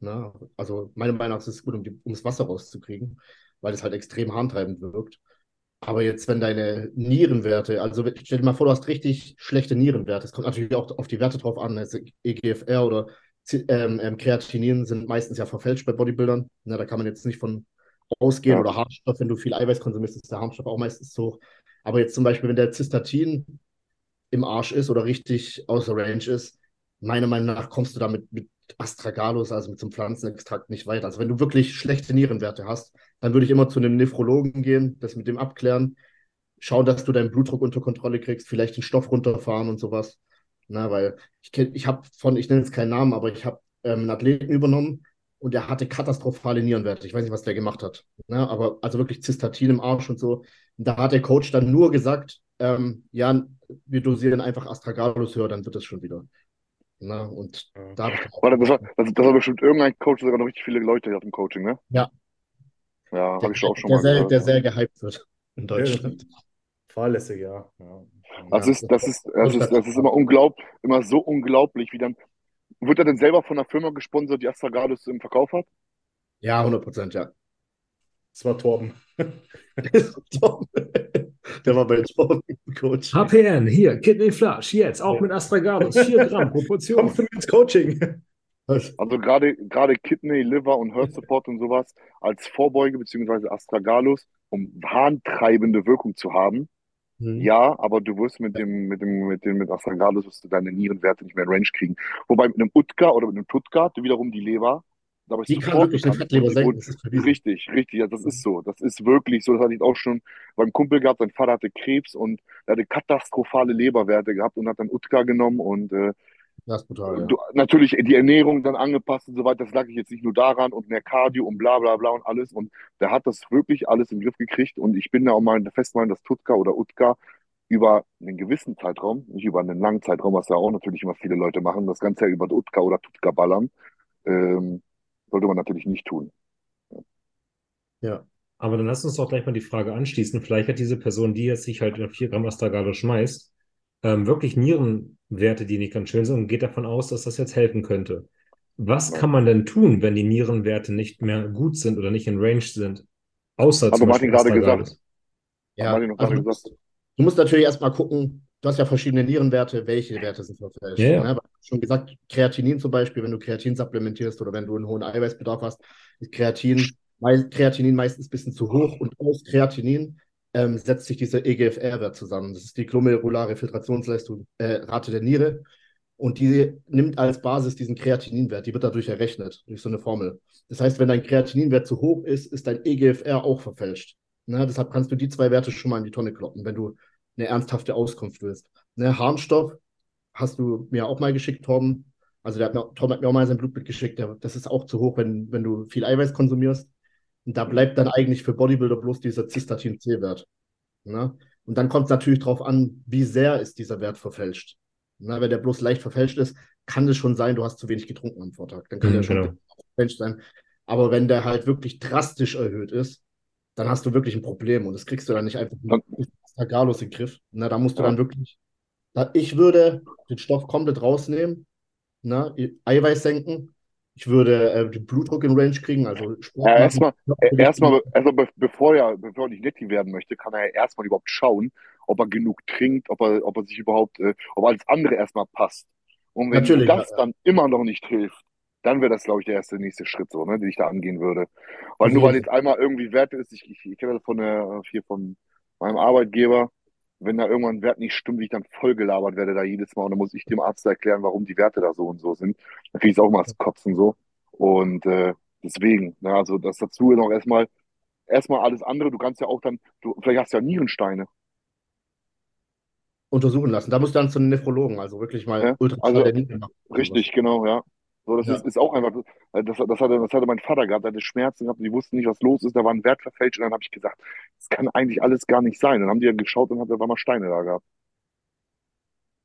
Ne? Also meiner Meinung nach ist es gut, um, die, um das Wasser rauszukriegen, weil es halt extrem harntreibend wirkt. Aber jetzt, wenn deine Nierenwerte, also stell dir mal vor, du hast richtig schlechte Nierenwerte. Es kommt natürlich auch auf die Werte drauf an. Also EGFR oder ähm, ähm, Kreatinin sind meistens ja verfälscht bei Bodybuildern. Ne, da kann man jetzt nicht von ausgehen. Ja. Oder Harnstoff, wenn du viel Eiweiß konsumierst, ist der Harnstoff auch meistens zu hoch. Aber jetzt zum Beispiel, wenn der Cystatin im Arsch ist oder richtig außer Range ist, meiner Meinung nach kommst du damit mit Astragalus, also mit so einem Pflanzenextrakt, nicht weiter. Also wenn du wirklich schlechte Nierenwerte hast, dann würde ich immer zu einem Nephrologen gehen, das mit dem abklären, schauen, dass du deinen Blutdruck unter Kontrolle kriegst, vielleicht den Stoff runterfahren und sowas. Na, weil ich ich habe von, ich nenne jetzt keinen Namen, aber ich habe ähm, einen Athleten übernommen und der hatte katastrophale Nierenwerte. Ich weiß nicht, was der gemacht hat. Na, aber also wirklich Cystatin im Arsch und so. Und da hat der Coach dann nur gesagt, ähm, ja, wir dosieren einfach Astragalus höher, dann wird es schon wieder. Na, und da Warte, das war, das, das war bestimmt irgendein Coach, sogar noch richtig viele Leute hier im Coaching, ne? Ja. Ja, habe ich auch schon der, mal sehr, gehört. der sehr gehypt wird in Ja, Deutschland. Fahrlässig, ja. ja. Das Ja, ist, das ist, das ist, das ist immer unglaublich, immer so unglaublich, wie dann, wird er denn selber von einer Firma gesponsert, die Astragalus im Verkauf hat? Ja, 100 Prozent, ja. Das war Torben. der war bei Torben Coach. HPN, hier, Kidney Flash, jetzt, auch Ja. mit Astragalus, 4 Gramm pro Portion. Kommst du ins Coaching? Also gerade, gerade Kidney, Liver und Heart Support und sowas als Vorbeuge beziehungsweise Astragalus, um harntreibende Wirkung zu haben. Mhm. Ja, aber du wirst mit dem, mit dem, mit dem, mit Astragalus wirst du deine Nierenwerte nicht mehr in Range kriegen. Wobei mit einem Utka oder mit einem Tutka, du wiederum die Leber, da bist Die kann wirklich eine. Fettleber senken. Richtig, richtig, ja, das ist so. Das ist wirklich so. Das hatte ich auch schon beim Kumpel gehabt. Sein Vater hatte Krebs und er hatte katastrophale Leberwerte gehabt und hat dann Utka genommen und äh, Das ist brutal, ja. du, natürlich die Ernährung dann angepasst und so weiter. Das lag ich jetzt nicht nur daran und mehr Cardio und bla bla bla und alles. Und der hat das wirklich alles den Griff gekriegt. Und ich bin da auch mal der Festmeinung, dass Tutka oder Utka über einen gewissen Zeitraum, nicht über einen langen Zeitraum, was ja auch natürlich immer viele Leute machen, das Ganze ja über Utka oder Tutka ballern, ähm, sollte man natürlich nicht tun. Ja. Aber dann lass uns doch gleich mal die Frage anschließen. Vielleicht hat diese Person, die jetzt sich halt in 4 Gramm Astragalus schmeißt, ähm, wirklich Nierenwerte, die nicht ganz schön sind und geht davon aus, dass das jetzt helfen könnte. Was kann man denn tun, wenn die Nierenwerte nicht mehr gut sind oder nicht in Range sind? Außer Aber zum Martin Beispiel gerade gesagt. Ja, Martin noch also gerade du gesagt. musst, du musst natürlich erstmal gucken, du hast ja verschiedene Nierenwerte, welche Werte sind verfälscht. Ja, ja. Ne? Aber schon gesagt, Kreatinin zum Beispiel, wenn du Kreatin supplementierst oder wenn du einen hohen Eiweißbedarf hast, ist Kreatin, Kreatinin meistens ein bisschen zu hoch und aus Kreatinin ähm, setzt sich dieser EGFR-Wert zusammen. Das ist die glomerulare Filtrationsleistung, äh, Rate der Niere. Und die nimmt als Basis diesen Kreatininwert, die wird dadurch errechnet, durch so eine Formel. Das heißt, wenn dein Kreatininwert zu hoch ist, ist dein EGFR auch verfälscht. Ne, deshalb kannst du die zwei Werte schon mal in die Tonne kloppen, wenn du eine ernsthafte Auskunft willst. Ne, Harnstoff hast du mir auch mal geschickt, Tom. Also der hat mir, Tom hat mir auch mal sein Blutbild geschickt. Der, das ist auch zu hoch, wenn, wenn du viel Eiweiß konsumierst. Und da bleibt dann eigentlich für Bodybuilder bloß dieser Cystatin-C-Wert. Ne? Und dann kommt es natürlich darauf an, wie sehr ist dieser Wert verfälscht. Na, wenn der bloß leicht verfälscht ist, kann es schon sein, du hast zu wenig getrunken am Vortag. Dann kann Mhm, der schon genau. verfälscht sein. Aber wenn der halt wirklich drastisch erhöht ist, dann hast du wirklich ein Problem und das kriegst du dann nicht einfach mit Astragalus in den Griff. Na, da musst du Ja. dann wirklich, da, ich würde den Stoff komplett rausnehmen, na, Eiweiß senken. Ich würde äh, den Blutdruck in Range kriegen, also Sport Ja, erstmal, äh, erstmal, also be bevor er, bevor er nicht netti werden möchte, kann er ja erstmal überhaupt schauen, ob er genug trinkt, ob er, ob er sich überhaupt, äh, ob alles andere erstmal passt. Und wenn Natürlich, das ja, dann immer noch nicht hilft, dann wäre das, glaube ich, der erste nächste Schritt, so, ne, den ich da angehen würde. Weil nur weil jetzt einmal irgendwie Wert ist, ich, ich, ich kenne das von der, hier von meinem Arbeitgeber, wenn da irgendwann ein Wert nicht stimmt, wie ich dann voll gelabert werde da jedes Mal und dann muss ich dem Arzt erklären, warum die Werte da so und so sind. Dann kriege ich es auch mal das Kotzen so. Und äh, deswegen, ne, also das dazu noch erstmal, erstmal alles andere, du kannst ja auch dann, du, vielleicht hast du ja Nierensteine. untersuchen lassen. Da musst du dann zu einem Nephrologen, also wirklich mal Ja, Ultraschall also der Nieren machen. Richtig, genau, ja. So, das Ja. ist, ist auch einfach, äh, das, das, hatte, das hatte mein Vater gehabt, der hatte Schmerzen gehabt, und die wussten nicht, was los ist, da war ein Wert verfälscht und dann habe ich gesagt, das kann eigentlich alles gar nicht sein. Dann haben die ja geschaut und hat auf einmal Steine da gehabt.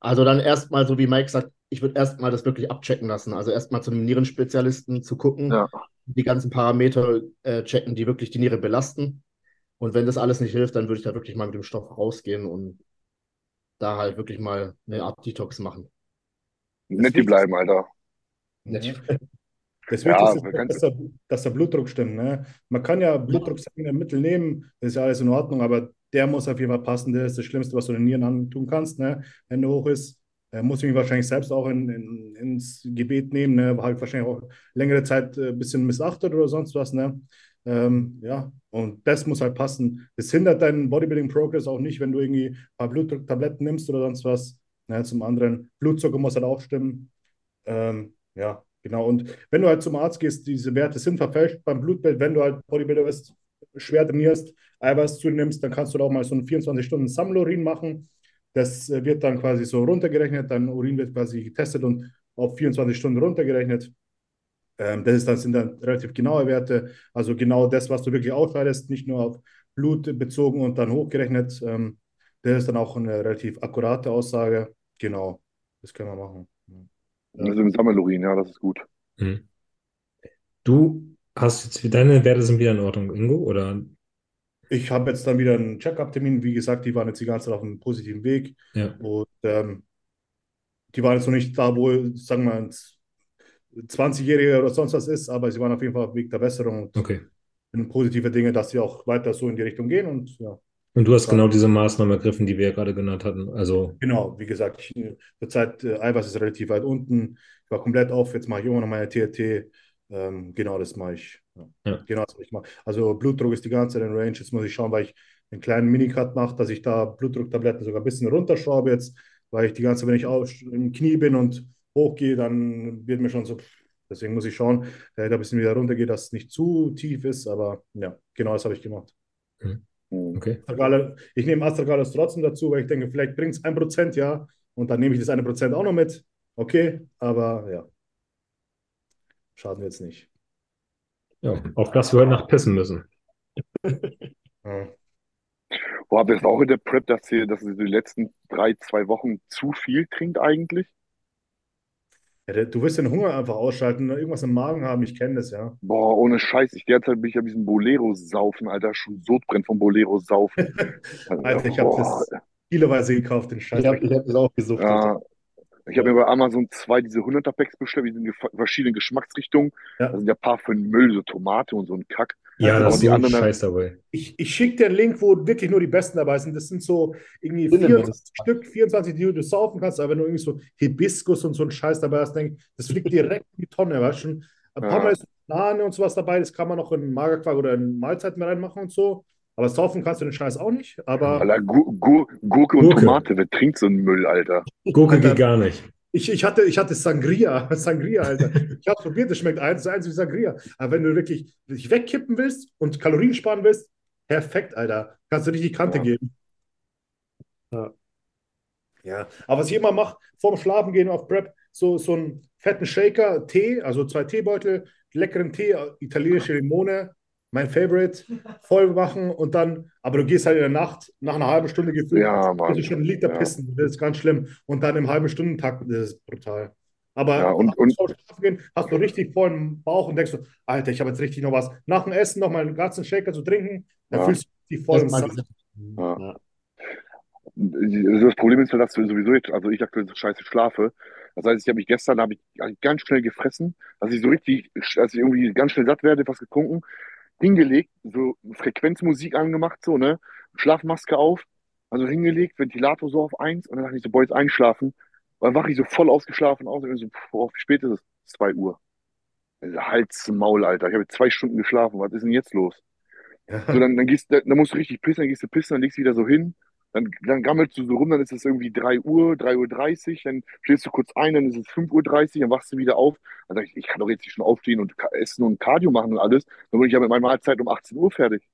Also dann erstmal, so wie Mike sagt, ich würde erstmal das wirklich abchecken lassen. Also erstmal zu einem Nierenspezialisten zu gucken, Ja. die ganzen Parameter äh, checken, die wirklich die Niere belasten. Und wenn das alles nicht hilft, dann würde ich da wirklich mal mit dem Stoff rausgehen und da halt wirklich mal eine Art Detox machen. Nett die bleiben, Alter. Das Ja, Wichtigste wir ist, dass der, dass der Blutdruck stimmt. Ne? Man kann ja blutdrucksenkende Mittel nehmen, das ist ja alles in Ordnung, aber der muss auf jeden Fall passen. Das ist das Schlimmste, was du den Nieren antun kannst, ne? wenn der hoch ist. Er muss ihn wahrscheinlich selbst auch in, in, ins Gebet nehmen, ne? War halt wahrscheinlich auch längere Zeit äh, ein bisschen missachtet oder sonst was. Ne? Ähm, ja, und das muss halt passen. Das hindert deinen Bodybuilding-Progress auch nicht, wenn du irgendwie ein paar Blutdrucktabletten nimmst oder sonst was. Ne? Zum anderen, Blutzucker muss halt auch stimmen. Ähm, ja, genau. Und wenn du halt zum Arzt gehst, diese Werte sind verfälscht beim Blutbild, wenn du halt Bodybuilder bist, schwer trainierst, Eiweiß zunimmst, dann kannst du da auch mal so einen 24-Stunden-Sammelurin machen. Das äh, wird dann quasi so runtergerechnet, dein Urin wird quasi getestet und auf 24 Stunden runtergerechnet. Ähm, das ist dann, sind dann relativ genaue Werte, also genau das, was du wirklich ausscheidest, nicht nur auf Blut bezogen und dann hochgerechnet. Ähm, das ist dann auch eine relativ akkurate Aussage. Genau, das können wir machen. Das ist ein Sammelurin, ja, das ist gut. Mhm. Du hast jetzt, deine Werte sind wieder in Ordnung, Ingo, oder? Ich habe jetzt dann wieder einen Check-up-Termin. Wie gesagt, die waren jetzt die ganze Zeit auf einem positiven Weg. Ja. Und ähm, die waren jetzt noch nicht da, wo, sagen wir mal, ein 20-Jähriger oder sonst was ist, aber sie waren auf jeden Fall auf dem Weg der Besserung und Okay. bin positive Dinge, dass sie auch weiter so in die Richtung gehen. Und ja, Und du hast genau diese Maßnahmen ergriffen, die wir ja gerade genannt hatten. Also, genau, wie gesagt, ich, äh, zurzeit äh, Eiweiß ist relativ weit unten. Ich war komplett auf, jetzt mache ich immer noch meine TRT. Ähm, genau, das mache ich. Ja. Ja. Genau, das mache ich mal. Also Blutdruck ist die ganze Zeit in Range. Jetzt muss ich schauen, weil ich einen kleinen Minicut mache, dass ich da Blutdrucktabletten sogar ein bisschen runterschraube jetzt, weil ich die ganze Zeit, wenn ich auf, im Knie bin und hochgehe, dann wird mir schon so, deswegen muss ich schauen, dass ich da ein bisschen wieder runtergehe, dass es nicht zu tief ist, aber ja, genau das habe ich gemacht. Hm. Okay. Astragalus- Ich nehme Astragalus trotzdem dazu, weil ich denke, vielleicht bringt es ein Prozent, ja, und dann nehme ich das eine Prozent auch noch mit. Okay, aber ja, schaden wir jetzt nicht. Ja, auf das wir heute Nacht pissen müssen. Ja. Wo habt ihr das auch in der Prep, dass ihr, dass ihr die letzten drei, zwei Wochen zu viel trinkt eigentlich? Ja, du wirst den Hunger einfach ausschalten, irgendwas im Magen haben, ich kenne das, ja. Boah, ohne Scheiß, ich derzeit bin ich ja diesem Bolero saufen, Alter, schon Sodbrenn vom Bolero saufen. Alter, ich habe das kiloweise gekauft, den Scheiß. Ich habe hab das auch gesucht. Ja, ich habe mir bei Amazon zwei diese 100er Packs bestellt, die sind in verschiedenen Geschmacksrichtungen. Ja. Da sind ja ein paar für den Müll, so Tomate und so ein Kack. Ja, Also, das ist die so anderen- Scheiß dabei. Ich, ich schicke dir einen Link, wo wirklich nur die Besten dabei sind. Das sind so irgendwie Sind denn 24 Stück, 24, die du saufen kannst, aber wenn du irgendwie so Hibiskus und so einen Scheiß dabei hast, denk, das fliegt direkt in die Tonne, weißt du? schon. Ein paar Ja. Mal ist Banane und sowas dabei, das kann man noch in Magerquark oder in Mahlzeiten reinmachen und so. Aber saufen kannst du den Scheiß auch nicht. Aber Alter, Gu Gu Gurke und Gurke. Tomate, wer trinkt so einen Müll, Alter? Gurke geht gar nicht. Ich, ich, hatte, ich hatte Sangria, Sangria, Alter. Ich habe probiert, das schmeckt eins zu eins wie Sangria. Aber wenn du wirklich dich wegkippen willst und Kalorien sparen willst, perfekt, Alter. Kannst du richtig Kante Ja. geben. Ja, aber was ich immer mache, vorm Schlafen gehen auf Prep, so, so einen fetten Shaker, Tee, also zwei Teebeutel, leckeren Tee, italienische Limone, mein Favorite, voll machen und dann, aber du gehst halt in der Nacht, nach einer halben Stunde gefühlt, Ja, musst Mann. du schon einen Liter Ja. pissen, das ist ganz schlimm. Und dann im halben Stundentakt, das ist brutal. Aber Ja, und- und- gehen, hast du richtig vollen Bauch und denkst so, Alter, ich habe jetzt richtig noch was. Nach dem Essen noch mal einen ganzen Shaker zu trinken, dann Ja. fühlst du dich voll gesättigt. Ja. Ja. Das Problem ist, dass du sowieso jetzt, also ich aktuell so scheiße schlafe. Das heißt, ich habe mich gestern habe ich ganz schnell gefressen, dass ich so richtig, dass ich irgendwie ganz schnell satt werde, was getrunken, hingelegt, so Frequenzmusik angemacht, so, ne? Schlafmaske auf, also hingelegt, Ventilator so auf eins und dann dachte ich so, boah, jetzt einschlafen. Dann wache ich so voll ausgeschlafen aus und so, boah, wie spät ist es? Zwei Uhr. Also Hals, Maul, Alter. Ich habe zwei Stunden geschlafen. Was ist denn jetzt los? Ja. So, dann, dann gehst du, dann musst du richtig pissen, dann gehst du pissen, dann legst du wieder so hin, dann, dann gammelst du so rum, dann ist es irgendwie 3 Uhr, 3 Uhr 30, dann schläfst du kurz ein, dann ist es 5 Uhr 30, dann wachst du wieder auf. Dann sag ich, ich kann doch jetzt nicht schon aufstehen und essen und Cardio machen und alles. Dann bin ich ja mit meiner Mahlzeit um 18 Uhr fertig.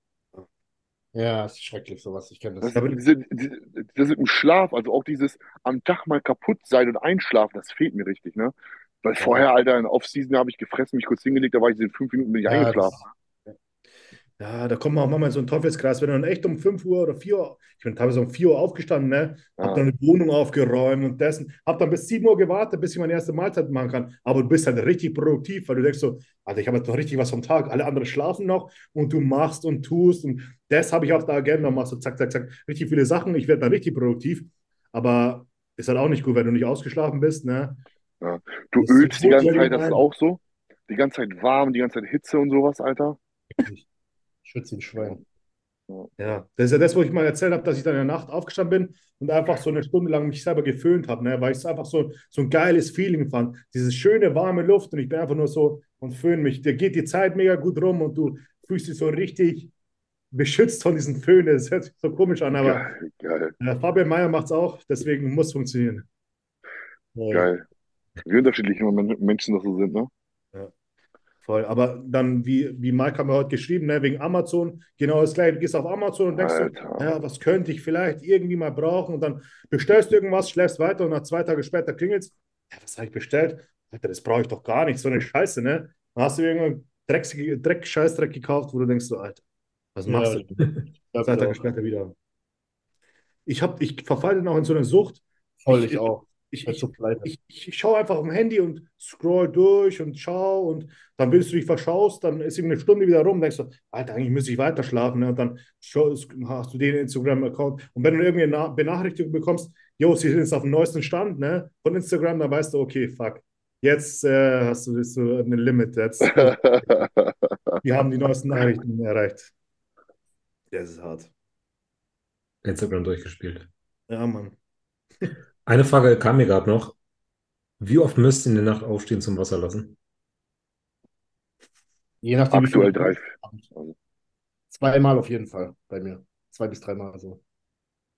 Ja, ist schrecklich, sowas. Ich kenne Das, das. aber- diese, diese, das im Schlaf, also auch dieses am Tag mal kaputt sein und einschlafen, das fehlt mir richtig, ne? Weil vorher, Alter, in Off-Season habe ich gefressen, mich kurz hingelegt, da war ich in fünf Minuten bin ich Ja, eingeschlafen. Ja, da kommt man auch manchmal in so einen Teufelskreis, wenn du dann echt um 5 Uhr oder 4 Uhr, ich bin teilweise um 4 Uhr aufgestanden, ne? Hab Ja. dann eine Wohnung aufgeräumt und dessen, hab dann bis 7 Uhr gewartet, bis ich meine erste Mahlzeit machen kann. Aber du bist halt richtig produktiv, weil du denkst so, Alter, ich habe jetzt noch richtig was vom Tag, alle anderen schlafen noch und du machst und tust und das habe ich auf der Agenda, machst du zack, zack, zack, richtig viele Sachen, ich werde dann richtig produktiv, aber ist halt auch nicht gut, wenn du nicht ausgeschlafen bist, ne? Du Das ölst die ganze ja Zeit, das ist auch so. Die ganze Zeit warm, die ganze Zeit Hitze und sowas, Alter. Schütze ein Schwein. Ja, das ist ja das, wo ich mal erzählt habe, dass ich dann in der Nacht aufgestanden bin und einfach so eine Stunde lang mich selber geföhnt habe, ne? weil ich es einfach so, so ein geiles Feeling fand. Diese schöne, warme Luft und ich bin einfach nur so und föhne mich. Dir geht die Zeit mega gut rum und du fühlst dich so richtig beschützt von diesen Föhn. Das hört sich so komisch an, aber Geil, geil, äh, Fabian Meyer macht es auch, deswegen muss funktionieren. geil. Wie unterschiedlich immer Men- Menschen das so sind, ne? Voll. Aber dann, wie, wie Mike haben wir heute geschrieben, ne, wegen Amazon, genau das gleiche. Du gehst auf Amazon und denkst so, ja, was könnte ich vielleicht irgendwie mal brauchen? Und dann bestellst du irgendwas, schläfst weiter und nach zwei Tage später klingelt's. Ja, was habe ich bestellt? Alter, das brauche ich doch gar nicht, so eine Scheiße, ne? Dann hast du irgendeinen Drecks, Dreck, Scheißdreck gekauft, wo du denkst so, Alter, was machst du? Ja, Zwei Tage später wieder. Ich, hab, ich verfalle dann auch in so eine Sucht. Voll, Ich- ich auch. Ich, ich, ich, ich, ich schaue einfach auf dem Handy und scroll durch und schau und dann willst du dich verschaust, dann ist irgendwie eine Stunde wieder rum, denkst du, Alter, eigentlich müsste ich weiter schlafen. Ne? Und dann hast du den Instagram-Account. Und wenn du irgendwie eine Na- Benachrichtigung bekommst, jo, sie sind jetzt auf dem neuesten Stand ne? von Instagram, dann weißt du, okay, fuck. Jetzt äh, hast du bist du eine Limit. Jetzt, wir haben die neuesten Nachrichten erreicht. Das ist hart. Instagram durchgespielt. Ja, Mann. Eine Frage kam mir gerade noch. Wie oft müsst ihr in der Nacht aufstehen zum Wasser lassen? Je nachdem, Aktuell drei. Zweimal auf jeden Fall bei mir. Zwei bis dreimal so.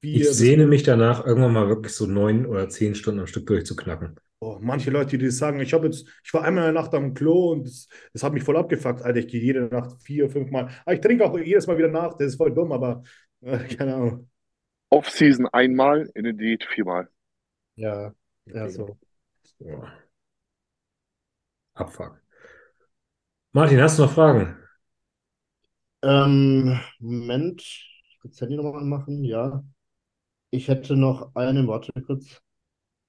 Wie, Ich sehne mich danach, irgendwann mal wirklich so neun oder zehn Stunden am Stück durchzuknacken. Oh, manche Leute, die sagen, ich habe jetzt, ich war einmal in der Nacht am Klo und das, das hat mich voll abgefuckt. Alter, ich gehe jede Nacht vier, fünf Mal. Aber ich trinke auch jedes Mal wieder nach. Das ist voll dumm, aber äh, keine Ahnung. Off-Season einmal, in der Diät viermal. Ja, ja, so. Boah. Abfuck. Martin, hast du noch Fragen? Ähm, Moment, ich kurz Handy nochmal anmachen, ja. Ich hätte noch eine, warte kurz.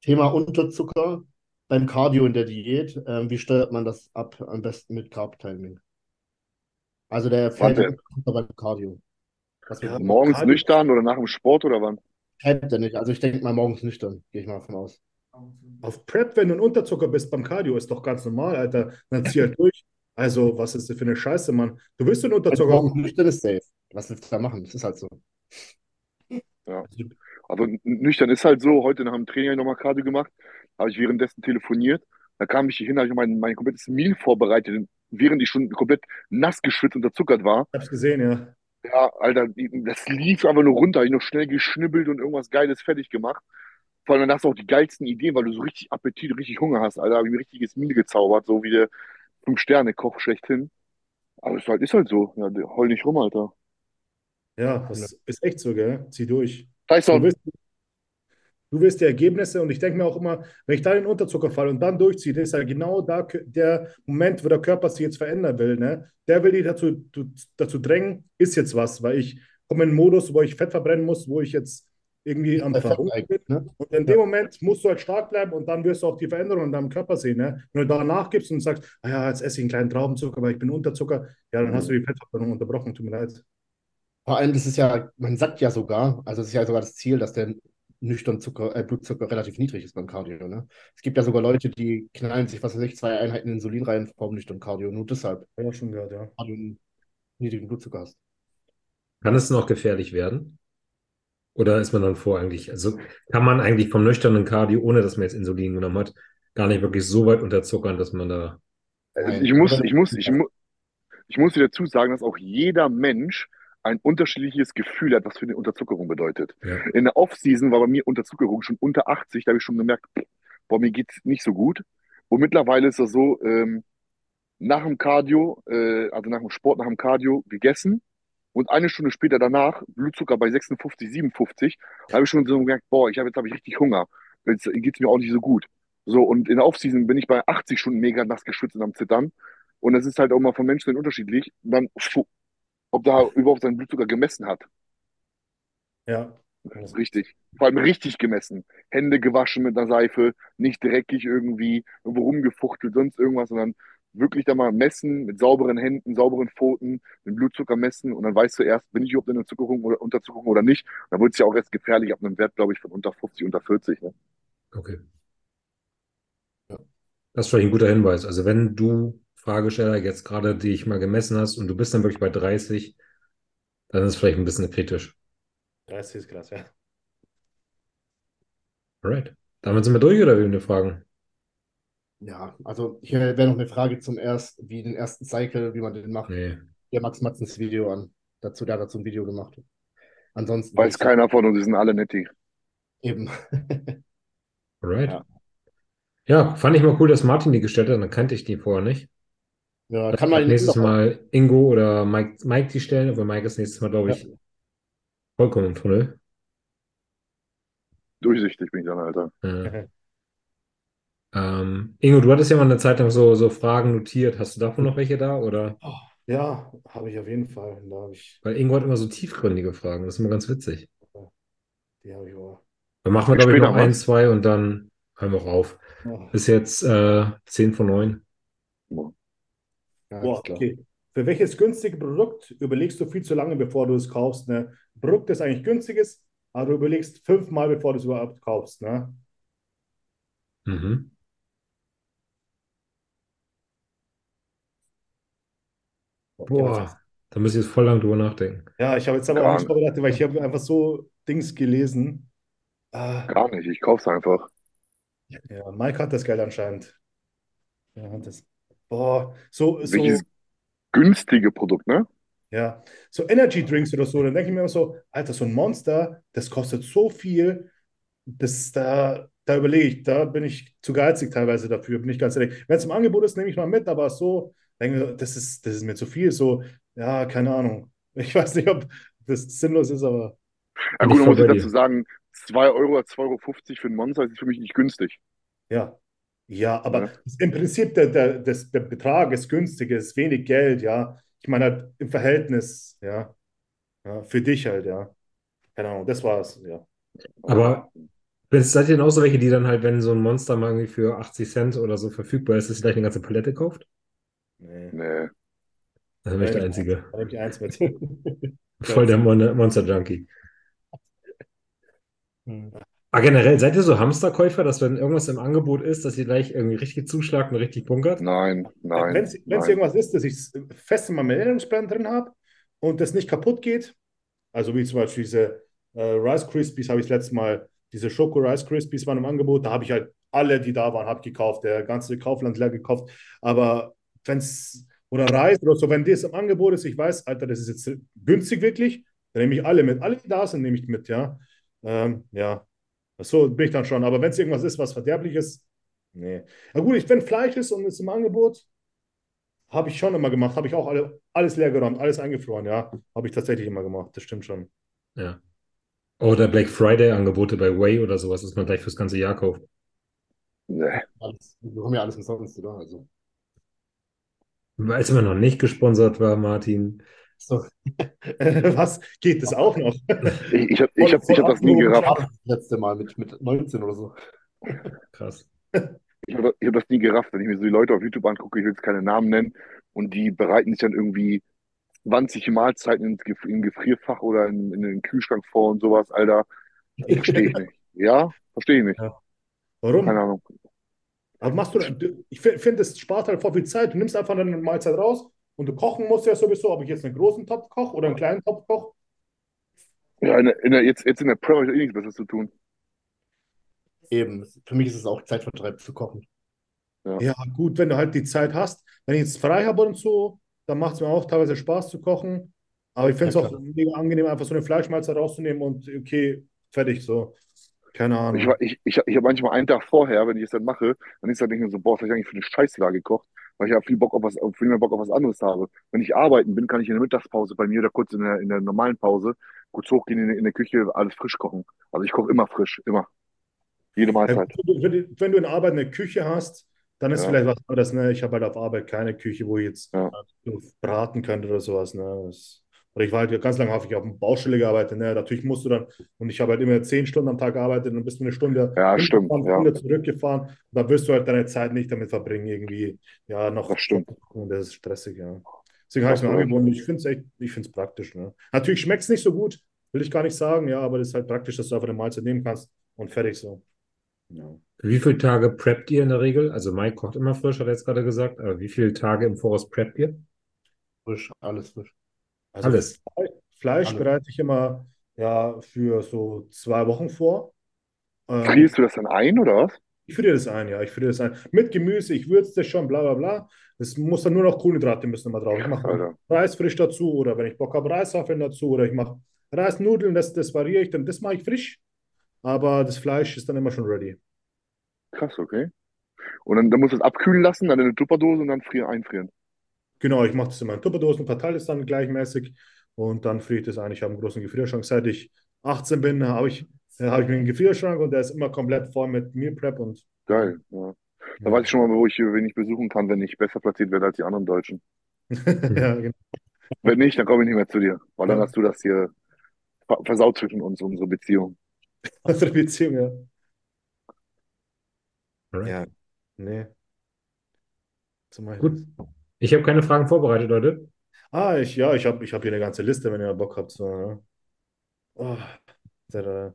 Thema Unterzucker beim Cardio in der Diät. Ähm, wie steuert man das ab? Am besten mit Carb-Timing. Also der Warte. beim Cardio. Ja, Morgens Cardio- nüchtern oder nach dem Sport oder wann? Fällt der nicht? Also ich denke mal morgens nüchtern, gehe ich mal davon aus. Auf Prep, wenn du ein Unterzucker bist beim Cardio, ist doch ganz normal, Alter. Dann zieh halt durch. Also, was ist das für eine Scheiße, Mann? Du willst einen Also Unterzucker. morgens nüchtern ist safe. Was willst du da machen? Das ist halt so. Also n- nüchtern ist halt so, heute nach dem Training habe ich nochmal Cardio gemacht, habe ich währenddessen telefoniert. Da kam ich hier hin, habe ich mein, mein komplettes Meal vorbereitet, während ich schon komplett nass geschwitzt und unterzuckert war. Ich hab's gesehen, ja. Ja, Alter, das lief einfach nur runter. Ich noch schnell geschnibbelt und irgendwas Geiles fertig gemacht. Vor allem dann hast du auch die geilsten Ideen, weil du so richtig Appetit, richtig Hunger hast, Alter. Habe ich mir ein richtiges Meal gezaubert, so wie der Fünf-Sterne-Koch schlechthin. Aber es ist halt, ist halt so. Ja, heul nicht rum, Alter. Ja, das ist echt so, gell? Zieh durch. Du Tyson, willst, Du willst die Ergebnisse und ich denke mir auch immer, wenn ich da in den Unterzucker falle und dann durchziehe, das ist ja genau da der Moment, wo der Körper sich jetzt verändern will. Ne? Der will dich dazu, dazu drängen, ist jetzt was, weil ich komme in einen Modus, wo ich Fett verbrennen muss, wo ich jetzt irgendwie am Verhungern bin. ne? Und in dem Moment musst du halt stark bleiben und dann wirst du auch die Veränderung in deinem Körper sehen. Ne? Wenn du da nachgibst und sagst, ah ja, jetzt esse ich einen kleinen Traubenzucker, aber ich bin Unterzucker, ja, dann hast du die Fettverbrennung unterbrochen, tut mir leid. Vor allem, das ist ja, man sagt ja sogar, also es ist ja sogar das Ziel, dass der nüchtern Zucker, äh, Blutzucker relativ niedrig ist beim Cardio. Ne? Es gibt ja sogar Leute, die knallen sich, was weiß ich, zwei Einheiten Insulin rein vor dem nüchtern Cardio. Nur deshalb, Ja, schon gehört, ja. weil du einen niedrigen Blutzucker hast. Kann es noch gefährlich werden? Oder ist man dann vor eigentlich, also kann man eigentlich vom nüchternen Cardio, ohne dass man jetzt Insulin genommen hat, gar nicht wirklich so weit unterzuckern, dass man da. Also ich muss, ich muss, ich muss, ich muss dir dazu sagen, dass auch jeder Mensch ein unterschiedliches Gefühl hat, was für eine Unterzuckerung bedeutet. Ja. In der Off-Season war bei mir Unterzuckerung schon unter 80, da habe ich schon gemerkt, boah, mir geht's nicht so gut. Und mittlerweile ist das so, ähm, nach dem Cardio, äh, also nach dem Sport, nach dem Cardio gegessen und eine Stunde später danach, Blutzucker bei 56, 57, habe ich schon so gemerkt, boah, ich habe jetzt habe ich richtig Hunger. Jetzt geht's mir auch nicht so gut. So, und in der Off-Season bin ich bei 80 Stunden mega nass geschwitzt und am Zittern. Und das ist halt auch mal von Mensch zu Mensch unterschiedlich. Dann, ob da überhaupt sein Blutzucker gemessen hat. Ja. Richtig. Vor allem richtig gemessen. Hände gewaschen mit einer Seife, nicht dreckig irgendwie, irgendwo rumgefuchtelt, sonst irgendwas, sondern wirklich da mal messen mit sauberen Händen, sauberen Pfoten, den Blutzucker messen und dann weißt du erst, bin ich überhaupt in der Zuckerung oder Unterzuckerung oder nicht. Dann wird es ja auch erst gefährlich ab einem Wert, glaube ich, von unter 50, unter 40. Ne? Okay. Ja. Das ist vielleicht ein guter Hinweis. Also wenn du, Fragesteller, jetzt gerade dich mal gemessen hast und du bist dann wirklich bei 30, dann ist es vielleicht ein bisschen kritisch. 30 ist krass, ja. Alright. Damit sind wir durch oder wir Fragen? Ja, also hier wäre noch eine Frage zum erst, wie den ersten Cycle, wie man den macht. Nee. Der Max Matzens Video an. Dazu, der hat dazu ein Video gemacht. Ansonsten Weiß keiner von uns, die sind alle netti. eben. Alright. Ja. Ja, fand ich mal cool, dass Martin die gestellt hat, dann kannte ich die vorher nicht. Ja, kann man nächstes noch- Mal Ingo oder Mike, Mike die stellen, aber Mike ist nächstes Mal, glaube ich, vollkommen im Tunnel. Durchsichtig bin ich dann, Alter. Ja. Ähm, Ingo, du hattest ja mal eine Zeit lang so, so Fragen notiert. Hast du davon noch welche da? Oder? Ja, habe ich auf jeden Fall. Ich, Weil Ingo hat immer so tiefgründige Fragen. Das ist immer ganz witzig. die habe ich auch. Dann machen wir, glaube ich, noch ein, zwei und dann hören wir auch auf. Oh. Ist jetzt äh, 10 von 9. Ja, Boah, ist okay. Für welches günstige Produkt überlegst du viel zu lange, bevor du es kaufst? Ne? Ein Produkt, das eigentlich günstig ist, aber du überlegst fünfmal, bevor du es überhaupt kaufst. Ne? Mhm. Boah, da muss ich jetzt voll lang drüber nachdenken. Ja, ich habe jetzt aber auch Gar nicht vorbereitet, weil ich habe einfach so Dings gelesen. Ah, Gar nicht, ich kauf's einfach. ja, Mike hat das Geld anscheinend. Ja, hat das. Boah, so, so, Welches günstige Produkt, ne? ja, so Energy Drinks oder so, dann denke ich mir immer so, Alter, so ein Monster, das kostet so viel, das da, da überlege ich, da bin ich zu geizig teilweise dafür, bin ich ganz ehrlich. Wenn es im Angebot ist, nehme ich mal mit, aber so, denke ich, das ist, das ist mir zu viel, so, ja, keine Ahnung. Ich weiß nicht, ob das sinnlos ist, aber Ja, gut, voll muss ich dazu sagen, 2 Euro oder 2,50 Euro für ein Monster ist für mich nicht günstig. ja. Ja, aber Ja. im Prinzip der, der, des, der Betrag ist günstig, ist wenig Geld, ja. Ich meine halt im Verhältnis, ja. Ja, für dich halt, ja. Keine Ahnung, das war's, ja. Aber es seid ihr denn auch so welche, die dann halt, wenn so ein Monster mal irgendwie für 80 Cent oder so verfügbar ist, dass ihr gleich eine ganze Palette kauft? Nee, Nee. Das bin ich der Einzige. da nehme ich eins mit. Voll der Mon Monster Junkie. Hm. Aber generell, seid ihr so Hamsterkäufer, dass wenn irgendwas im Angebot ist, dass ihr gleich irgendwie richtig zuschlagt und richtig bunkert? Nein, nein, Wenn es irgendwas ist, das ich fest in meinem Ernährungsplan drin habe und das nicht kaputt geht, also wie zum Beispiel diese äh, Rice Krispies, habe ich letztes Mal, diese Schoko Rice Krispies waren im Angebot, da habe ich halt alle, die da waren, habe gekauft, der ganze Kaufland leer gekauft. Aber wenn es, oder Reis oder so, wenn das im Angebot ist, ich weiß, Alter, das ist jetzt günstig wirklich, dann nehme ich alle mit. Alle, die da sind, nehme ich mit, ja. Ähm, ja, so bin ich dann schon. Aber wenn es irgendwas ist, was verderblich ist, nee. Na gut, ich, wenn Fleisch ist und es ist im Angebot, habe ich schon immer gemacht. Habe ich auch alle, alles leer geräumt, alles eingefroren, ja. Habe ich tatsächlich immer gemacht. Das stimmt schon. Ja. Oder Black Friday-Angebote bei Way oder sowas, dass man gleich fürs ganze Jahr kauft. Nee. Alles, wir haben ja alles umsonst, oder? Also, Als man noch nicht gesponsert war, Martin. So. Was? Geht das auch noch? Ich, ich habe ich hab, ich hab das nie gerafft. Das letzte Mal mit, mit 19 oder so. Krass. Ich habe hab das nie gerafft, wenn ich mir so die Leute auf YouTube angucke, ich will jetzt keine Namen nennen, und die bereiten sich dann irgendwie 20 Mahlzeiten ins Gef im Gefrierfach oder in, in den Kühlschrank vor und sowas, Alter. Verstehe ich nicht. Ja, verstehe ich nicht. Warum? Keine Ahnung. Aber machst du, ich finde, es spart halt voll viel Zeit. Du nimmst einfach dann eine Mahlzeit raus und du kochen musst ja sowieso, ob ich jetzt einen großen Topf koche oder einen kleinen Topf koche. Ja, in der, in der, jetzt, jetzt in der Prep habe ich eh nichts Besseres zu tun. Eben, für mich ist es auch Zeitvertreib zu kochen. Ja, gut, wenn du halt die Zeit hast. Wenn ich jetzt frei habe und so, dann macht es mir auch teilweise Spaß zu kochen. Aber ich finde es Ja, auch mega angenehm, einfach so eine Fleischmahlzeit rauszunehmen und okay, fertig so. Keine Ahnung. Ich, ich, ich, ich habe manchmal einen Tag vorher, wenn ich es dann mache, dann ist dann denke ich so, boah, was hab ich eigentlich für eine Scheiße da gekocht, weil ich ja viel Bock auf was, viel mehr Bock auf was anderes habe. Wenn ich arbeiten bin, kann ich in der Mittagspause bei mir oder kurz in der, in der normalen Pause kurz hochgehen in, in der Küche, alles frisch kochen. Also ich koche immer frisch, immer. Jede Ja, Mahlzeit. wenn, du- in Arbeit eine Küche hast, dann ist Ja. vielleicht was anderes. Ne? Ich habe halt auf Arbeit keine Küche, wo ich jetzt Ja. braten könnte oder sowas. Ne? Das, oder ich war halt ganz lange häufig auf einer Baustelle gearbeitet. Ne? Natürlich musst du dann, und ich habe halt immer zehn Stunden am Tag gearbeitet und bist du eine Stunde Ja, stimmt, hingefahren, ja. Stunde zurückgefahren. Da wirst du halt deine Zeit nicht damit verbringen, irgendwie, ja, noch. Das stimmt. Und das ist stressig, ja. Deswegen habe ich es mir angeboten. Ich finde es echt, ich finde es praktisch. Ne? Natürlich schmeckt es nicht so gut, will ich gar nicht sagen, ja, aber das ist halt praktisch, dass du einfach eine Mahlzeit nehmen kannst und fertig so. Ja. Wie viele Tage preppt ihr in der Regel? Also Mike kocht immer frisch, hat er jetzt gerade gesagt, aber wie viele Tage im Voraus preppt ihr? Frisch, alles frisch. Also Alles. Fle- Fleisch Alles. bereite ich immer ja, für so zwei Wochen vor. Ähm, Frierst du das dann ein oder was? ich friere das ein, ja, ich friere das ein. Mit Gemüse, ich würze das schon, bla bla bla. Es muss dann nur noch Kohlenhydrate müssen immer drauf. Ich mache. Reis frisch dazu oder wenn ich Bock habe, Reiswaffeln dazu oder ich mache Reisnudeln, das, das variiere ich dann, das mache ich frisch. Aber das Fleisch ist dann immer schon ready. Krass, okay. Und dann, dann musst du es abkühlen lassen, dann in eine Tupperdose und dann frieren, einfrieren. Genau, ich mache das in meinen Tupperdosen, verteile es dann gleichmäßig und dann friere ich das ein. Ich habe einen großen Gefrierschrank. Seit ich 18 bin, habe ich, äh, habe ich mir einen Gefrierschrank und der ist immer komplett voll mit Meal Prep und Geil, ja. Da weiß ich schon mal, wo ich wen ich besuchen kann, wenn ich besser platziert werde als die anderen Deutschen. ja, genau. Wenn nicht, dann komme ich nicht mehr zu dir, weil dann Ja. hast du das hier ver- versaut zwischen uns, unsere Beziehung. Unsere Beziehung, ja. Ja, nee. Mache ich Gut. Ich habe keine Fragen vorbereitet, Leute. Ah, ich, ja, ich habe ich hab hier eine ganze Liste, wenn ihr Bock habt. So, ne? oh, da-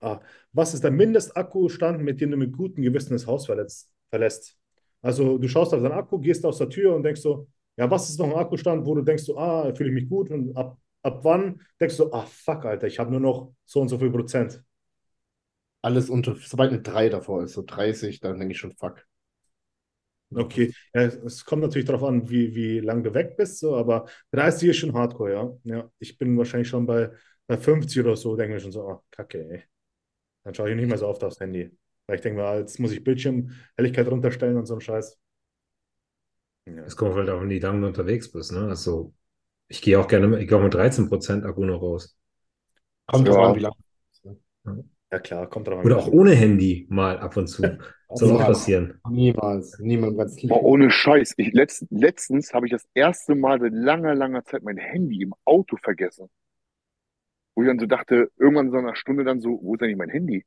ah, was ist der Mindestakkustand, mit dem du mit gutem Gewissen das Haus verletzt, verlässt? Also du schaust auf deinen Akku, gehst aus der Tür und denkst so, ja, was ist noch ein Akkustand, wo du denkst so, ah, fühle ich mich gut und ab, ab wann denkst du, ah, fuck, Alter, ich habe nur noch so und so viel Prozent. Alles unter, sobald eine 3 davor ist, so 30, dann denke ich schon, fuck. Okay, ja, es- kommt natürlich darauf an, wie, wie lang du weg bist, so, aber 30 ist schon hardcore, ja. Ja, ich bin wahrscheinlich schon bei, bei 50 oder so, denke mir schon so, ah, kacke, ey. Dann schaue ich nicht mehr so oft aufs Handy. Weil ich denke mir, ah, jetzt muss ich Bildschirmhelligkeit runterstellen und so ein Scheiß. Ja. Es kommt halt auch, wenn du lange unterwegs bist, ne? Also, ich gehe auch gerne, ich gehe auch mit 13% Akku noch raus. Kommt drauf an, wie lange. ja, klar, kommt drauf an. Oder auch ohne Handy mal ab und zu. Soll auch Niemals. passieren. Niemals. Niemand ganz Boah, ohne Scheiß. Ich, letzt, letztens habe ich das erste Mal seit langer, langer Zeit mein Handy im Auto vergessen. Wo ich dann so dachte, irgendwann so einer Stunde dann so, wo ist eigentlich mein Handy?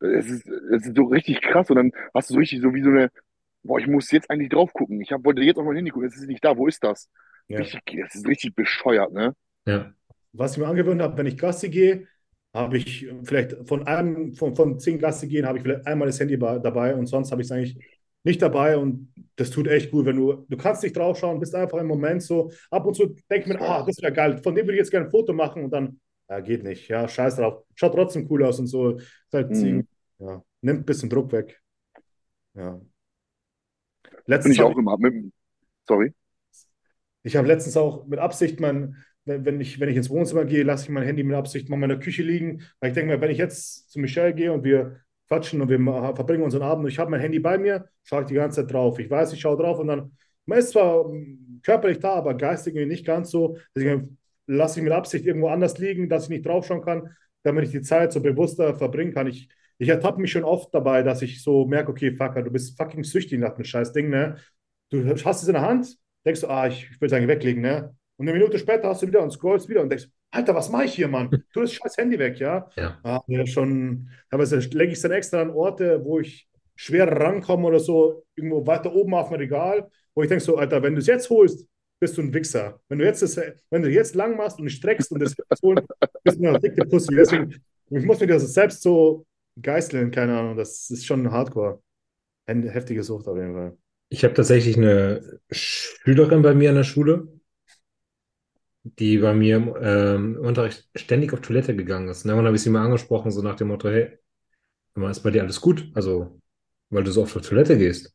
Es ist, es ist so richtig krass und dann hast du so richtig so wie so eine, boah, ich muss jetzt eigentlich drauf gucken. Ich hab, wollte jetzt auf mein Handy gucken, es ist nicht da, wo ist das? Ja. Richtig, es ist richtig bescheuert, ne? Ja. Was ich mir angewöhnt habe, wenn ich Gassi gehe, habe ich vielleicht von einem, von, von zehn Gassi gehen, habe ich vielleicht einmal das Handy dabei und sonst habe ich es eigentlich nicht dabei und das tut echt gut, wenn du, du kannst nicht draufschauen, bist einfach im Moment so, ab und zu denk mir, ah, das wäre geil, von dem würde ich jetzt gerne ein Foto machen und dann, ja, geht nicht, ja, scheiß drauf, schaut trotzdem cool aus und so, halt, Mhm. ja, nimmt ein bisschen Druck weg, ja. Letztens ich habe auch immer. Mit, sorry. Ich habe letztens auch mit Absicht mein, wenn ich, wenn ich ins Wohnzimmer gehe, lasse ich mein Handy mit Absicht mal in meiner Küche liegen, weil ich denke mir, wenn ich jetzt zu Michelle gehe und wir quatschen und wir verbringen unseren Abend und ich habe mein Handy bei mir, schaue ich die ganze Zeit drauf. Ich weiß, ich schaue drauf und dann, man ist zwar mm, körperlich da, aber geistig nicht ganz so. Deswegen lasse ich mit Absicht irgendwo anders liegen, dass ich nicht draufschauen kann, damit ich die Zeit so bewusster verbringen kann. Ich, ich ertappe mich schon oft dabei, dass ich so merke, okay, Fucker, du bist fucking süchtig nach dem scheiß Ding, ne? Du hast es in der Hand, denkst du, ah, ich, ich will es eigentlich weglegen, ne? Und eine Minute später hast du wieder und scrollst wieder und denkst, Alter, was mache ich hier, Mann? Tu das scheiß Handy weg, ja? Ja. Ah, ja, schon, teilweise lege ich es dann extra an Orte, wo ich schwer rankomme oder so, irgendwo weiter oben auf dem Regal, wo ich denke so, Alter, wenn du es jetzt holst, bist du ein Wichser. Wenn du jetzt, das, wenn du jetzt lang machst und streckst und das holst, bist du eine dicke Pussy. Deswegen, ich muss mir das selbst so geißeln, keine Ahnung, das ist schon hardcore. Eine heftige Sucht auf jeden Fall. Ich habe tatsächlich eine Schülerin bei mir in der Schule, die bei mir im ähm, Unterricht ständig auf Toilette gegangen ist. Und irgendwann habe ich sie mal angesprochen, so nach dem Motto, hey, ist bei dir alles gut? Also, weil du so oft auf Toilette gehst.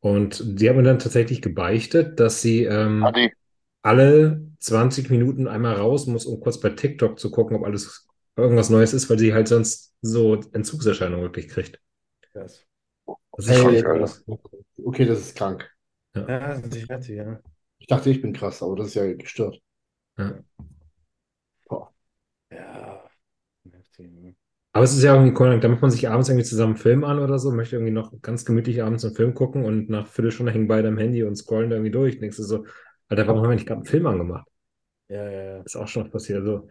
Und die hat mir dann tatsächlich gebeichtet, dass sie ähm, Adi, alle 20 Minuten einmal raus muss, um kurz bei TikTok zu gucken, ob alles irgendwas Neues ist, weil sie halt sonst so Entzugserscheinungen wirklich kriegt. Yes. Das ist Hey, krass. Okay, das ist krank. Ja, das ist heftig, ja. Ich dachte, ich bin krass, aber das ist ja gestört. Ja. Ja, heftig. ne? Aber es ist ja irgendwie cool, da macht man sich abends irgendwie zusammen einen Film an oder so, möchte irgendwie noch ganz gemütlich abends einen Film gucken und nach Viertelstunde hängen beide am Handy und scrollen da irgendwie durch. Denkst du so, Alter, warum haben wir nicht gerade einen Film angemacht? Ja, ja, ja. Ist auch schon passiert. Also,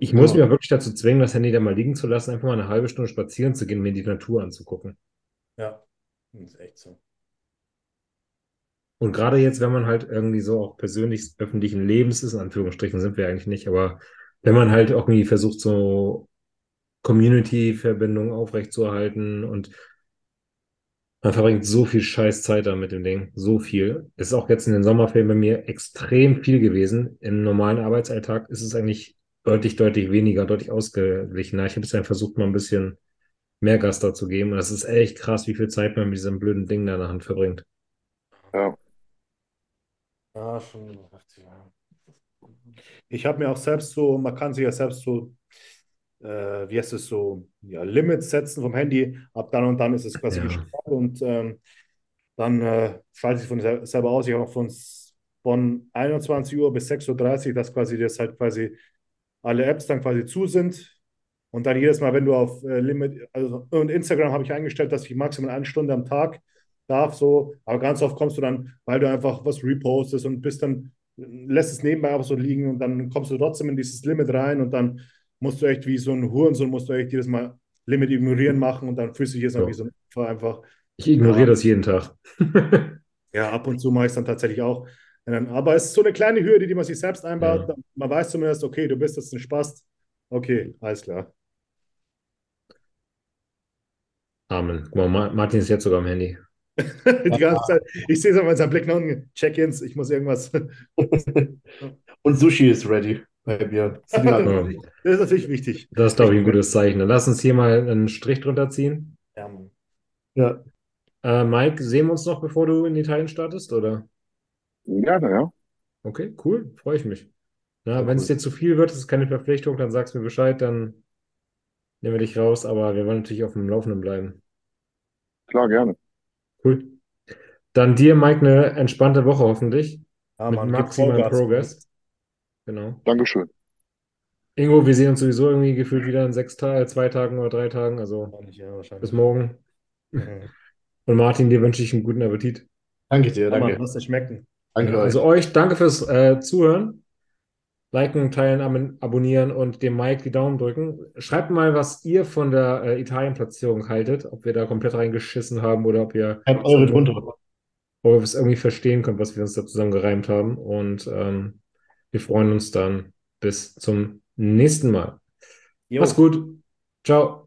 ich muss mich auch wirklich dazu zwingen, das Handy da mal liegen zu lassen, einfach mal eine halbe Stunde spazieren zu gehen, mir die Natur anzugucken. Ja, das ist echt so. Und gerade jetzt, wenn man halt irgendwie so auch persönlich öffentlichen Lebens ist, in Anführungsstrichen sind wir eigentlich nicht, aber wenn man halt auch irgendwie versucht, so Community-Verbindungen aufrechtzuerhalten und man verbringt so viel scheiß Zeit da mit dem Ding, so viel. Es ist auch jetzt in den Sommerferien bei mir extrem viel gewesen. Im normalen Arbeitsalltag ist es eigentlich deutlich, deutlich weniger, deutlich ausgeglichener. Ich habe jetzt einfach versucht, mal ein bisschen mehr Gas da zu geben. Und das ist echt krass, wie viel Zeit man mit diesem blöden Ding da in der Hand verbringt. ja. Ja, schon ja. Ich habe mir auch selbst so, man kann sich ja selbst so, äh, wie heißt es so, ja, Limits setzen vom Handy. Ab dann und dann ist es quasi Ja. gesperrt und ähm, dann äh, schalte ich von sel selber aus. Ich habe auch von, von 21 Uhr bis 6.30 Uhr, dass quasi das halt quasi alle Apps dann quasi zu sind. Und dann jedes Mal, wenn du auf äh, Limit, also und Instagram habe ich eingestellt, dass ich maximal eine Stunde am Tag darf, so, aber ganz oft kommst du dann, weil du einfach was repostest und bist dann, lässt es nebenbei auch so liegen und dann kommst du trotzdem in dieses Limit rein und dann musst du echt wie so ein Hurensohn, musst du echt jedes Mal Limit ignorieren machen und dann fühlst du dich jetzt Ja. wie so ein Opfer einfach. Ich ignoriere Ja. das jeden Tag. Ja, ab und zu mache ich es dann tatsächlich auch. Aber es ist so eine kleine Hürde, die man sich selbst einbaut. Ja. Man weiß zumindest, okay, du bist jetzt ein Spast. Okay, alles klar. Amen. Guck mal, Ma- Martin ist jetzt sogar am Handy. Die ganze Zeit. Ich sehe es aber in seinem Blick nach unten. Check-ins, ich muss irgendwas. Und Sushi ist ready bei mir. Ja. Das ist natürlich wichtig. Das ist, glaube ich, ein gutes Zeichen. Dann lass uns hier mal einen Strich drunter ziehen. Ja, Mann. Ja. Äh, Mike, sehen wir uns noch, bevor du in Italien startest, oder? Gerne, ja. Okay, cool, freue ich mich. Na, Ja, wenn cool. es dir zu viel wird, es ist keine Verpflichtung, dann sagst du mir Bescheid, dann nehmen wir dich raus, aber wir wollen natürlich auf dem Laufenden bleiben. Klar, gerne. Cool. Dann dir, Mike, eine entspannte Woche hoffentlich. Ja, mit Vollgas. Progress. Genau. Dankeschön. Ingo, wir sehen uns sowieso irgendwie gefühlt wieder in sechs Tagen, zwei Tagen oder drei Tagen, also Wahrscheinlich, Ja, wahrscheinlich. bis morgen. Mhm. Und Martin, dir wünsche ich einen guten Appetit. Danke dir, Ja, danke. lass es schmecken. Danke euch. Also euch, danke fürs äh, Zuhören. Liken, teilen, ab- abonnieren und dem Mike die Daumen drücken. Schreibt mal, was ihr von der äh, Italien-Platzierung haltet, ob wir da komplett reingeschissen haben oder ob ihr, Schreibt eure drunter. ob ihr es irgendwie verstehen könnt, was wir uns da zusammen gereimt haben. Und ähm, wir freuen uns dann bis zum nächsten Mal. Jo. Mach's gut. Ciao.